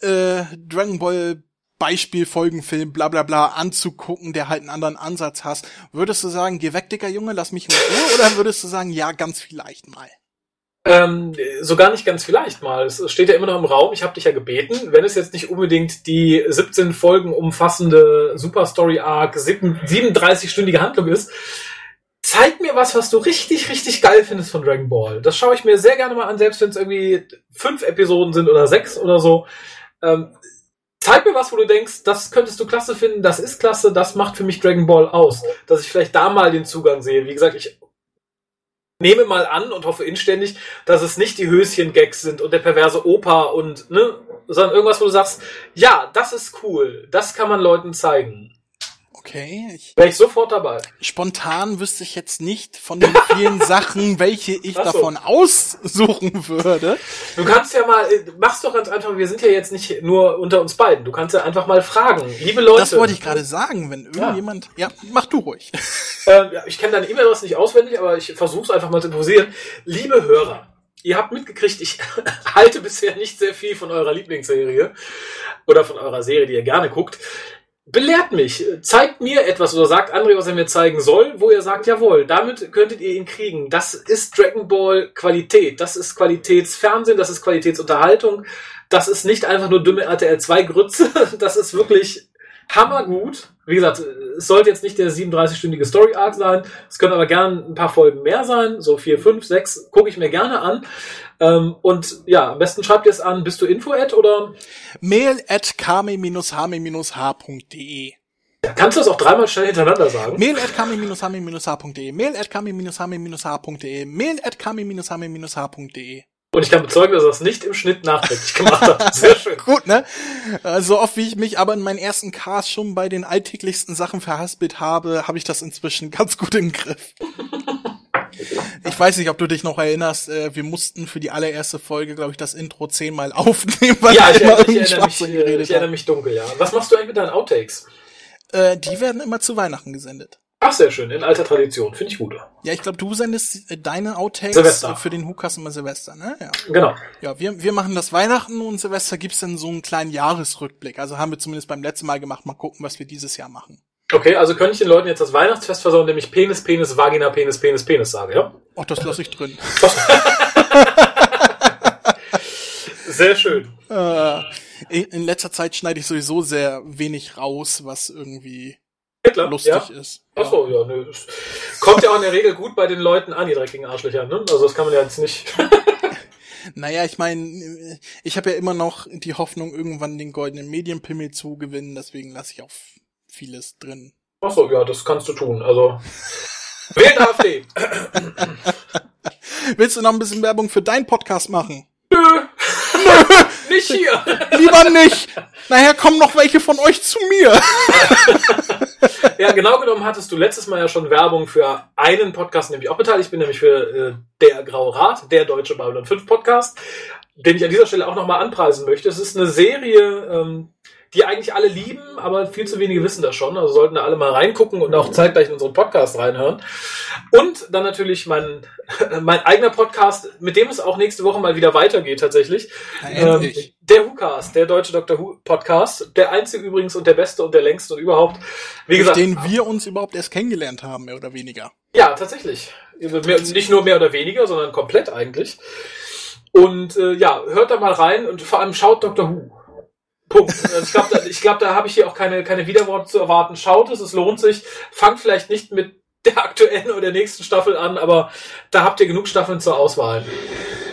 äh, Dragon Ball Beispiel Folgenfilm bla bla bla anzugucken, der halt einen anderen Ansatz hast, würdest du sagen, geh weg, dicker Junge, lass mich in Ruhe, oder würdest du sagen, ja, ganz vielleicht mal? Ähm, so gar nicht ganz vielleicht mal. Es steht ja immer noch im Raum. Ich habe dich ja gebeten, wenn es jetzt nicht unbedingt die 17 Folgen umfassende Super Story Arc, 37-stündige Handlung ist, zeig mir was, was du richtig, richtig geil findest von Dragon Ball. Das schaue ich mir sehr gerne mal an, selbst wenn es irgendwie fünf Episoden sind oder sechs oder so. Ähm, zeig mir was, wo du denkst, das könntest du klasse finden, das ist klasse, das macht für mich Dragon Ball aus. Dass ich vielleicht da mal den Zugang sehe. Wie gesagt, ich nehme mal an und hoffe inständig, dass es nicht die Höschen-Gags sind und der perverse Opa und, ne, sondern irgendwas, wo du sagst, ja, das ist cool, das kann man Leuten zeigen. Okay, ich, Wäre ich sofort dabei. spontan wüsste ich jetzt nicht von den vielen Sachen, welche ich so. davon aussuchen würde. Du kannst ja mal, äh, mach's doch ganz einfach, wir sind ja jetzt nicht nur unter uns beiden, du kannst ja einfach mal fragen. Liebe Leute. Das wollte ich gerade sagen, wenn irgendjemand, ja, mach du ruhig. Ähm, ja, ich kenne deine E-Mail-Adresse nicht auswendig, aber ich versuche es einfach mal zu improvisieren. Liebe Hörer, ihr habt mitgekriegt, ich halte bisher nicht sehr viel von eurer Lieblingsserie oder von eurer Serie, die ihr gerne guckt. Belehrt mich, zeigt mir etwas oder sagt André, was er mir zeigen soll, wo ihr sagt, jawohl, damit könntet ihr ihn kriegen. Das ist Dragon Ball Qualität, das ist Qualitätsfernsehen, das ist Qualitätsunterhaltung, das ist nicht einfach nur dumme RTL 2 Grütze, das ist wirklich hammergut. Wie gesagt, es sollte jetzt nicht der 37-stündige Story Arc sein. Es können aber gerne ein paar Folgen mehr sein. So vier, fünf, sechs gucke ich mir gerne an. Ähm, und ja, am besten schreibt ihr es an, bist du Info-Ad oder Mail at kame-hame-h.de kannst du das auch dreimal schnell hintereinander sagen? Mail at kame-hame-h.de Mail at kame-hame-h.de Mail at kame-hame-h.de Und ich kann bezeugen, dass er das nicht im Schnitt nachträglich gemacht hat. Sehr schön. Gut, ne? So oft wie ich mich aber in meinen ersten Cast schon bei den alltäglichsten Sachen verhaspelt habe, habe ich das inzwischen ganz gut im Griff. Ich weiß nicht, ob du dich noch erinnerst, äh, wir mussten für die allererste Folge, glaube ich, das Intro zehnmal aufnehmen, weil Ja, ich, immer erinnere- ich, irgendeinen erinnere mich, geredet ich erinnere mich dunkel, ja. Was machst du eigentlich mit deinen Outtakes? Äh, die werden immer zu Weihnachten gesendet. Ach, sehr schön, in alter Tradition. Finde ich gut. Ja, ich glaube, du sendest äh, deine Outtakes Silvester. für den Hukas immer Silvester, ne? Ja. Genau. Ja, wir, wir machen das Weihnachten und Silvester gibt's dann so einen kleinen Jahresrückblick. Also haben wir zumindest beim letzten Mal gemacht. Mal gucken, was wir dieses Jahr machen. Okay, also könnte ich den Leuten jetzt das Weihnachtsfest versauen, indem ich Penis, Penis, Vagina, Penis, Penis, Penis sage, ja? Ach, das lasse ich drin. Sehr schön. Äh, in letzter Zeit schneide ich sowieso sehr wenig raus, was irgendwie Hitler, lustig ja? ist. Ach so, ja, nö. Kommt ja auch in der Regel gut bei den Leuten an, die dreckigen Arschlöcher, ne? Also das kann man ja jetzt nicht. Naja, ich meine, ich habe ja immer noch die Hoffnung, irgendwann den goldenen Medienpimmel zu gewinnen, deswegen lasse ich auch vieles drin. Ach so, ja, das kannst du tun. Also wählt AfD. Willst du noch ein bisschen Werbung für deinen Podcast machen? Nicht hier. Lieber nicht! Nachher kommen noch welche von euch zu mir. Ja, genau genommen hattest du letztes Mal ja schon Werbung für einen Podcast, in dem ich auch beteiligt bin, nämlich für äh, der Graue Rat, der deutsche Babylon 5 Podcast. den ich an dieser Stelle auch nochmal anpreisen möchte. Es ist eine Serie, ähm, die eigentlich alle lieben, aber viel zu wenige wissen das schon. Also sollten da alle mal reingucken und auch zeitgleich in unseren Podcast reinhören. Und dann natürlich mein, mein eigener Podcast, mit dem es auch nächste Woche mal wieder weitergeht tatsächlich. Ja, ähm, der WhoCast, der deutsche Dr. Who Podcast. Der einzige übrigens und der beste und der längste und überhaupt. Wie gesagt. Den wir uns überhaupt erst kennengelernt haben, mehr oder weniger. Ja, tatsächlich. Nicht nur mehr oder weniger, sondern komplett eigentlich. Und äh, ja, hört da mal rein und vor allem schaut Dr. Who. Punkt. Also ich glaube, da, ich glaub, da habe ich hier auch keine, keine Widerworte zu erwarten. Schaut es, es lohnt sich. Fangt vielleicht nicht mit der aktuellen oder der nächsten Staffel an, aber da habt ihr genug Staffeln zur Auswahl.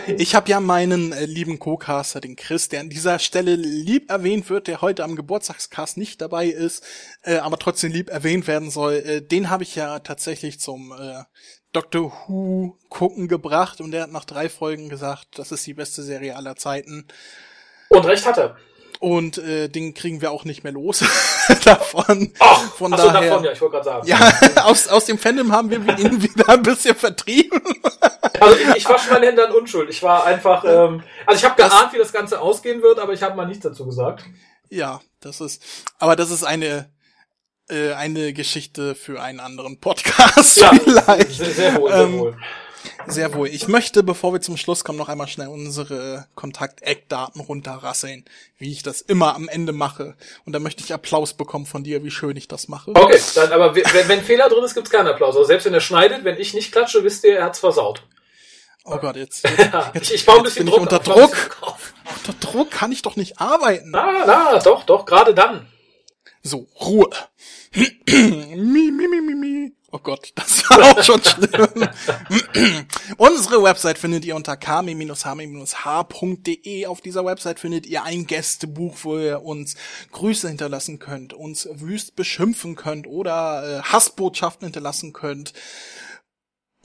Ich habe ja meinen äh, lieben Co-Caster, den Chris, der an dieser Stelle lieb erwähnt wird, der heute am Geburtstagscast nicht dabei ist, äh, aber trotzdem lieb erwähnt werden soll. Äh, den habe ich ja tatsächlich zum äh, Doctor Who gucken gebracht und der hat nach drei Folgen gesagt, das ist die beste Serie aller Zeiten. Und recht hat er. Und äh, den kriegen wir auch nicht mehr los davon. Ach, von ach so, daher, davon, ja, ich wollte gerade sagen. Ja, aus, aus dem Fandom haben wir ihn wieder ein bisschen vertrieben. also ich, ich wasche meine Hände an Unschuld. Ich war einfach, ähm, also ich habe geahnt, wie das Ganze ausgehen wird, aber ich habe mal nichts dazu gesagt. Ja, das ist, aber das ist eine äh, eine Geschichte für einen anderen Podcast ja, vielleicht. Sehr, sehr wohl, sehr ähm, wohl. Sehr wohl. Ich möchte, bevor wir zum Schluss kommen, noch einmal schnell unsere Kontakt-Eckdaten runterrasseln, wie ich das immer am Ende mache. Und da möchte ich Applaus bekommen von dir, wie schön ich das mache. Okay, dann, aber wenn, wenn Fehler drin ist, gibt's keinen Applaus. Also selbst wenn er schneidet, wenn ich nicht klatsche, wisst ihr, er hat's versaut. Oh Gott, jetzt, jetzt, jetzt ich, baue ein bisschen bin Druck, unter Druck. Unter Druck kann ich doch nicht arbeiten. Na, na, doch, doch, gerade dann. So, Ruhe. mi, mi, mi, mi, mi. Oh Gott, das war auch schon schlimm. Unsere Website findet ihr unter kami-hami-h.de. Auf dieser Website findet ihr ein Gästebuch, wo ihr uns Grüße hinterlassen könnt, uns wüst beschimpfen könnt oder äh, Hassbotschaften hinterlassen könnt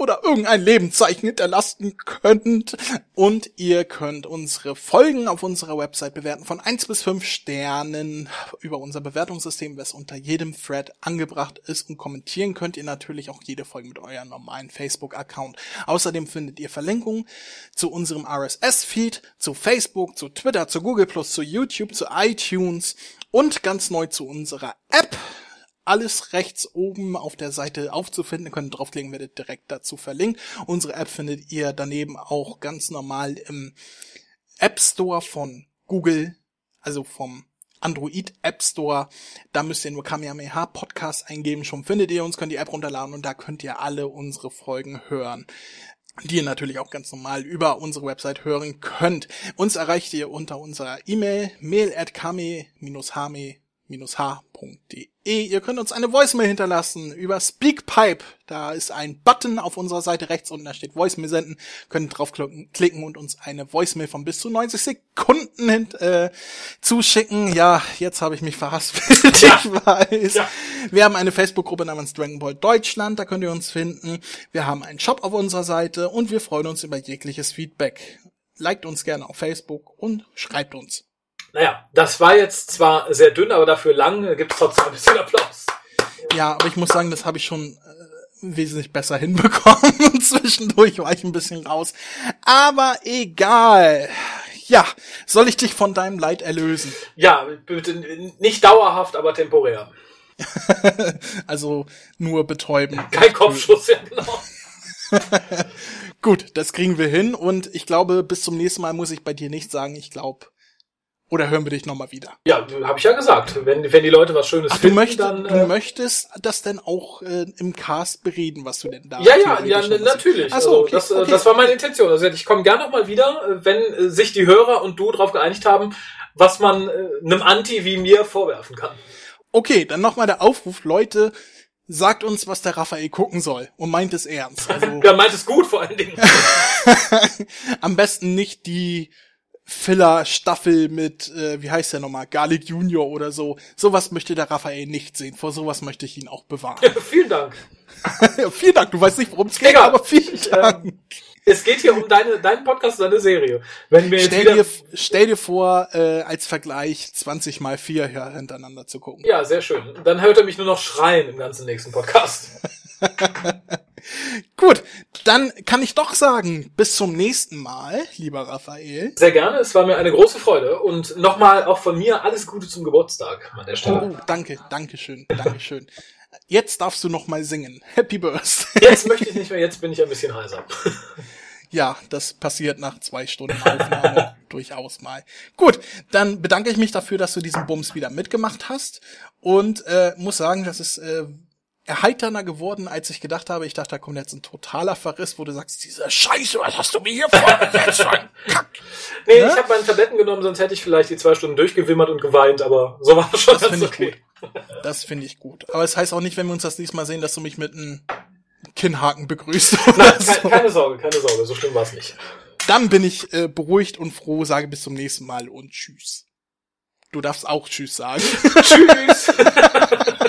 oder irgendein Lebenszeichen hinterlassen könnt. Und ihr könnt unsere Folgen auf unserer Website bewerten von eins bis fünf Sternen über unser Bewertungssystem, was unter jedem Thread angebracht ist. Und kommentieren könnt ihr natürlich auch jede Folge mit eurem normalen Facebook-Account. Außerdem findet ihr Verlinkungen zu unserem RSS-Feed, zu Facebook, zu Twitter, zu Google+, zu YouTube, zu iTunes und ganz neu zu unserer App alles rechts oben auf der Seite aufzufinden. Ihr könnt draufklicken, werdet direkt dazu verlinkt. Unsere App findet ihr daneben auch ganz normal im App Store von Google, also vom Android App Store. Da müsst ihr nur Kamehameha Podcast eingeben. Schon findet ihr uns, könnt die App runterladen und da könnt ihr alle unsere Folgen hören die ihr natürlich auch ganz normal über unsere Website hören könnt. Uns erreicht ihr unter unserer E-Mail mail at kame-hame h.de. Ihr könnt uns eine Voicemail hinterlassen über Speakpipe. Da ist ein Button auf unserer Seite rechts unten, da steht Voicemail senden. Könnt drauf klicken und uns eine Voicemail von bis zu 90 Sekunden hin, äh, zuschicken. Ja, jetzt habe ich mich verhaspelt. Ja. Ich weiß. Ja. Wir haben eine Facebook-Gruppe namens Dragon Ball Deutschland, da könnt ihr uns finden. Wir haben einen Shop auf unserer Seite und wir freuen uns über jegliches Feedback. Liked uns gerne auf Facebook und schreibt uns. Naja, das war jetzt zwar sehr dünn, aber dafür lang. Gibt es trotzdem ein bisschen Applaus. Ja, aber ich muss sagen, das habe ich schon äh, wesentlich besser hinbekommen. Zwischendurch war ich ein bisschen raus. Aber egal. Ja, soll ich dich von deinem Leid erlösen? Ja, bitte nicht dauerhaft, aber temporär. also nur betäuben. Kein Kopfschuss, ja genau. Gut, das kriegen wir hin und ich glaube, bis zum nächsten Mal muss ich bei dir nicht sagen, ich glaube, oder hören wir dich nochmal wieder? Ja, habe ich ja gesagt. Wenn, wenn die Leute was Schönes Ach, finden, du möchtest, dann... Äh, du möchtest das denn auch äh, im Cast bereden, was du denn da... Ja, ja, ja, natürlich. Achso, okay, also, das, äh, okay. das war meine Intention. Also ich komme gerne nochmal wieder, äh, wenn äh, sich die Hörer und du darauf geeinigt haben, was man äh, einem Anti wie mir vorwerfen kann. Okay, dann nochmal der Aufruf, Leute, sagt uns, was der Raphael gucken soll und meint es ernst. Also, ja, meint es gut vor allen Dingen. Am besten nicht die Filler-Staffel mit, äh, wie heißt der nochmal, Garlic Junior oder so. Sowas möchte der Raphael nicht sehen. Vor sowas möchte ich ihn auch bewahren. Ja, vielen Dank. vielen Dank. Du weißt nicht, worum es geht, aber vielen ich, Dank. Ähm, es geht hier um deine, deinen Podcast, deine Serie. Wenn wir jetzt stell, dir, stell dir vor, äh, als Vergleich 20 mal 4 hier hintereinander zu gucken. Ja, sehr schön. Dann hört er mich nur noch schreien im ganzen nächsten Podcast. Gut, dann kann ich doch sagen, bis zum nächsten Mal, lieber Raphael. Sehr gerne, es war mir eine große Freude und nochmal auch von mir alles Gute zum Geburtstag an der Stelle. Oh, danke, danke schön, danke schön. Jetzt darfst du noch mal singen. Happy Birthday. Jetzt möchte ich nicht mehr, jetzt bin ich ein bisschen heiser. Ja, das passiert nach zwei Stunden Aufnahme durchaus mal. Gut, dann bedanke ich mich dafür, dass du diesen Bums wieder mitgemacht hast und äh, muss sagen, das ist äh, erheiternder geworden, als ich gedacht habe. Ich dachte, da kommt jetzt ein totaler Verriss, wo du sagst, diese Scheiße, was hast du mir hier vorgesetzt? Nee, ja? ich habe meine Tabletten genommen, sonst hätte ich vielleicht die zwei Stunden durchgewimmert und geweint, aber so war es schon das ganz okay. Gut. Das finde ich gut. Aber es heißt auch nicht, wenn wir uns das nächste Mal sehen, dass du mich mit einem Kinnhaken begrüßt. Nein, so. keine Sorge, keine Sorge, so schlimm war es nicht. Dann bin ich äh, beruhigt und froh, sage bis zum nächsten Mal und tschüss. Du darfst auch tschüss sagen. tschüss.